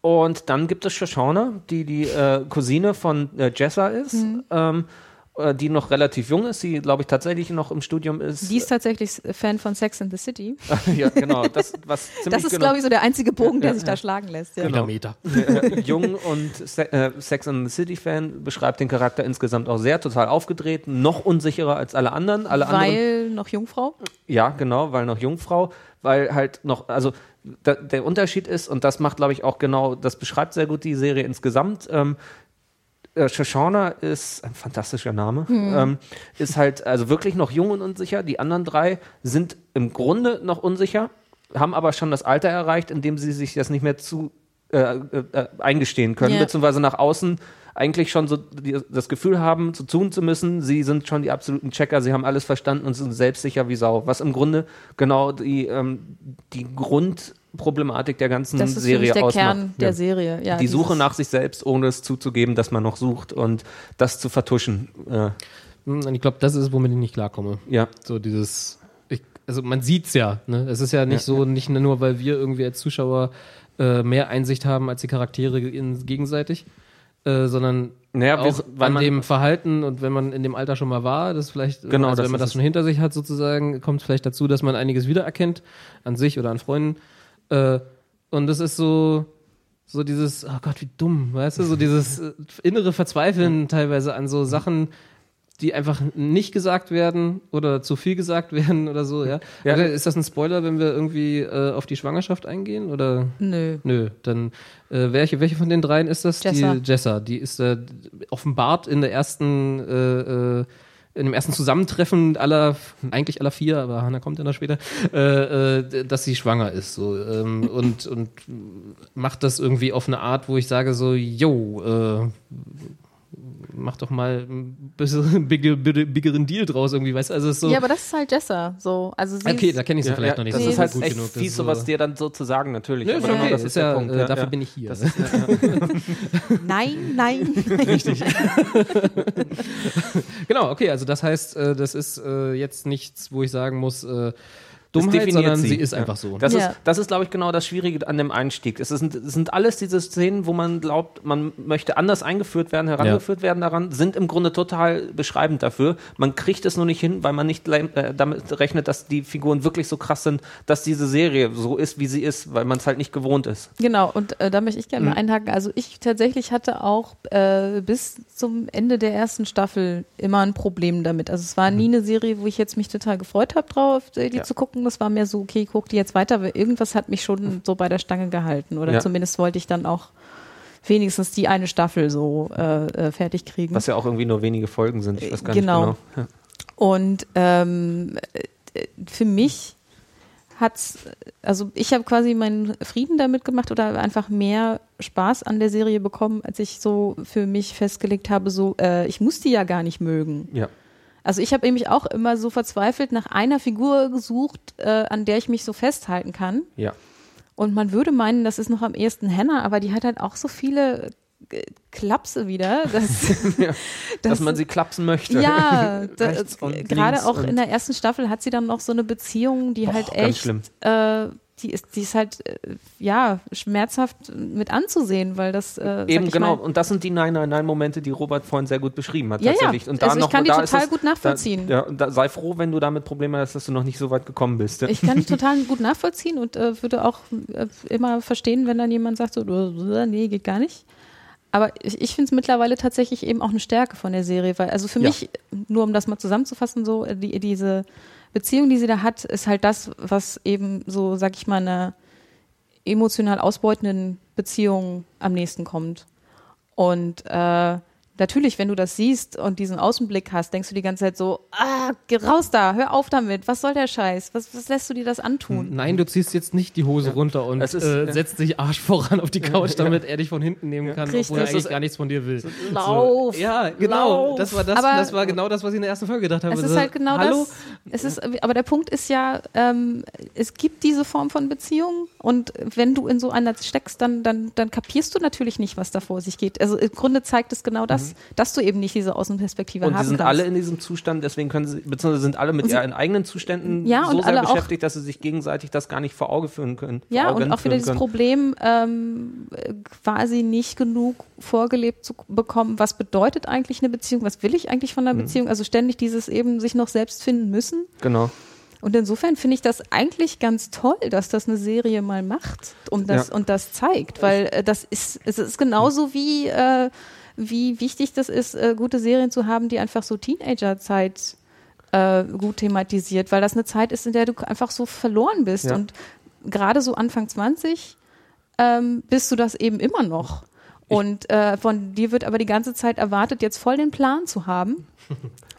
und dann gibt es Shoshana, die die äh, Cousine von äh, Jessa ist, Mhm. ähm, äh, die noch relativ jung ist, die, glaube ich, tatsächlich noch im Studium ist. Die ist tatsächlich Fan von Sex and the City. ja, genau. Das, was ziemlich Das ist, genau, glaube ich, so der einzige Bogen, der Ja, sich ja. da schlagen lässt. Ja. Genau. Meter. äh, jung und Se äh, Sex and the City Fan beschreibt den Charakter insgesamt auch sehr, total aufgedreht, noch unsicherer als alle anderen. Alle anderen Weil noch Jungfrau. Ja, genau, weil noch Jungfrau, weil halt noch, also da, der Unterschied ist, und das macht, glaube ich, auch genau, das beschreibt sehr gut die Serie insgesamt. Ähm, äh, Shoshana ist ein fantastischer Name, ähm, ist halt also wirklich noch jung und unsicher. Die anderen drei sind im Grunde noch unsicher, haben aber schon das Alter erreicht, in dem sie sich das nicht mehr zu äh, äh, eingestehen können, Ja. beziehungsweise nach außen eigentlich schon so die, das Gefühl haben, zu tun zu müssen, sie sind schon die absoluten Checker, sie haben alles verstanden und sind selbstsicher wie Sau. Was im Grunde genau die, ähm, die Grundproblematik der ganzen Das ist Serie der ausmacht. Kern der Ja. Serie. Ja, die Suche nach sich selbst, ohne es zuzugeben, dass man noch sucht und das zu vertuschen. Äh, Hm, Und ich glaube, das ist, womit ich nicht klarkomme. ja. So dieses, ich, also man sieht's ja, ne? Es ist ja nicht so, nicht nur, weil wir irgendwie als Zuschauer äh, mehr Einsicht haben als die Charaktere in, gegenseitig, äh, sondern Naja, auch an man- dem Verhalten und wenn man in dem Alter schon mal war, das vielleicht, Genau, also das wenn man das es. schon hinter sich hat sozusagen, kommt vielleicht dazu, dass man einiges wiedererkennt an sich oder an Freunden. Äh, und das ist so, so dieses, oh Gott, wie dumm, weißt du, so dieses äh, innere Verzweifeln teilweise an so Sachen, die einfach nicht gesagt werden oder zu viel gesagt werden oder so, ja. Ja. Oder ist das ein Spoiler, wenn wir irgendwie äh, auf die Schwangerschaft eingehen oder? Nö. Nö, dann äh, welche, welche von den dreien ist das? Jessa. Die Jessa, die ist äh, offenbart in der ersten äh, äh, in dem ersten Zusammentreffen aller, eigentlich aller vier, aber Hannah kommt ja noch später, äh, äh, dass sie schwanger ist. So, ähm, und, und macht das irgendwie auf eine Art, wo ich sage so, yo, äh, mach doch mal ein bisschen bigger, biggeren Deal draus irgendwie, weißt du? Also so, Ja, aber das ist halt Jessa. So, also sie okay, da kenne ich sie Ja, vielleicht ja, noch nicht das so ist halt gut echt genug. Das fies, ist sowas so- dir dann so zu sagen, natürlich. Nö, Aber genau, okay, das ist, ja, Punkt. äh, dafür ja. bin ich hier. Das ist, nein, nein. Richtig. genau, okay, also das heißt, äh, das ist äh, jetzt nichts, wo ich sagen muss, äh, Dummheit, definiert sondern sie. sie, ist Ja. einfach so. Das Ja. ist, das ist glaube ich, genau das Schwierige an dem Einstieg. Es sind, es sind alles diese Szenen, wo man glaubt, man möchte anders eingeführt werden, herangeführt werden daran, sind im Grunde total beschreibend dafür. Man kriegt es nur nicht hin, weil man nicht äh, damit rechnet, dass die Figuren wirklich so krass sind, dass diese Serie so ist, wie sie ist, weil man es halt nicht gewohnt ist. Genau, und äh, da möchte ich gerne Mhm. einhaken. Also ich tatsächlich hatte auch äh, bis zum Ende der ersten Staffel immer ein Problem damit. Also es war nie eine Serie, wo ich jetzt mich total gefreut habe drauf, äh, die Mhm. Ja. zu gucken. Das war mehr so, okay, ich guck die jetzt weiter, weil irgendwas hat mich schon so bei der Stange gehalten. Oder Ja. zumindest wollte ich dann auch wenigstens die eine Staffel so äh, äh, fertig kriegen. Was ja auch irgendwie nur wenige Folgen sind. Ich weiß gar Genau. nicht genau. Ja. Und ähm, äh, für mich hat's, also ich habe quasi meinen Frieden damit gemacht oder einfach mehr Spaß an der Serie bekommen, als ich so für mich festgelegt habe, so äh, ich muss die ja gar nicht mögen. ja. Also ich habe nämlich auch immer so verzweifelt nach einer Figur gesucht, äh, an der ich mich so festhalten kann. Ja. Und man würde meinen, das ist noch am ehesten Hannah, aber die hat halt auch so viele äh, Klapse wieder. Dass, Dass man sie klapsen möchte. ja, da, gerade auch in der ersten Staffel hat sie dann noch so eine Beziehung, die Boah, halt echt, schlimm. äh, die ist, die ist halt, äh, ja, schmerzhaft mit anzusehen, weil das, äh, Eben genau, Mal, und das sind die Nein, Nein, Nein-Momente, die Robert vorhin sehr gut beschrieben hat. Ja, ja. tatsächlich. Und da Also ich noch, kann die total es- gut nachvollziehen. Da, ja, und da, sei froh, wenn du damit Probleme hast, dass du noch nicht so weit gekommen bist. Ja. ich kann die total gut nachvollziehen und äh, würde auch äh, immer verstehen, wenn dann jemand sagt, so, nee, geht gar nicht. Aber ich, ich finde es mittlerweile tatsächlich eben auch eine Stärke von der Serie, weil also für Ja. mich, nur um das mal zusammenzufassen, so äh, die, diese Beziehung, die sie da hat, ist halt das, was eben so, sag ich mal, einer emotional ausbeutenden Beziehung am nächsten kommt. Und äh, natürlich, wenn du das siehst und diesen Außenblick hast, denkst du die ganze Zeit so, ah, geh raus da, hör auf damit, was soll der Scheiß? Was, was lässt du dir das antun? Nein, du ziehst jetzt nicht die Hose runter und Es ist- äh, ja. setzt dich Arsch voran auf die Couch, damit er dich von hinten nehmen kann, Richtig. obwohl er Das eigentlich gar nichts von dir will. Lauf, So. Ja, genau. lauf. Das war das, Aber- das war genau das, was ich in der ersten Folge gedacht habe. Es ist halt genau Hallo? das. Es ist, aber der Punkt ist ja, ähm, es gibt diese Form von Beziehung und wenn du in so einer steckst, dann, dann, dann kapierst du natürlich nicht, was da vor sich geht. Also im Grunde zeigt es genau das, dass du eben nicht diese Außenperspektive Und haben die sind kannst. alle in diesem Zustand, deswegen können sie, beziehungsweise sind alle mit Und sie- ihren eigenen Zuständen Ja, so und sehr alle auch- beschäftigt, dass sie sich gegenseitig das gar nicht vor Auge führen können. Ja, und auch wieder dieses können. Problem, ähm, äh, quasi nicht genug vorgelebt zu bekommen, was bedeutet eigentlich eine Beziehung, was will ich eigentlich von Mhm. einer Beziehung, also ständig dieses eben sich noch selbst finden müssen. Genau. Und insofern finde ich das eigentlich ganz toll, dass das eine Serie mal macht und das, Ja. und das zeigt, weil äh, das ist, es ist genauso wie, äh, wie wichtig das ist, äh, gute Serien zu haben, die einfach so Teenagerzeit äh, gut thematisiert, weil das eine Zeit ist, in der du einfach so verloren bist Ja. und gerade so Anfang 20 ähm, bist du das eben immer noch. Und äh, von dir wird aber die ganze Zeit erwartet, jetzt voll den Plan zu haben.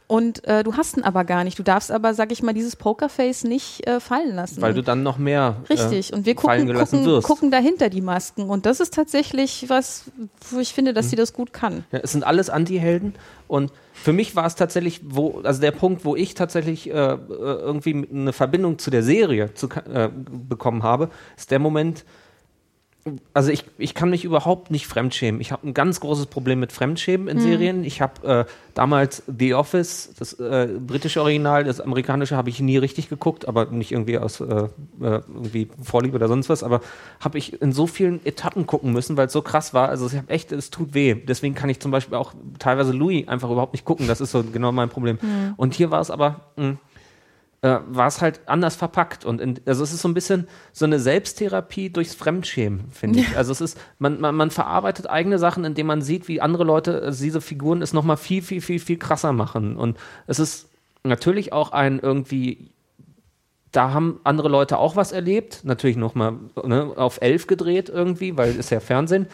Und äh, du hast ihn aber gar nicht. Du darfst aber, sag ich mal, dieses Pokerface nicht äh, fallen lassen. Weil du dann noch mehr Richtig. äh, Und wir gucken, gucken, wirst. gucken dahinter die Masken. Und das ist tatsächlich was, wo ich finde, dass sie das gut kann. Ja, es sind alles Anti-Helden und für mich war es tatsächlich, wo, also der Punkt, wo ich tatsächlich äh, äh, irgendwie eine Verbindung zu der Serie zu, äh, bekommen habe, ist der Moment, also ich, ich kann mich überhaupt nicht fremdschämen. Ich habe ein ganz großes Problem mit Fremdschämen in Serien. Ich habe äh, damals The Office, das äh, britische Original, das amerikanische habe ich nie richtig geguckt, aber nicht irgendwie aus äh, äh, irgendwie Vorliebe oder sonst was, aber habe ich in so vielen Etappen gucken müssen, weil es so krass war. Also ich habe echt, es tut weh. Deswegen kann ich zum Beispiel auch teilweise Louis einfach überhaupt nicht gucken. Das ist so genau mein Problem. Und hier war es aber mh, äh, war es halt anders verpackt. Und in, also es ist so ein bisschen so eine Selbsttherapie durchs Fremdschämen, finde ich. Also es ist, man, man, man verarbeitet eigene Sachen, indem man sieht, wie andere Leute also diese Figuren es nochmal viel, viel, viel, viel krasser machen. Und es ist natürlich auch ein irgendwie da haben andere Leute auch was erlebt, natürlich nochmal ne, auf elf gedreht irgendwie, weil ist ja Fernsehen,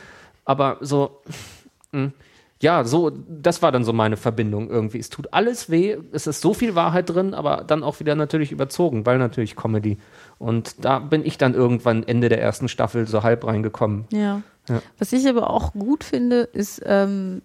aber so, mh, ja, so, das war dann so meine Verbindung irgendwie. Es tut alles weh, es ist so viel Wahrheit drin, aber dann auch wieder natürlich überzogen, weil natürlich Comedy. Und da bin ich dann irgendwann Ende der ersten Staffel so halb reingekommen. Ja. Ja. Was ich aber auch gut finde, ist, ähm,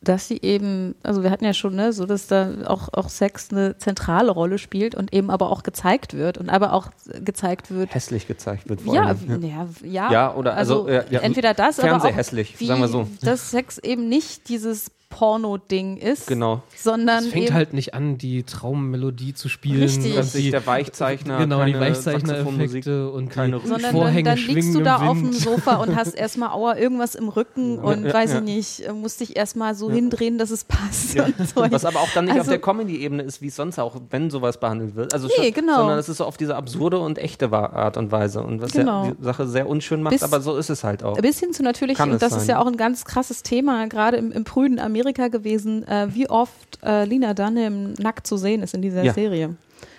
dass sie eben, also wir hatten ja schon, ne, so dass da auch, auch Sex eine zentrale Rolle spielt und eben aber auch gezeigt wird und aber auch gezeigt wird. Hässlich gezeigt wird vor Ja, allem. ja, ja, Ja, oder also, ja, ja, entweder das, aber auch Fernsehhässlich, wie, sagen wir so. dass Sex eben nicht dieses Porno-Ding ist, Genau. sondern Es fängt halt nicht an, die Traummelodie zu spielen. Richtig. und Dass sich die, der Weichzeichner, genau, die Weichzeichner-Effekte und keine sondern dann, Vorhänge dann liegst schwingen du da auf dem. Sofa und hast erstmal Aua irgendwas im Rücken und ja, weiß ja. ich nicht, musst dich erstmal so hindrehen, dass es passt. Und so. Was aber auch dann nicht auf Also- der Comedy-Ebene ist, wie es sonst auch, wenn sowas behandelt wird. Also Nee, genau. Sondern es ist so auf diese absurde und echte Art und Weise. Und was Genau. ja die Sache sehr unschön macht, Bis- aber so ist es halt auch. Bis hin zu natürlich, Kann und das ist sein. ja auch ein ganz krasses Thema, gerade im, im prüden Amerika gewesen, äh, wie oft äh, Lina Dunham nackt zu sehen ist in dieser Ja. Serie.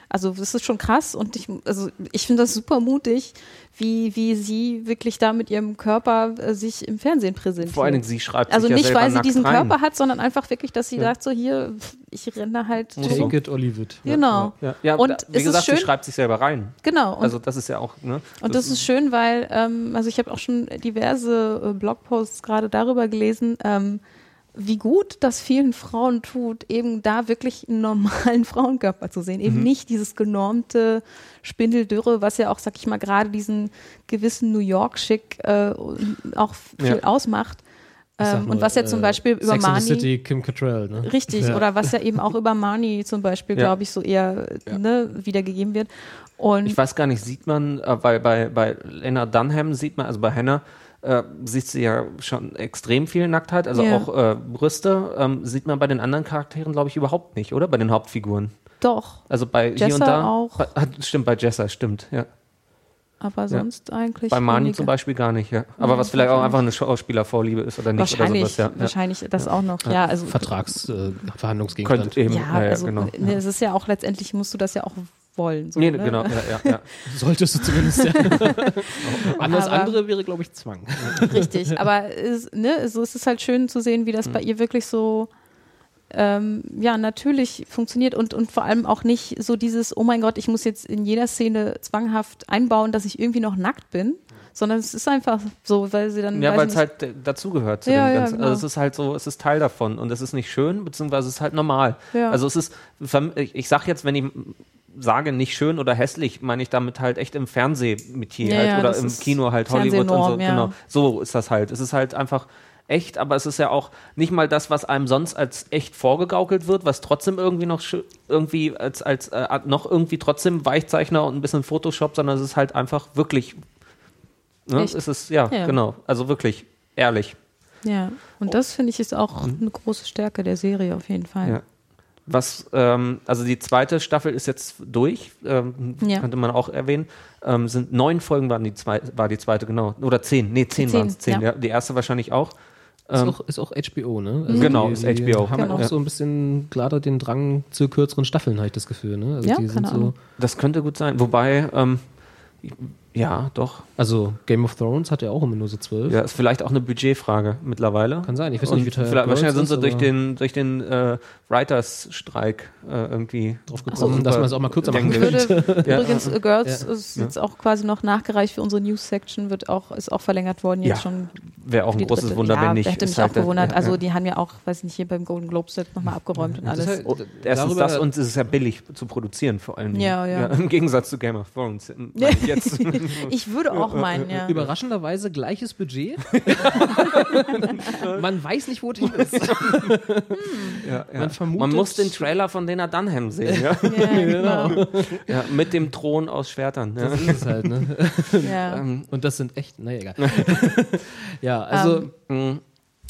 Also das ist schon krass und ich, also ich finde das super mutig, wie, wie sie wirklich da mit ihrem Körper äh, sich im Fernsehen präsentiert. Vor allen Dingen, sie schreibt also sich ja nicht, selber weil sie diesen rein. Körper hat, sondern einfach wirklich, dass sie sagt so hier, ich renne halt. Take it or leave it. Genau. Ja, ja Und da, wie ist gesagt, schön- sie schreibt sich selber rein. Genau. Und Also das ist ja auch, ne? Und das ist schön, weil, ähm, also ich habe auch schon diverse äh, Blogposts gerade darüber gelesen, ähm, wie gut das vielen Frauen tut, eben da wirklich einen normalen Frauenkörper zu sehen. Mhm. Eben nicht dieses genormte Spindeldürre, was ja auch, sag ich mal, gerade diesen gewissen New York-Schick äh, auch viel Ja. ausmacht. Ähm, nur, und was ja zum äh, Beispiel über Sex Marnie. City, Kim Cattrall, ne? Richtig, Ja. oder was ja eben auch über Marnie zum Beispiel, Ja. glaube ich, so eher ne, wiedergegeben wird. Und Ich weiß gar nicht, sieht man, äh, weil bei, bei Lena Dunham sieht man, also bei Hannah, äh, sieht sie ja schon extrem viel Nacktheit, also Ja. auch äh, Brüste, ähm, sieht man bei den anderen Charakteren, glaube ich, überhaupt nicht, oder? Bei den Hauptfiguren. doch, Also bei hier Jessa und da. auch. Bei, stimmt, bei Jessa, stimmt, ja. aber sonst eigentlich. Bei Mani weniger. zum Beispiel gar nicht, ja. Aber Ja, was vielleicht auch einfach eine Schauspielervorliebe ist oder nicht Wahrscheinlich, oder sowas, ja. ja. wahrscheinlich das auch noch. Ja, also Vertragsverhandlungsgegenstand. Könnte eben, ja, ja, ja, also genau. ne, es ist ja auch letztendlich musst du das ja auch wollen. So, Nee, ne? genau, ja, ja, ja. Solltest du zumindest. Ja. Alles Aber- andere wäre, glaube ich, Zwang. Richtig, aber es, ne, so ist es halt schön zu sehen, wie das Mhm. bei ihr wirklich so ähm, ja natürlich funktioniert und, und vor allem auch nicht so dieses, oh mein Gott, ich muss jetzt in jeder Szene zwanghaft einbauen, dass ich irgendwie noch nackt bin, sondern es ist einfach so, weil sie dann Ja, weil es halt äh, dazugehört zu Ja, dem ja, Ganzen. genau. Also es ist halt so, es ist Teil davon und es ist nicht schön, beziehungsweise es ist halt normal. Ja. Also es ist, ich sag jetzt, wenn ich sage nicht schön oder hässlich, meine ich damit halt echt im Fernsehmetier Ja, halt ja, oder im Kino halt Hollywood und so. Ja. Genau. So ist das halt. Es ist halt einfach echt, aber es ist ja auch nicht mal das, was einem sonst als echt vorgegaukelt wird, was trotzdem irgendwie noch irgendwie als, als äh, noch irgendwie trotzdem Weichzeichner und ein bisschen Photoshop, sondern es ist halt einfach wirklich ne? Echt? es ist ja, Ja. genau, also wirklich ehrlich. ja. Und das finde ich ist auch eine große Stärke der Serie auf jeden Fall. Mhm. Ja. Was, ähm, also die zweite Staffel ist jetzt durch, ähm, Ja. könnte man auch erwähnen. Ähm, sind neun Folgen waren die zwei, war die zweite, genau. Oder zehn, nee, zehn, Zehn, waren es, zehn, ja. ja. Die erste wahrscheinlich auch. Ist, Ähm, auch, ist auch HBO, ne? Also Genau, die, ist HBO. haben Genau. auch so ein bisschen gerade den Drang zu kürzeren Staffeln, habe ich das Gefühl, ne? Also Ja, die keine sind so. Das könnte gut sein. Wobei, ähm, ich, Ja, doch. Also Game of Thrones hat ja auch immer nur so zwölf. Ja, ist vielleicht auch eine Budgetfrage mittlerweile. Kann sein, ich weiß Und nicht, wie teuer vielleicht, Girls wahrscheinlich sind sie durch den, durch den äh, Writers-Streik äh, irgendwie drauf gekommen, so. dass man es auch mal kürzer machen Ich Würde Ja. übrigens äh, Girls Ja. ist jetzt auch quasi noch nachgereicht für unsere News-Section, wird auch, ist auch verlängert worden, jetzt Ja. schon. Wäre auch ein großes dritte. Wunder, ja, wenn nicht. Hätte Ist mich halt auch der- gewundert. ja, Also ja. die haben ja auch, weiß ich nicht, hier beim Golden Globes jetzt nochmal abgeräumt und alles. halt- Oh, erstens das und es ist ja billig zu produzieren, vor allem. Ja, ja. Im Gegensatz zu Game of Thrones. ich jetzt. Ich würde auch meinen, ja. Überraschenderweise gleiches Budget. man weiß nicht, wo hin ist. ja, ja. Man vermutet- Man muss den Trailer von Dana Dunham sehen, ja? Ja, genau. ja mit dem Thron aus Schwertern. Ja. Das ist es halt, ne? ja. Und das sind echt, naja, egal. ja, also, Mm,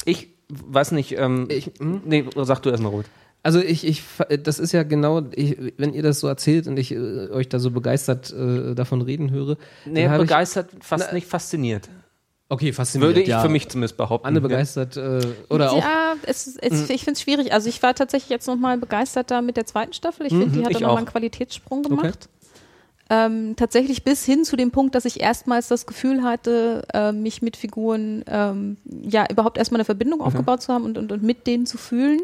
Ich weiß nicht, ähm, Ich- hm? nee, sag du erstmal, Ruth. Also ich, ich, das ist ja genau, ich, wenn ihr das so erzählt und ich äh, euch da so begeistert äh, davon reden höre. Nee, begeistert, fast Na, nicht fasziniert. Ich, okay, fasziniert. Würde ich ja. für mich zumindest behaupten. Anne begeistert äh, oder auch. ja, es, es, ich finde es schwierig. Also ich war tatsächlich jetzt nochmal begeistert da mit der zweiten Staffel. Ich finde, die hat ich da nochmal auch. einen Qualitätssprung gemacht. Ähm, tatsächlich bis hin zu dem Punkt, dass ich erstmals das Gefühl hatte, äh, mich mit Figuren, ähm, ja, überhaupt erstmal eine Verbindung aufgebaut zu haben und, und, und mit denen zu fühlen.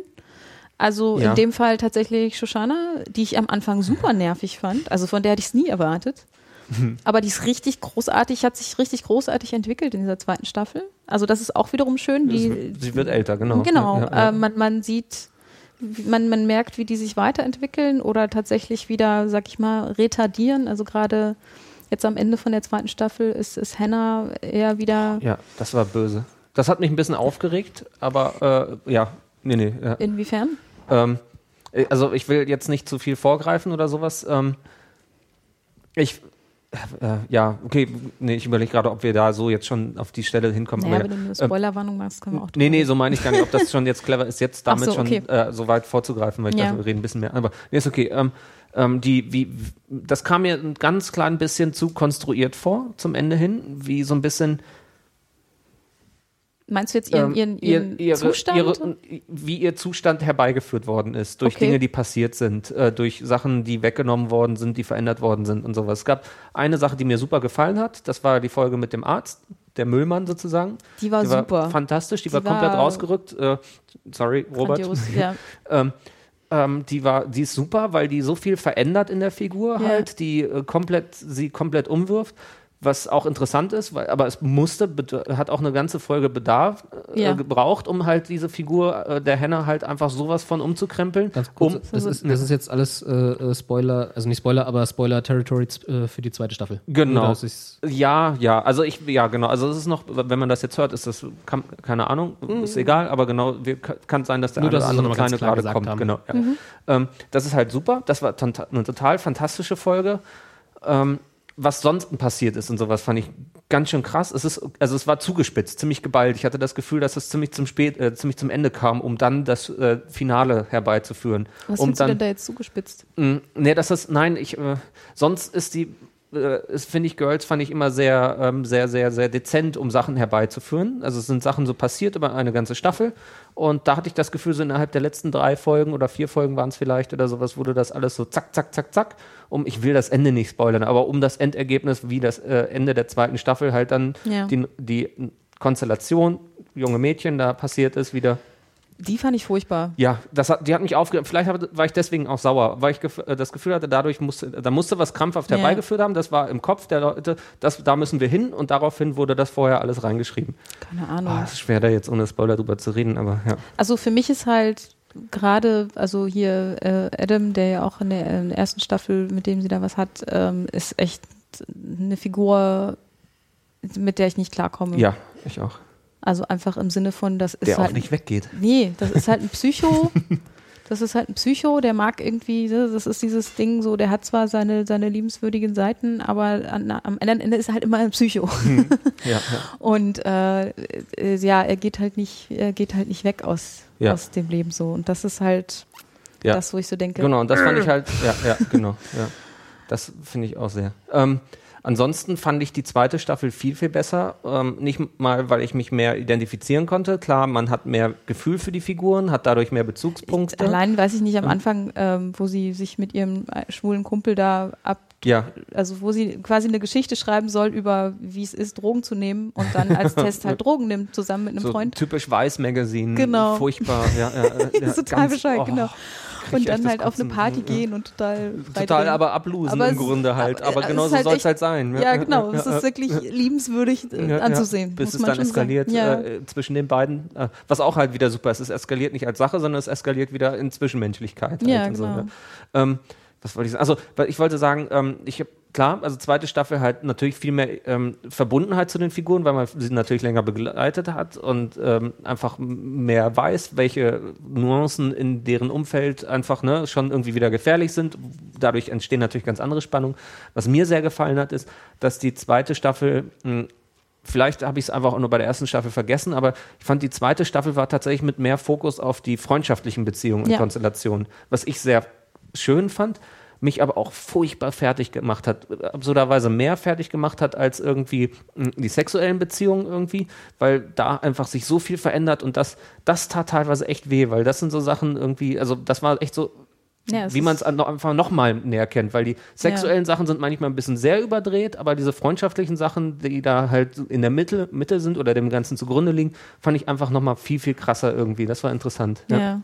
Also Ja. in dem Fall tatsächlich Shoshana, die ich am Anfang super nervig fand. Also von der hätte ich es nie erwartet. Aber die ist richtig großartig, hat sich richtig großartig entwickelt in dieser zweiten Staffel. Also das ist auch wiederum schön. Die, Sie wird älter, genau. Genau, Ja, ja. Äh, man, man sieht, man, man merkt, wie die sich weiterentwickeln oder tatsächlich wieder, sag ich mal, retardieren. Also gerade jetzt am Ende von der zweiten Staffel ist, ist Hannah eher wieder ja, das war böse. Das hat mich ein bisschen aufgeregt, aber äh, ja, nee, nee. Ja. inwiefern? Ähm, äh, also ich will jetzt nicht zu viel vorgreifen oder sowas. Ähm, ich, äh, ja, okay, nee, ich überlege gerade, ob wir da so jetzt schon auf die Stelle hinkommen. Naja, aber, wenn du eine ähm, Spoilerwarnung machst, können wir auch Nee, nee, so meine ich gar nicht, ob das schon jetzt clever ist, jetzt damit so, okay. schon äh, so weit vorzugreifen, weil ich Ja. dachte, wir reden ein bisschen mehr. Aber nee, ist okay. Ähm, ähm, die, wie, das kam mir ein ganz klein bisschen zu konstruiert vor zum Ende hin, wie so ein bisschen Meinst du jetzt ihren, ähm, ihren, ihr- ihren ihre, Zustand? ihre, wie ihr Zustand herbeigeführt worden ist, durch Okay. Dinge, die passiert sind, äh, durch Sachen, die weggenommen worden sind, die verändert worden sind und sowas. Es gab eine Sache, die mir super gefallen hat, das war die Folge mit dem Arzt, der Müllmann sozusagen. die war die super. war fantastisch, die, Die war komplett war rausgerückt. Äh, sorry, Robert. Grandios, ja. Ähm, ähm, die war, die ist super, weil die so viel verändert in der Figur Ja. halt, die äh, komplett, sie komplett umwirft. Was auch interessant ist, weil, aber es musste, hat auch eine ganze Folge Bedarf äh, Ja. gebraucht, um halt diese Figur äh, der Hannah halt einfach sowas von umzukrempeln. Ganz kurz, um, das, ist, das ist jetzt alles äh, äh, Spoiler, also nicht Spoiler, aber Spoiler-Territory äh, für die zweite Staffel. Genau. Ja, ja, also ich, ja, genau. Also es ist noch, wenn man das jetzt hört, ist das, kann, keine Ahnung, ist egal, aber genau, wir, kann sein, dass der Mhm. Nur, eine dass oder andere kleine gerade kommt. haben. Genau, ja. ähm, das ist halt super. Das war eine total fantastische Folge. Ähm, was sonst passiert ist und sowas, fand ich ganz schön krass. Es ist, also es war zugespitzt, ziemlich geballt. Ich hatte das Gefühl, dass es ziemlich zum spät, äh, ziemlich zum Ende kam, um dann das äh, Finale herbeizuführen. Was um findest du dann, denn da jetzt zugespitzt? Mm, Nee, das ist, nein, ich, äh, sonst ist die, ist, finde ich, Girls fand ich immer sehr, ähm, sehr, sehr, sehr dezent, um Sachen herbeizuführen. Also es sind Sachen so passiert über eine ganze Staffel. Und da hatte ich das Gefühl, so innerhalb der letzten drei Folgen oder vier Folgen waren es vielleicht oder sowas, wurde das alles so zack, zack, zack, zack. Um, ich will das Ende nicht spoilern, aber um das Endergebnis, wie das äh, Ende der zweiten Staffel halt dann Ja. die, die Konstellation, junge Mädchen, da passiert ist, wieder Die fand ich furchtbar. ja, das hat, die hat mich aufgeregt. Vielleicht war ich deswegen auch sauer, weil ich gef- äh, das Gefühl hatte, dadurch musste, da musste was krampfhaft Ja. herbeigeführt haben. Das war im Kopf der Leute, das, da müssen wir hin und daraufhin wurde das vorher alles reingeschrieben. Keine Ahnung. Ah, es ist schwer, da jetzt ohne Spoiler drüber zu reden, aber ja. Also für mich ist halt gerade, also hier äh, Adam, der ja auch in der, der ersten Staffel, mit dem sie da was hat, ähm, ist echt eine Figur, mit der ich nicht klarkomme. Ja, ich auch. Also einfach im Sinne von, das ist Der halt auch nicht weggeht. Nee, das ist halt ein Psycho. Das ist halt ein Psycho, der mag irgendwie, ne, das ist dieses Ding so, der hat zwar seine, seine liebenswürdigen Seiten, aber an, am anderen Ende ist er halt immer ein Psycho. Ja, ja. Und äh, äh, ja, er geht halt nicht, er geht halt nicht weg aus, Ja. aus dem Leben so. Und das ist halt Ja. das, wo ich so denke, Genau, und das fand ich halt, ja, ja, genau, ja. Das finde ich auch sehr. Ähm, Ansonsten fand ich die zweite Staffel viel, viel besser. Ähm, nicht mal, weil ich mich mehr identifizieren konnte. Klar, man hat mehr Gefühl für die Figuren, hat dadurch mehr Bezugspunkte. Allein weiß ich nicht am Anfang, ähm, wo sie sich mit ihrem äh, schwulen Kumpel da ab, ja, also wo sie quasi eine Geschichte schreiben soll über, wie es ist, Drogen zu nehmen und dann als Test halt Drogen nimmt, zusammen mit einem so Freund. typisch Weiß-Magazin. Genau. Furchtbar. Ja, ja, ja, total ganz- bescheuert, oh, genau. Und dann halt auf eine. Party Ja. gehen und total Total aber ablosen Aber im Grunde halt. aber Aber genau so halt soll es halt sein. Ja, genau. Es ist wirklich liebenswürdig äh, anzusehen. Bis muss es dann eskaliert äh, zwischen den beiden. Äh, was auch halt wieder super ist. Es eskaliert nicht als Sache, sondern es eskaliert wieder in Zwischenmenschlichkeit. Halt Ja, und so, genau. ne? ähm, was wollte ich sagen? Also, ich wollte sagen, ähm, ich habe klar, also zweite Staffel halt natürlich viel mehr ähm, Verbundenheit zu den Figuren, weil man sie natürlich länger begleitet hat und ähm, einfach mehr weiß, welche Nuancen in deren Umfeld einfach ne, schon irgendwie wieder gefährlich sind. Dadurch entstehen natürlich ganz andere Spannungen. Was mir sehr gefallen hat, ist, dass die zweite Staffel mh, Vielleicht habe ich es einfach auch nur bei der ersten Staffel vergessen, aber ich fand, die zweite Staffel war tatsächlich mit mehr Fokus auf die freundschaftlichen Beziehungen und Ja. Konstellationen, was ich sehr schön fand, mich aber auch furchtbar fertig gemacht hat, absurderweise mehr fertig gemacht hat als irgendwie mh, die sexuellen Beziehungen irgendwie, weil da einfach sich so viel verändert und das, das tat teilweise echt weh, weil das sind so Sachen irgendwie, also das war echt so, Ja, wie man es einfach noch mal näher kennt, weil die sexuellen Sachen sind manchmal ein bisschen sehr überdreht, aber diese freundschaftlichen Sachen, die da halt in der Mitte, Mitte sind oder dem Ganzen zugrunde liegen, fand ich einfach noch mal viel, viel krasser irgendwie. Das war interessant. Ja.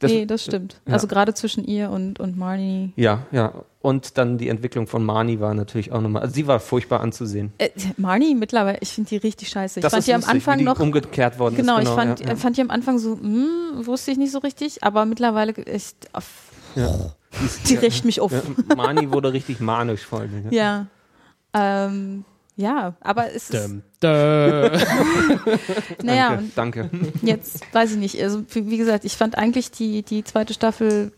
Das- nee, das stimmt. ja. Also gerade zwischen ihr und, und Marnie. Ja, ja. Und dann die Entwicklung von Marnie war natürlich auch nochmal, also sie war furchtbar anzusehen. Äh, Marnie mittlerweile, ich finde die richtig scheiße. Ich Das fand ist die am lustig, Anfang wie die noch. umgekehrt worden Genau, ist. ich fand, ja, ja. fand die am Anfang so, hm, wusste ich nicht so richtig, aber mittlerweile echt, auf, ja. die rächt mich auf. Ja, Marnie wurde richtig manisch vor allem. Ja. Ja. Ähm, ja, aber es ist, dum. naja, Danke, danke. jetzt weiß ich nicht. Also, wie gesagt, ich fand eigentlich die, die zweite Staffel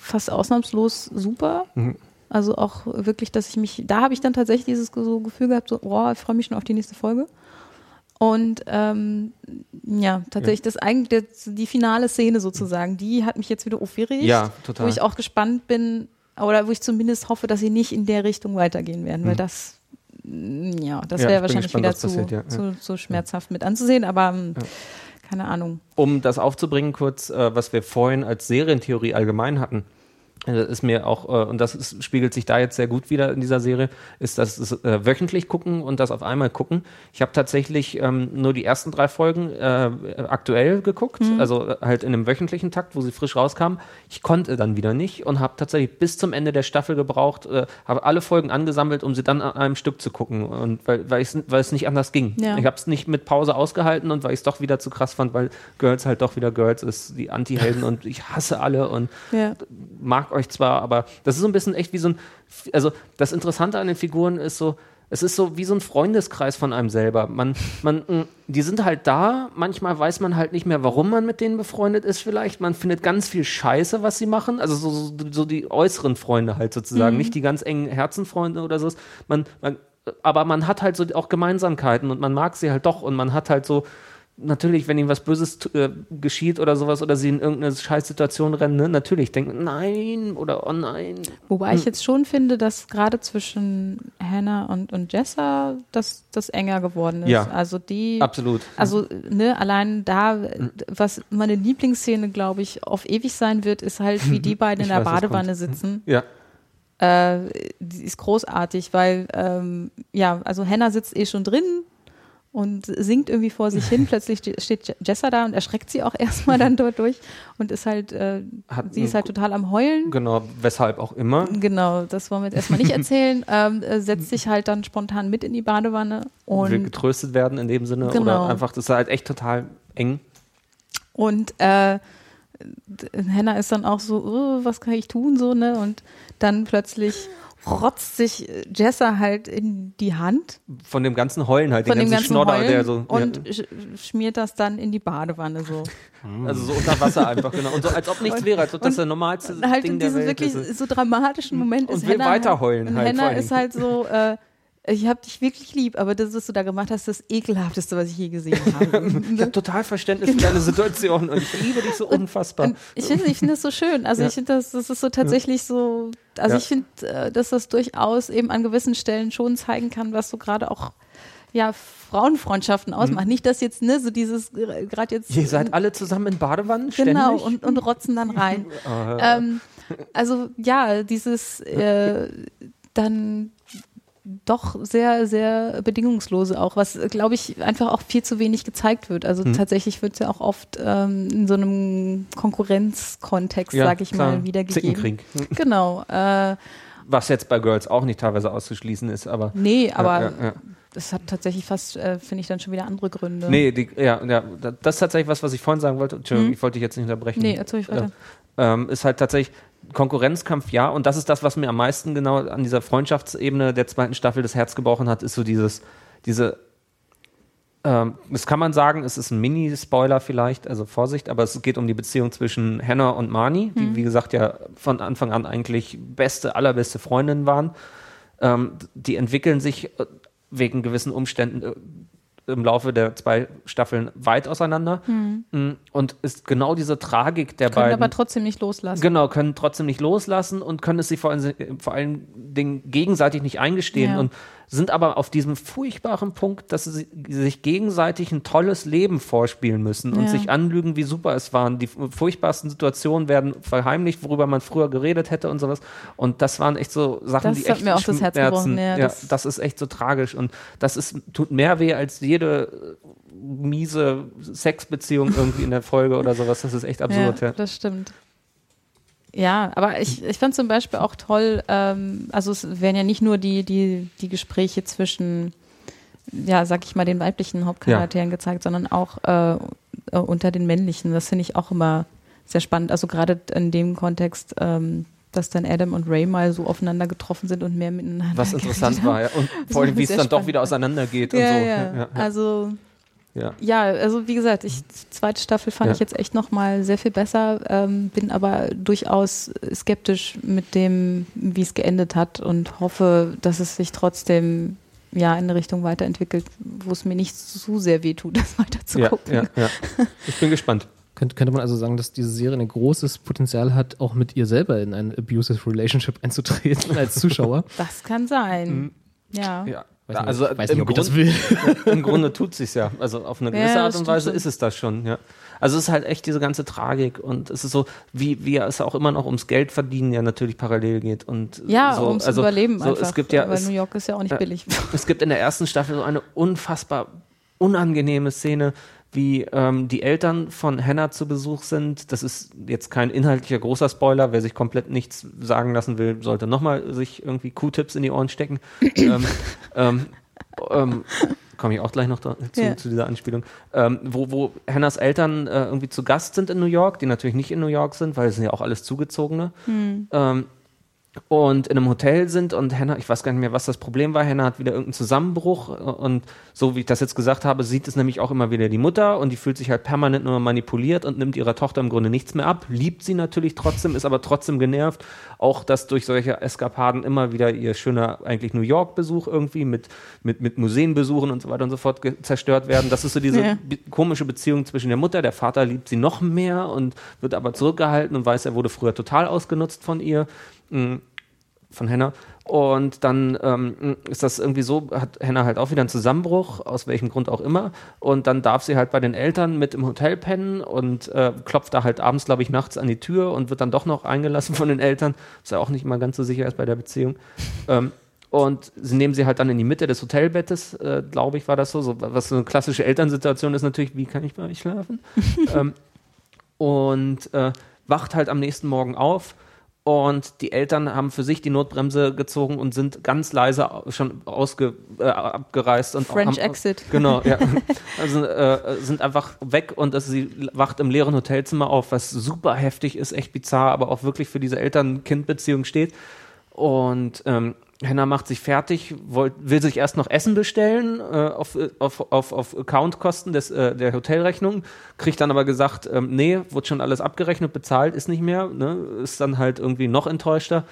fast ausnahmslos super. Mhm. Also auch wirklich, dass ich mich, da habe ich dann tatsächlich dieses so Gefühl gehabt, so, oh, ich freue mich schon auf die nächste Folge. Und ähm, ja, tatsächlich das eigentlich die finale Szene sozusagen, die hat mich jetzt wieder aufgeregt. Ja, total. Wo ich auch gespannt bin, oder wo ich zumindest hoffe, dass sie nicht in der Richtung weitergehen werden, weil das ja, das. Ja, wäre wahrscheinlich gespannt, wieder zu, passiert, ja, zu, zu schmerzhaft mit anzusehen, aber ähm, keine Ahnung. um das aufzubringen, kurz, äh, was wir vorhin als Serientheorie allgemein hatten, ist mir auch, äh, und das ist, spiegelt sich da jetzt sehr gut wieder in dieser Serie, ist das, äh, wöchentlich gucken und das auf einmal gucken. Ich habe tatsächlich ähm, nur die ersten drei Folgen äh, aktuell geguckt, also äh, halt in einem wöchentlichen Takt, wo sie frisch rauskamen. Ich konnte dann wieder nicht und habe tatsächlich bis zum Ende der Staffel gebraucht, äh, habe alle Folgen angesammelt, um sie dann an einem Stück zu gucken. Und weil, weil, weil es nicht anders ging. Ja. Ich habe es nicht mit Pause ausgehalten und weil ich es doch wieder zu krass fand, weil Girls halt doch wieder Girls ist, die Anti-Helden und ich hasse alle und Ja. mag euch zwar, aber das ist so ein bisschen echt wie so ein, also das Interessante an den Figuren ist so, es ist so wie so ein Freundeskreis von einem selber. Man, man, mh, die sind halt da, manchmal weiß man halt nicht mehr, warum man mit denen befreundet ist vielleicht. Man findet ganz viel Scheiße, was sie machen. Also so, so, so die äußeren Freunde halt sozusagen, nicht die ganz engen Herzenfreunde oder so. Man, man, aber man hat halt so auch Gemeinsamkeiten und man mag sie halt doch und man hat halt so, natürlich, wenn ihnen was Böses äh, geschieht oder sowas oder sie in irgendeine Scheißsituation rennen, ne, natürlich denken, nein oder oh nein. Wobei Hm. ich jetzt schon finde, dass gerade zwischen Hannah und, und Jessa das, das enger geworden ist. Ja. Also die, Absolut. also ne, allein da, was meine Lieblingsszene, glaube ich, auf ewig sein wird, ist halt, wie die beiden in der weiß, Badewanne sitzen. Ja, Äh, die ist großartig, weil ähm, ja, also Hannah sitzt eh schon drin und singt irgendwie vor sich hin. Plötzlich ste- steht Je- Jessa da und erschreckt sie auch erstmal dann dort durch und ist halt, äh, Hat sie ist halt total am Heulen. genau, weshalb auch immer. Genau, das wollen wir jetzt erstmal nicht erzählen. ähm, äh, setzt sich halt dann spontan mit in die Badewanne will und, getröstet werden in dem Sinne Genau. oder einfach, das ist halt echt total eng. und äh, Hannah ist dann auch so, oh, was kann ich tun, so, ne? Und dann plötzlich rotzt sich äh, Jessa halt in die Hand Von dem ganzen Heulen halt, von den dem ganzen ganzen Schnodder, Heulen der so, und sch schmiert das dann in die Badewanne so. ja, also so unter Wasser einfach, genau. Und so als ob nichts wäre, als ob das und- der normalste Und halt Ding in diesem wirklich ist. so dramatischen Moment Und ist will Hannah weiter heulen und halt, Hannah allen ist halt so, äh, ich habe dich wirklich lieb, aber das, was du da gemacht hast, das ekelhafteste, was ich je gesehen habe. Ich habe total Verständnis für deine Situation und ich liebe dich so unfassbar. Und ich finde ich finde das so schön. Also Ja. ich finde das, das ist so tatsächlich so, also Ja. ich finde, äh, dass das durchaus eben an gewissen Stellen schon zeigen kann, was so gerade auch ja, Frauenfreundschaften ausmacht. Nicht, dass jetzt, ne, so dieses, äh, gerade jetzt. Ihr seid alle zusammen in Badewannen Genau, ständig? und, und rotzen dann rein. ähm, also ja, dieses äh, dann doch sehr, sehr bedingungslose auch, was, glaube ich, einfach auch viel zu wenig gezeigt wird. Also tatsächlich wird es ja auch oft ähm, in so einem Konkurrenzkontext, Ja, sage ich klar. mal, wiedergegeben. Zickenkrieg. Genau. Äh, Was jetzt bei Girls auch nicht teilweise auszuschließen ist, aber. nee, aber ja, ja. das hat tatsächlich fast, äh, finde ich, dann schon wieder andere Gründe. Nee, die, ja, ja, das ist tatsächlich was, was ich vorhin sagen wollte. Entschuldigung, ich wollte dich jetzt nicht unterbrechen. Nee, erzähl ich weiter. ähm, ist halt tatsächlich Konkurrenzkampf, ja. Und das ist das, was mir am meisten genau an dieser Freundschaftsebene der zweiten Staffel das Herz gebrochen hat, ist so dieses, diese, ähm, das kann man sagen, es ist ein Mini-Spoiler vielleicht, also Vorsicht, aber es geht um die Beziehung zwischen Hannah und Marnie, die, wie gesagt, ja von Anfang an eigentlich beste, allerbeste Freundinnen waren. Ähm, die entwickeln sich äh, wegen gewissen Umständen äh, im Laufe der zwei Staffeln weit auseinander. Mm, Und ist genau diese Tragik der Können beiden. aber trotzdem nicht loslassen. Genau, können trotzdem nicht loslassen und können es sich vor allen, vor allen Dingen gegenseitig nicht eingestehen Ja. und sind aber auf diesem furchtbaren Punkt, dass sie sich gegenseitig ein tolles Leben vorspielen müssen und Ja. sich anlügen, wie super es waren. Die furchtbarsten Situationen werden verheimlicht, worüber man früher geredet hätte und sowas. Und das waren echt so Sachen, Das die echt mir auch das Herz gebrochen, ja, Ja, das- das ist echt so tragisch und das ist, tut mehr weh als jede äh, miese Sexbeziehung irgendwie in der Folge oder sowas. Das ist echt absurd. Ja, Ja, das stimmt. Ja, aber ich, ich fand zum Beispiel auch toll, ähm, also es werden ja nicht nur die, die, die Gespräche zwischen, ja, sag ich mal, den weiblichen Hauptcharakteren gezeigt, sondern auch äh, äh, unter den männlichen. Das finde ich auch immer sehr spannend. Also gerade in dem Kontext, ähm, dass dann Adam und Ray mal so aufeinander getroffen sind und mehr miteinander. Was interessant war, ja. Und vor allem, wie es dann doch wieder auseinandergeht Ja, und so. ja. Ja, ja, Also ja. ja, also wie gesagt, ich zweite Staffel fand Ja. ich jetzt echt noch mal sehr viel besser, ähm, bin aber durchaus skeptisch mit dem, wie es geendet hat und hoffe, dass es sich trotzdem ja in eine Richtung weiterentwickelt, wo es mir nicht zu sehr wehtut, das weiter zu Ja, gucken. ja, ja. Ich bin gespannt. Könnte, könnte man also sagen, dass diese Serie ein großes Potenzial hat, auch mit ihr selber in ein abusive Relationship einzutreten als Zuschauer? Das kann sein. Ja. Ja. Weiß nicht, also ich weiß im, nicht, ob ich das Grund, will. im Grunde tut es ja. Also auf eine Ja, gewisse das Art und Weise ist es das schon, ja. Also es ist halt echt diese ganze Tragik und es ist so, wie, wie es auch immer noch ums Geld verdienen ja natürlich parallel geht. Und Ja, so, ums also, Überleben so, einfach. Es gibt ja, weil es, New York ist ja auch nicht Ja. billig. Es gibt in der ersten Staffel so eine unfassbar unangenehme Szene, wie ähm, die Eltern von Hannah zu Besuch sind. Das ist jetzt kein inhaltlicher großer Spoiler. Wer sich komplett nichts sagen lassen will, sollte nochmal sich irgendwie Q-Tips in die Ohren stecken. ähm, ähm, ähm, Komme ich auch gleich noch da, zu, Ja. zu dieser Anspielung. Ähm, wo, wo Hannahs Eltern äh, irgendwie zu Gast sind in New York, die natürlich nicht in New York sind, weil es sind ja auch alles Zugezogene. Ähm, und in einem Hotel sind und Hannah, ich weiß gar nicht mehr, was das Problem war, Hannah hat wieder irgendeinen Zusammenbruch und so wie ich das jetzt gesagt habe, sieht es nämlich auch immer wieder die Mutter und die fühlt sich halt permanent nur manipuliert und nimmt ihrer Tochter im Grunde nichts mehr ab, liebt sie natürlich trotzdem, ist aber trotzdem genervt, auch dass durch solche Eskapaden immer wieder ihr schöner eigentlich New York Besuch irgendwie mit, mit, mit Museenbesuchen und so weiter und so fort zerstört werden. Das ist so diese Ja. komische Beziehung zwischen der Mutter, der Vater liebt sie noch mehr und wird aber zurückgehalten und weiß, er wurde früher total ausgenutzt von ihr mh, von Hannah. Und dann ähm, ist das irgendwie so, hat Hannah halt auch wieder einen Zusammenbruch, aus welchem Grund auch immer. Und dann darf sie halt bei den Eltern mit im Hotel pennen und äh, klopft da halt abends, glaube ich, nachts an die Tür und wird dann doch noch eingelassen von den Eltern, was ja auch nicht mal ganz so sicher ist bei der Beziehung. Ähm, und sie nehmen sie halt dann in die Mitte des Hotelbettes, äh, glaube ich, war das so, so. Was so eine klassische Elternsituation ist natürlich, wie kann ich bei euch schlafen? ähm, und äh, wacht halt am nächsten Morgen auf und die Eltern haben für sich die Notbremse gezogen und sind ganz leise schon ausge, äh, abgereist und French haben, Exit. Genau, ja. Also äh, sind einfach weg und das, sie wacht im leeren Hotelzimmer auf, was super heftig ist, echt bizarr, aber auch wirklich für diese Eltern-Kind-Beziehung steht. Und ähm, Hannah macht sich fertig, wollt, will sich erst noch Essen bestellen äh, auf, äh, auf, auf, auf Accountkosten des, äh, der Hotelrechnung, kriegt dann aber gesagt, ähm, nee, wurde schon alles abgerechnet, bezahlt, ist nicht mehr, ne? ist dann halt irgendwie noch enttäuschter.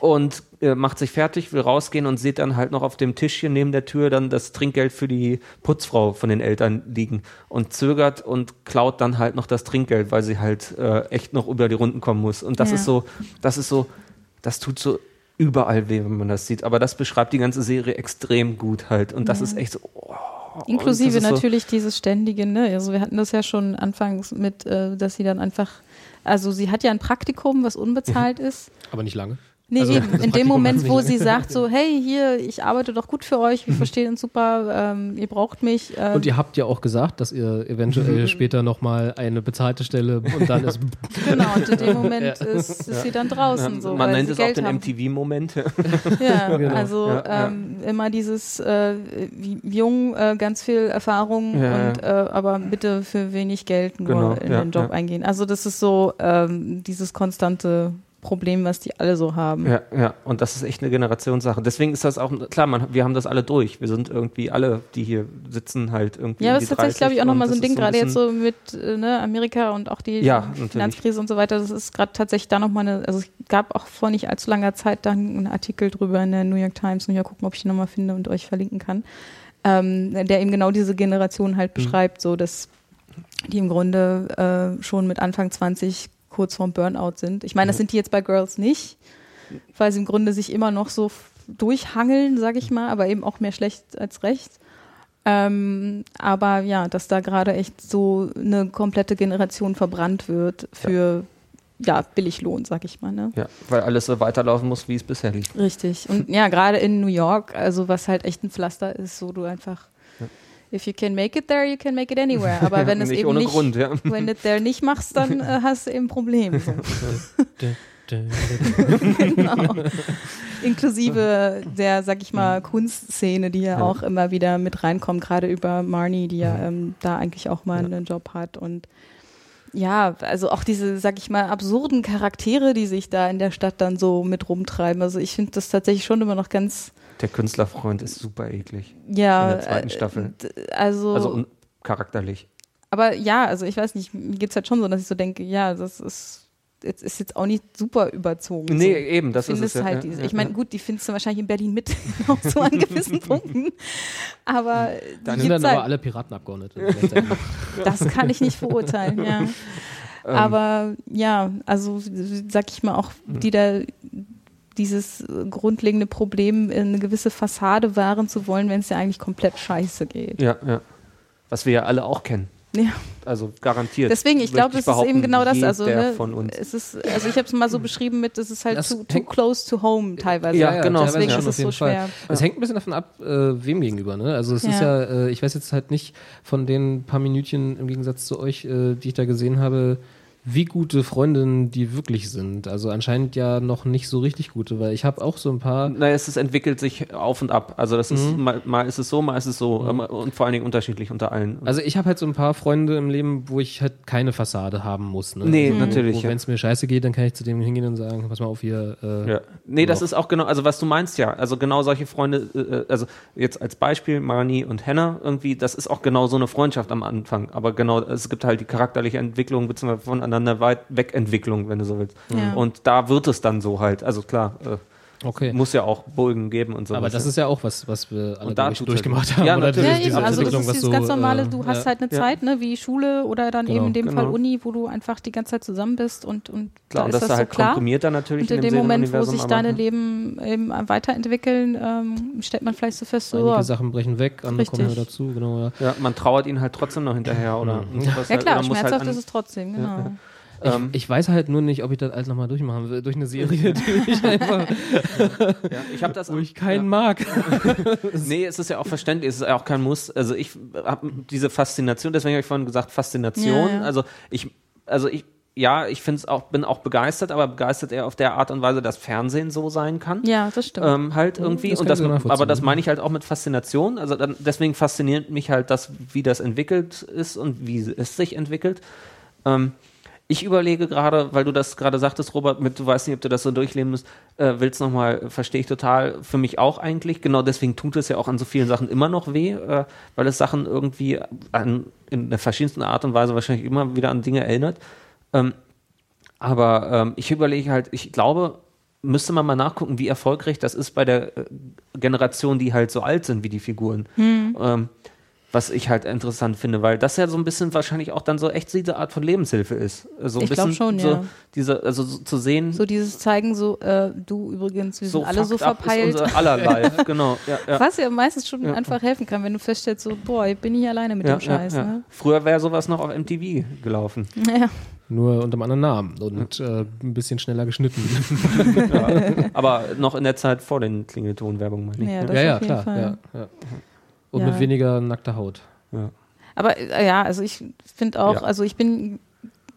und äh, macht sich fertig, will rausgehen und sieht dann halt noch auf dem Tischchen neben der Tür dann das Trinkgeld für die Putzfrau von den Eltern liegen und zögert und klaut dann halt noch das Trinkgeld, weil sie halt äh, echt noch über die Runden kommen muss. Und das Ja. ist so, das ist so, das tut so überall weh, wenn man das sieht. Aber das beschreibt die ganze Serie extrem gut halt. Und das ist echt so. Oh, Inklusive so- natürlich dieses ständige, ne? Also wir hatten das ja schon anfangs mit, äh, dass sie dann einfach, also sie hat ja ein Praktikum, was unbezahlt ist. Aber nicht lange. Nee, Also, In dem Moment, wo sie sagt so, hey, hier, ich arbeite doch gut für euch, wir verstehen uns super, ähm, ihr braucht mich. Ähm, Und ihr habt ja auch gesagt, dass ihr eventuell später nochmal eine bezahlte Stelle und dann ist genau, und in dem Moment ist, ist sie dann draußen. So, man weil nennt sie es auch Geld den haben. MTV-Moment. Ja, Genau. also Ja, ja. ähm, immer dieses äh, jung, äh, ganz viel Erfahrung Ja, und äh, aber bitte für wenig Geld nur Genau, in ja, den Job ja. eingehen. Also das ist so ähm, dieses konstante Problem, was die alle so haben. Ja, ja, und das ist echt eine Generationssache. Deswegen ist das auch, klar, man, wir haben das alle durch. Wir sind irgendwie alle, die hier sitzen, halt irgendwie. Ja, das ist tatsächlich, 30 glaube ich, auch nochmal so ein Ding, ist gerade jetzt so mit äh, ne, Amerika und auch die Ja. Finanzkrise und so weiter. Das ist gerade tatsächlich da nochmal eine, also es gab auch vor nicht allzu langer Zeit dann einen Artikel drüber in der New York Times. Muss ich mal gucken, ob ich den nochmal finde und euch verlinken kann. Ähm, der eben genau diese Generation Mhm. halt beschreibt, so dass die im Grunde äh, schon mit Anfang 20 kurz vorm Burnout sind. Ich meine, das sind die jetzt bei Girls nicht, weil sie im Grunde sich immer noch so durchhangeln, sage ich mal, aber eben auch mehr schlecht als recht. Ähm, aber ja, dass da gerade echt so eine komplette Generation verbrannt wird für ja, Billiglohn, sag ich mal. Ne? Ja, weil alles so weiterlaufen muss, wie es bisher lief. Richtig. Und ja, gerade in New York, also was halt echt ein Pflaster ist, so du einfach, if you can make it there, you can make it anywhere. Aber wenn es nicht eben nicht, Grund, ja. wenn du es there nicht machst, dann äh, hast du eben ein Problem. So. genau. Inklusive der, sag ich mal, Kunstszene, die ja, Ja. auch immer wieder mit reinkommt, gerade über Marnie, die ja ähm, da eigentlich auch mal einen Job hat und ja, also auch diese, sag ich mal, absurden Charaktere, die sich da in der Stadt dann so mit rumtreiben. Also ich finde das tatsächlich schon immer noch ganz, Der Künstlerfreund ist super eklig. ja. In der zweiten äh, Staffel. Also, Also charakterlich. aber ja, also ich weiß nicht, mir geht's halt schon so, dass ich so denke, ja, das ist, jetzt ist jetzt auch nicht super überzogen. Nee, so. eben, das ist findest es. Ja, halt ja, diese, ja, ich meine, ja. gut, die findest du wahrscheinlich in Berlin mit, auch so an gewissen Punkten. Aber Dann die sind dann gibt's aber halt, alle Piratenabgeordnete. das kann ich nicht verurteilen, ja. Ähm, Aber ja, also sag ich mal auch, die da dieses äh, grundlegende Problem, eine gewisse Fassade wahren zu wollen, wenn es ja eigentlich komplett scheiße geht. ja, ja. Was wir ja alle auch kennen. Ja. Also garantiert. Deswegen, ich glaube, das ist eben genau das. Also, ne, von uns. es ist, also ich habe es mal so beschrieben mit, es ist halt Das too, too close to home teilweise. Ja, genau. teilweise Deswegen schon ist auf es so jeden Fall. schwer. Es hängt ein bisschen davon ab, äh, wem gegenüber. Ne? Also es ist Ja. ja, äh, ich weiß jetzt halt nicht von den paar Minütchen im Gegensatz zu euch, äh, die ich da gesehen habe, wie gute Freundinnen die wirklich sind. Also anscheinend ja noch nicht so richtig gute, weil ich habe auch so ein paar. Naja, es ist, entwickelt sich auf und ab. Also das ist mal, mal ist es so, mal ist es so ähm, und vor allen Dingen unterschiedlich unter allen. Also ich habe halt so ein paar Freunde im Leben, wo ich halt keine Fassade haben muss. Ne? Nee, also, natürlich, ja. Wenn es mir scheiße geht, dann kann ich zu dem hingehen und sagen, pass mal auf hier. Äh, Ja. Nee, das Ja. ist auch genau, also was du meinst ja. Also genau solche Freunde, äh, also jetzt als Beispiel Marnie und Hannah irgendwie, das ist auch genau so eine Freundschaft am Anfang. Aber genau, es gibt halt die charakterliche Entwicklung bzw. voneinander weit weg Entwicklung, wenn du so willst. Ja. Und da wird es dann so halt. Also klar, äh, Okay. muss ja auch Bögen geben und so. Aber das ist ja auch was, was wir alle Und da ich, tut's durchgemacht halt. haben. Ja, oder? natürlich. Ja, eben. Also das ist dieses so, ganz normale, äh, du hast ja. halt eine Ja. Zeit, ne, wie Schule oder dann Genau, eben in dem Fall genau. Uni, wo du einfach die ganze Zeit zusammen bist und, und klar, da und ist das das da so halt klar. komprimiert dann natürlich Und in dem dem Moment, wo sich deine Leben eben weiterentwickeln, ähm, stellt man vielleicht so fest, so, Einige ja, Sachen brechen weg, andere kommen halt dazu, genau. Ja. Ja, man trauert ihnen halt trotzdem noch hinterher oder sowas ja halt, klar, schmerzhaft halt an- ist es trotzdem, genau. Ähm, Ich, ich weiß halt nur nicht, ob ich das alles nochmal durchmachen will, durch eine Serie, die ich einfach, ja, ich habe das wo ich keinen ja. mag. Nee, es ist ja auch verständlich, es ist ja auch kein Muss. Also ich habe diese Faszination, deswegen habe ich vorhin gesagt, Faszination. Ja, ja. Also ich, also ich, ja, ich finde es auch, bin auch begeistert, aber begeistert eher auf der Art und Weise, dass Fernsehen so sein kann. Ja, das stimmt. Ähm, halt irgendwie. das und das, aber das meine ich halt auch mit Faszination. Also dann, deswegen fasziniert mich halt das, wie das entwickelt ist und wie es sich entwickelt. Ähm, ich überlege gerade, weil du das gerade sagtest, Robert, mit, du weißt nicht, ob du das so durchleben musst, äh, willst nochmal, verstehe ich total, für mich auch eigentlich. Genau deswegen tut es ja auch an so vielen Sachen immer noch weh, äh, weil es Sachen irgendwie an, in der verschiedensten Art und Weise wahrscheinlich immer wieder an Dinge erinnert. Ähm, aber ähm, ich überlege halt, ich glaube, müsste man mal nachgucken, wie erfolgreich das ist bei der äh, Generation, die halt so alt sind wie die Figuren. Hm. Ähm, was ich halt interessant finde, weil das ja so ein bisschen wahrscheinlich auch dann so echt diese Art von Lebenshilfe ist. So ein Ich glaub bisschen schon, so ja. diese, also so zu sehen, So dieses Zeigen, so, äh, du übrigens, wir sind alle so verpeilt. Ist unser aller Life, genau. Ja, ja. Was ja meistens schon einfach helfen kann, wenn du feststellst, so, boah, ich bin nicht alleine mit Ja, dem Scheiß. ja, ja. Ne? Früher wäre sowas noch auf MTV gelaufen. Ja. Nur unter einem anderen Namen und äh, ein bisschen schneller geschnitten. Aber noch in der Zeit vor den Klingelton-Werbungen, meine ich. Ja, ne? das ja, ja, auf jeden klar. Ja, ja. Und Ja. mit weniger nackter Haut. Aber äh, ja, also ich finde auch, Ja. also ich bin,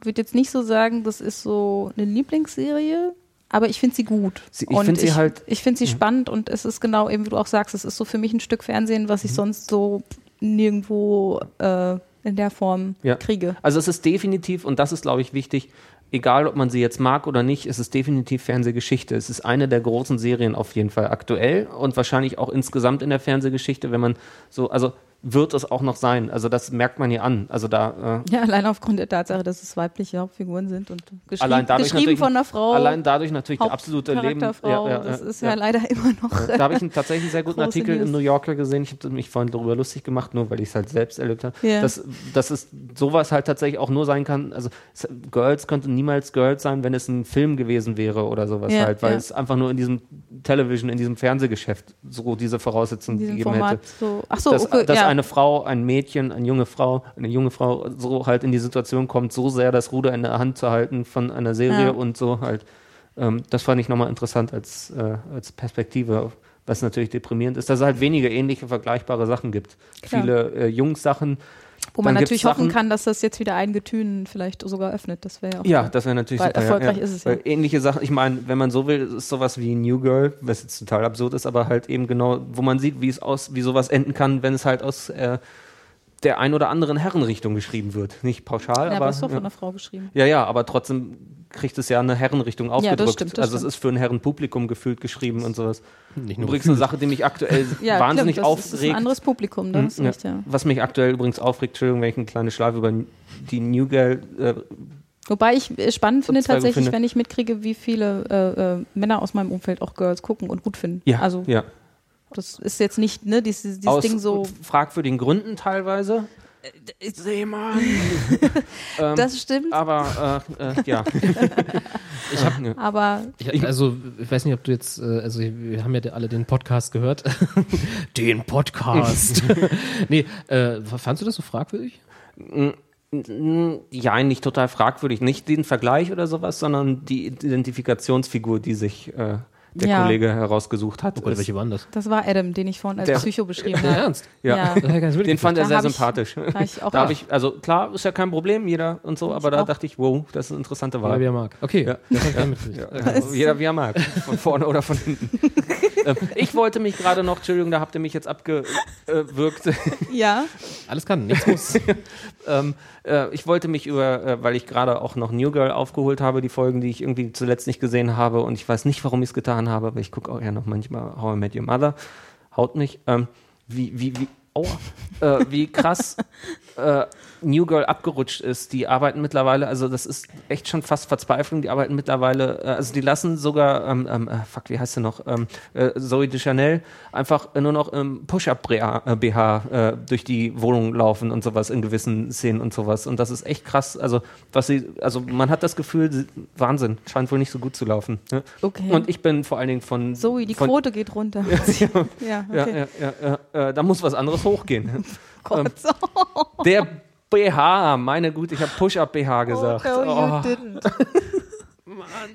würde jetzt nicht so sagen, das ist so eine Lieblingsserie, aber ich finde sie gut. Sie- ich Und find sie halt- Ich finde sie spannend und es ist genau eben, wie du auch sagst, es ist so für mich ein Stück Fernsehen, was ich Mhm. sonst so nirgendwo äh, in der Form Ja. kriege. Also es ist definitiv, und das ist, glaube ich, wichtig, egal ob man sie jetzt mag oder nicht, es ist definitiv Fernsehgeschichte. Es ist eine der großen Serien auf jeden Fall aktuell und wahrscheinlich auch insgesamt in der Fernsehgeschichte, wenn man so, also wird es auch noch sein. Also das merkt man hier an. Also da äh, Ja, allein aufgrund der Tatsache, dass es weibliche Hauptfiguren sind und geschrieben, geschrieben von einer Frau. allein dadurch natürlich der absolute Leben. Hauptcharakterfrau, das ist ja, leider immer noch. Da habe ich einen, tatsächlich einen sehr guten Artikel im News. New Yorker gesehen. Ich habe mich vorhin darüber lustig gemacht, nur weil ich es halt selbst erlebt habe. Ja. Dass, dass es sowas halt tatsächlich auch nur sein kann. Also Girls könnte niemals Girls sein, wenn es ein Film gewesen wäre oder sowas Ja, halt, weil ja. es einfach nur in diesem Television, in diesem Fernsehgeschäft so diese Voraussetzungen gegeben Format hätte. so. Ach so, dass, okay, dass ja. Eine Frau, ein Mädchen, eine junge Frau, eine junge Frau so halt in die Situation kommt, so sehr das Ruder in der Hand zu halten von einer Serie Ja. und so halt. Ähm, das fand ich nochmal interessant als, äh, als Perspektive, was natürlich deprimierend ist, dass es halt wenige ähnliche, vergleichbare Sachen gibt. Klar. Viele äh, Jungs-Sachen. Wo man natürlich hoffen Sachen- kann, dass das jetzt wieder ein Getünen vielleicht sogar öffnet. Das wäre ja auch. Ja, das wäre natürlich super. erfolgreich ja, ist es ja. Weil ähnliche Sachen, ich meine, wenn man so will, ist sowas wie New Girl, was jetzt total absurd ist, aber halt eben genau, wo man sieht, wie es aus, wie sowas enden kann, wenn es halt aus äh, der ein oder anderen Herrenrichtung geschrieben wird. Nicht pauschal, ja, aber ist doch von ja. einer Frau geschrieben. Ja, ja, aber trotzdem kriegt es ja eine Herrenrichtung ausgedrückt. stimmt, das also es ist für ein Herrenpublikum gefühlt geschrieben und sowas. Nicht nur Übrigens eine Sache, die mich aktuell Ja, wahnsinnig stimmt, das ist ein aufregt. anderes Publikum, da Mhm, du recht, ja. Was mich aktuell übrigens aufregt, Entschuldigung, wenn ich eine kleine Schleife über die New Girl äh, Wobei ich äh, spannend finde tatsächlich, finde. wenn ich mitkriege, wie viele äh, äh, Männer aus meinem Umfeld auch Girls gucken und gut finden. ja, Also ja. Das ist jetzt nicht, ne, dieses, dieses aus Ding so. fragwürdigen Gründen teilweise. Seemann. ähm, Das stimmt, aber äh, äh, ja. ich habe aber Ich, also, ich weiß nicht, ob du jetzt, äh, also wir haben ja alle den Podcast gehört. den Podcast. nee, äh, fandst du das so fragwürdig? ja, nicht total fragwürdig. Nicht den Vergleich oder sowas, sondern die Identifikationsfigur, die sich äh, der Ja. Kollege herausgesucht hat. Oh Gott, welche waren das? das war Adam, den ich vorhin als Der- Psycho beschrieben Ja, habe. ernst? ja. Ja. Hab Den fand er sehr hab ich- sympathisch. Da ich auch Da habe ich, also klar, ist ja kein Problem, jeder und so, aber da auch. dachte ich, wow, das ist eine interessante Jeder, Wahl. wie er mag. Okay, Ja. das hab mitgekriegt. Also, jeder wie er mag, von vorne oder von hinten. ähm, ich wollte mich gerade noch, Entschuldigung, da habt ihr mich jetzt abgewürgt. ja, Alles kann, nichts muss. ähm, äh, ich wollte mich über, äh, weil ich gerade auch noch New Girl aufgeholt habe, die Folgen, die ich irgendwie zuletzt nicht gesehen habe und ich weiß nicht, warum ich es getan habe, aber ich gucke auch ja noch manchmal How I Met Your Mother. Haut mich. Ähm, wie, wie, wie, äh, wie krass äh, New Girl abgerutscht ist. Die arbeiten mittlerweile, also das ist echt schon fast Verzweiflung, die arbeiten mittlerweile, äh, also die lassen sogar, ähm, ähm, äh, fuck, wie heißt sie noch, ähm, äh, Zoe de Chanel einfach nur noch im Push-Up-BH äh, durch die Wohnung laufen und sowas in gewissen Szenen und sowas. Und das ist echt krass. Also, was sie, also man hat das Gefühl, Wahnsinn, scheint wohl nicht so gut zu laufen. Ne? okay. Und ich bin vor allen Dingen von. Zoe, die von, Quote geht runter. ja, Ja, okay. ja, ja, ja, äh, da muss was anderes hochgehen. Gott, Der BH, meine Güte, ich habe Push-Up-BH gesagt. Oh, no, you Oh, didn't.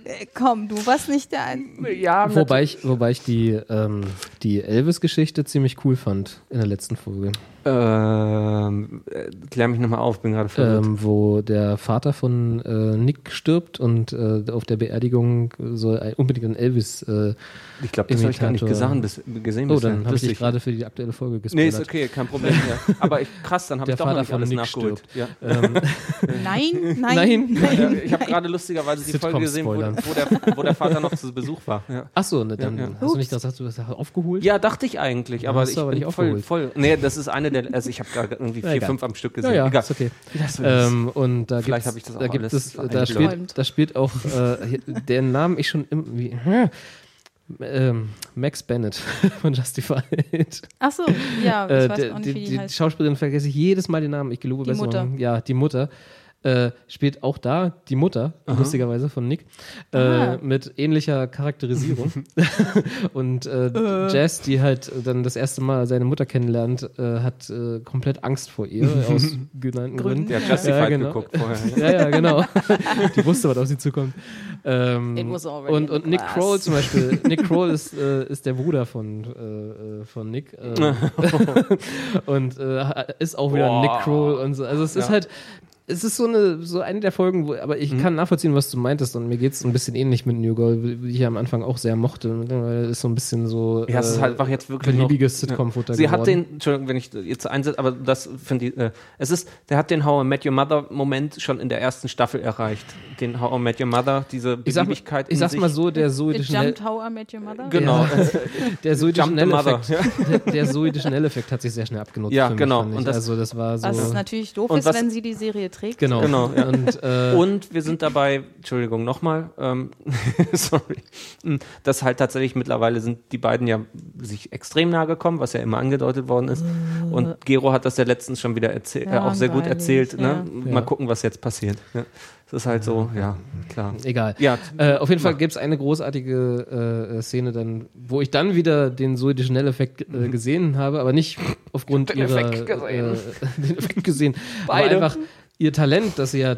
Äh, Komm, du warst nicht der Einzige. ja, Wobei ich, wobei ich die, ähm, die Elvis-Geschichte ziemlich cool fand in der letzten Folge. Ähm, äh, klär mich nochmal auf, bin gerade verwirrt. Ähm, wo der Vater von äh, Nick stirbt und äh, auf der Beerdigung soll ein, unbedingt ein Elvis. Äh, ich glaube, das habe ich gar nicht gesehen, bis, gesehen oh, dann habe ich dich gerade für die aktuelle Folge Nee, gespoilert. ist okay, kein Problem. ja. Aber ich, krass, dann habe ich doch noch Vater nicht von alles Nick nachgeholt. Ja. Ähm, Nein, nein, Nein. Ja, ich habe gerade lustigerweise die Folge gesehen, wo, wo, der, wo der Vater noch zu Besuch war. Ja. Achso, ne, dann Ja, ja. hast du nicht gesagt, du hast aufgeholt? Ja, dachte ich eigentlich, aber ich bin nicht voll, aufgeholt. voll. Nee, das ist eine der, also ich habe da irgendwie vier, fünf am Stück Ja, gesehen. ja, Egal. ist okay. Ähm, und da Vielleicht habe ich das auch da gibt alles es, da spielt, da spielt auch äh, den Namen ich schon irgendwie. Ähm, Max Bennett von Justified. Ach so, ja, ich Äh, weiß der- auch nicht, die, wie die, die heißt. Schauspielerin vergesse ich jedes Mal den Namen. Ich gelobe Die Besserung. Mutter. Ja, die Mutter. Äh, spielt auch da die Mutter, lustigerweise von Nick, äh, Aha. mit ähnlicher Charakterisierung. und äh, Jazz, die halt dann das erste Mal seine Mutter kennenlernt, äh, hat äh, komplett Angst vor ihr, aus genannten Gründen. Der hat Justified genau. geguckt vorher. Ja, ja, genau. die wusste, was auf sie zukommt. Ähm, und und Nick. Kroll zum Beispiel. Nick Kroll ist, äh, ist der Bruder von, äh, äh, von Nick. Äh, und äh, ist auch wieder Boah. Nick Kroll und so. Also es ist Ja. halt. Es ist so eine, so eine der Folgen, wo, aber Mhm. ich kann nachvollziehen, was du meintest und mir geht es ein bisschen ähnlich mit New Girl, wie ich ja am Anfang auch sehr mochte, weil es so ein bisschen so Ja, es ist äh, halt einfach jetzt wirklich beliebiges Sitcom-Futter Sie hat geworden. den, Entschuldigung, wenn ich jetzt einsetze, aber das finde ich, äh, es ist, der hat den How I Met Your Mother Moment schon in der ersten Staffel erreicht. Den How I Met Your Mother, diese Ich sag, Beliebigkeit ich in sag's sich. mal so, der Deschanel, jumped how I met your mother? Genau. der Zoe Jump the Mother. Deschanel-Effekt, der, der hat sich sehr schnell abgenutzt. Ja, für mich, genau. fand ich. Und das- also das war so. Was natürlich doof Und ist, was- wenn sie die Serie trägt. genau. Genau, ja. Und, äh, Und wir sind dabei, Entschuldigung, nochmal, ähm, sorry, dass halt tatsächlich mittlerweile sind die beiden ja sich extrem nahe gekommen, was ja immer angedeutet worden ist. Und Gero hat das ja letztens schon wieder erzählt, äh, Ja, auch sehr gut erzählt. Ne? ja. Mal gucken, was jetzt passiert. Ja. Das ist halt so, ja, klar. egal. Ja, Äh, auf jeden Fall gibt es eine großartige äh, äh, Szene dann, wo ich dann wieder den Zoe Deschanel-Effekt äh, gesehen habe, aber nicht aufgrund Den ihrer Effekt gesehen. Äh, den Effekt gesehen, Beide. aber einfach ihr Talent, das sie ja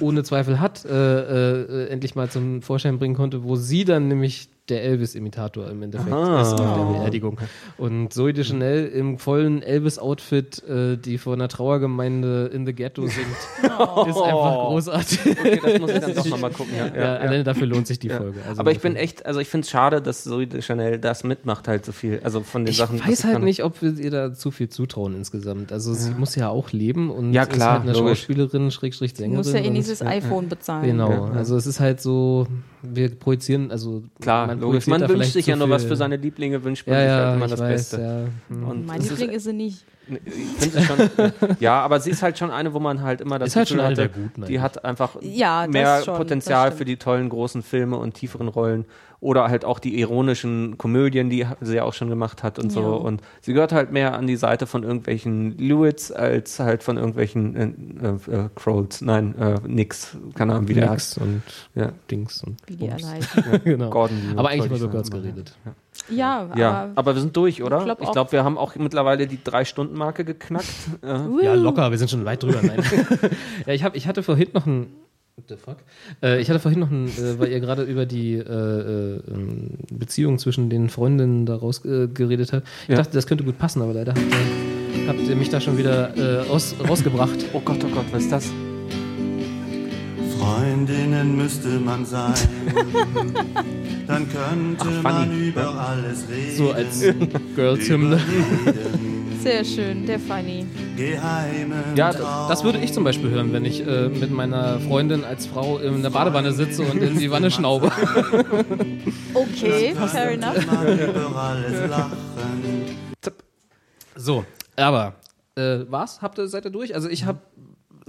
ohne Zweifel hat, äh, äh, endlich mal zum Vorschein bringen konnte, wo sie dann nämlich der Elvis-Imitator im Endeffekt Aha. ist auf der Beerdigung. Und Zoe Deschanel im vollen Elvis-Outfit, äh, die vor einer Trauergemeinde in the Ghetto singt, ist einfach großartig. Okay, das muss ich dann doch nochmal gucken. Ja, Ja, ja, ja. alleine dafür lohnt sich die Folge. Also Aber ich bin echt, also ich finde es schade, dass Zoe de Chanel das mitmacht halt so viel. Also von den Ich Sachen. weiß sie halt kann. nicht, ob wir ihr da zu viel zutrauen insgesamt. Also sie muss ja auch leben und Ja, ist klar, halt eine logisch. Schauspielerin, Schrägstrich Du Sängerin. musst ja eh und- dieses iPhone bezahlen. Genau, Ja, ja. also es ist halt so, wir projizieren, also Klar, logisch. Man wünscht sich ja nur was für seine Lieblinge, wünscht man Ja, sich ja, halt immer ich das weiß, Beste. ja. Hm. Und Mein Liebling ist sie nicht. Ich finde es schon, ja, aber sie ist halt schon eine, wo man halt immer das Ist halt Gefühl eine hatte, der Guten die hat einfach Ja, mehr schon, Potenzial für die tollen großen Filme und tieferen Rollen oder halt auch die ironischen Komödien, die sie ja auch schon gemacht hat und so. Ja. Und sie gehört halt mehr an die Seite von irgendwelchen Lewits als halt von irgendwelchen äh, äh, Crolls. Nein, äh, nix. Keine Ahnung, wie der heißt. Nix und Ja. Dings und Wie die alle heißen. genau. Gordon Aber eigentlich immer ich so kurz geredet. Ja, Ja, aber, aber wir sind durch, oder? Ich glaub glaube, wir haben auch mittlerweile die Drei-Stunden-Marke geknackt. Ja, locker, wir sind schon weit drüber. Nein. ja, ich, hab, ich hatte vorhin noch ein. What the fuck? Äh, ich hatte vorhin noch ein, äh, weil ihr gerade über die äh, äh, ähm, Beziehung zwischen den Freundinnen daraus äh, geredet habt. Ich Ja. dachte, das könnte gut passen, aber leider habt ihr, habt ihr mich da schon wieder äh, aus, rausgebracht. oh Gott, oh Gott, was ist das? Freundinnen müsste man sein, dann könnte Ach, man über alles reden. So als Girls-Hymne. sehr schön, der Funny. Geheimen Ja, das würde ich zum Beispiel hören, wenn ich äh, mit meiner Freundin als Frau in der Badewanne sitze und in die Wanne schnaube. Okay, fair enough. man über alles lachen. So, aber äh, was? Habt ihr, seid ihr durch? Also ich habe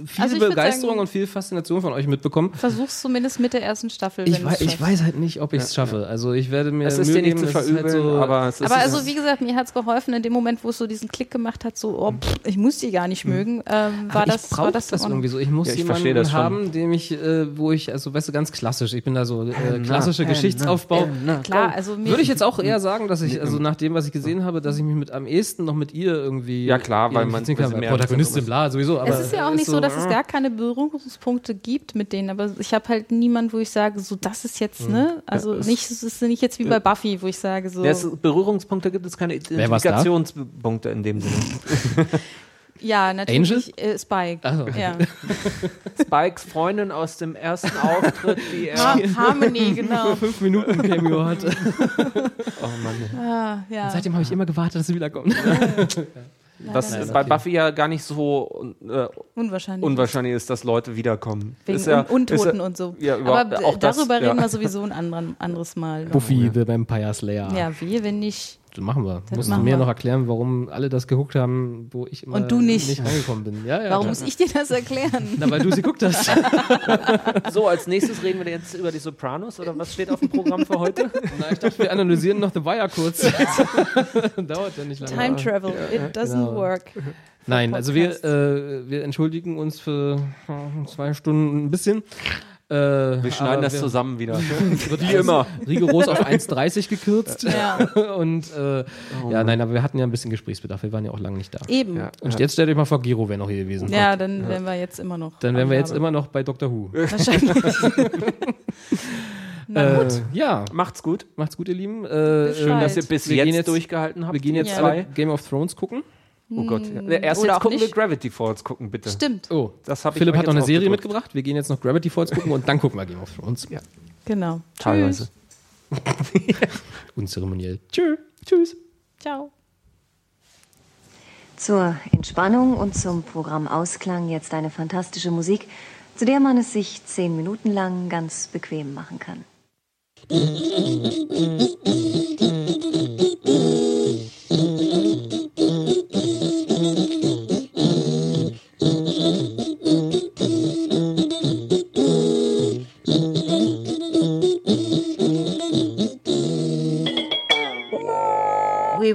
viel Also Begeisterung sagen- und viel Faszination von euch mitbekommen. Versuch's zumindest mit der ersten Staffel. Ich, wenn wei du's ich weiß halt nicht, ob ich es schaffe. Also ich werde mir Es ist Mühe dir nicht zu halt verübeln, so, aber es ist. Aber also, wie gesagt, mir hat's geholfen in dem Moment, wo es so diesen Klick gemacht hat, so, oh, pff, ich muss die gar nicht mögen, ähm, war das, war das, das, irgendwie so. Ich muss Ja, ich jemanden verstehe das schon. haben, dem ich, äh, wo ich, also weißt du, ganz klassisch. Ich bin da so äh, Anna, klassische Anna, Geschichtsaufbau. Klar, also mir, Würde ich jetzt auch eher sagen, dass ich, also nach dem, was ich gesehen habe, dass ich mich mit am ehesten noch mit ihr irgendwie. Ja, klar, weil man- Protagonistin, ist. bla, sowieso. Aber es ist ja auch nicht so, dass es äh, gar keine Berührungspunkte gibt mit denen, aber ich habe halt niemanden, wo ich sage, so das ist jetzt, Hm. ne? Also nicht, es ist nicht jetzt wie bei Buffy, wo ich sage, so Ja, es, Berührungspunkte gibt es keine Wer war's da? Identifikationspunkte in dem Sinne. ja, natürlich äh, Spike. Ach so. Ja. Spikes Freundin aus dem ersten Auftritt, die er. Ha Harmony, genau. fünf Minuten Cameo hatte. Oh Mann. Ah, ja. Seitdem habe ich immer gewartet, dass sie wiederkommt. Was Leider bei okay. Buffy ja gar nicht so äh, Unwahrscheinlich. unwahrscheinlich ist, dass Leute wiederkommen. Wegen ist ja, Un Untoten ist ja, und so. ja, Aber auch das, darüber ja. reden wir sowieso ein anderen, anderes Mal. Buffy, the Vampire Slayer. Ja, wir, wenn nicht. Das machen wir. Das Musst du mir wir. noch erklären, warum alle das geguckt haben, wo ich immer Und du nicht. nicht reingekommen bin. Ja, ja, Warum klar. muss ich dir das erklären? Na, weil du sie guckt hast. So, als nächstes reden wir jetzt über die Sopranos oder was steht auf dem Programm für heute? Na, ich dachte, wir analysieren noch The Wire kurz. Dauert ja nicht lange. Time travel, it doesn't genau. work. Nein, also wir, äh, wir entschuldigen uns für äh, zwei Stunden ein bisschen. Äh, Wir schneiden das zusammen wieder. Wird Wie immer. Rigoros auf 1,30 gekürzt. Ja. Und äh, ja, nein, aber wir hatten ja ein bisschen Gesprächsbedarf. Wir waren ja auch lange nicht da. Eben. Ja. Und jetzt stellt euch mal vor, Giro wäre noch hier gewesen. Ja, dann wären wir jetzt immer noch. Dann wären wir jetzt immer noch bei Dr. Who. Wahrscheinlich. Na gut. Äh, ja, Macht's gut. macht's gut, ihr Lieben. Äh, Schön, dass ihr bis wir jetzt gehen jetzt durchgehalten habt. Wir gehen jetzt Ja. alle Game of Thrones gucken. Oh Gott. Ja. Erst Oder jetzt gucken nicht. wir Gravity Falls gucken, bitte. Stimmt. Oh, Das hab ich Philipp euch hat noch eine Serie aufgedrückt. mitgebracht. Wir gehen jetzt noch Gravity Falls gucken und dann gucken wir Game of Thrones. Ja. Genau. Teilweise. Unzeremoniell. Tschö. Tschüss. Ciao. Zur Entspannung und zum Programmausklang jetzt eine fantastische Musik, zu der man es sich zehn Minuten lang ganz bequem machen kann.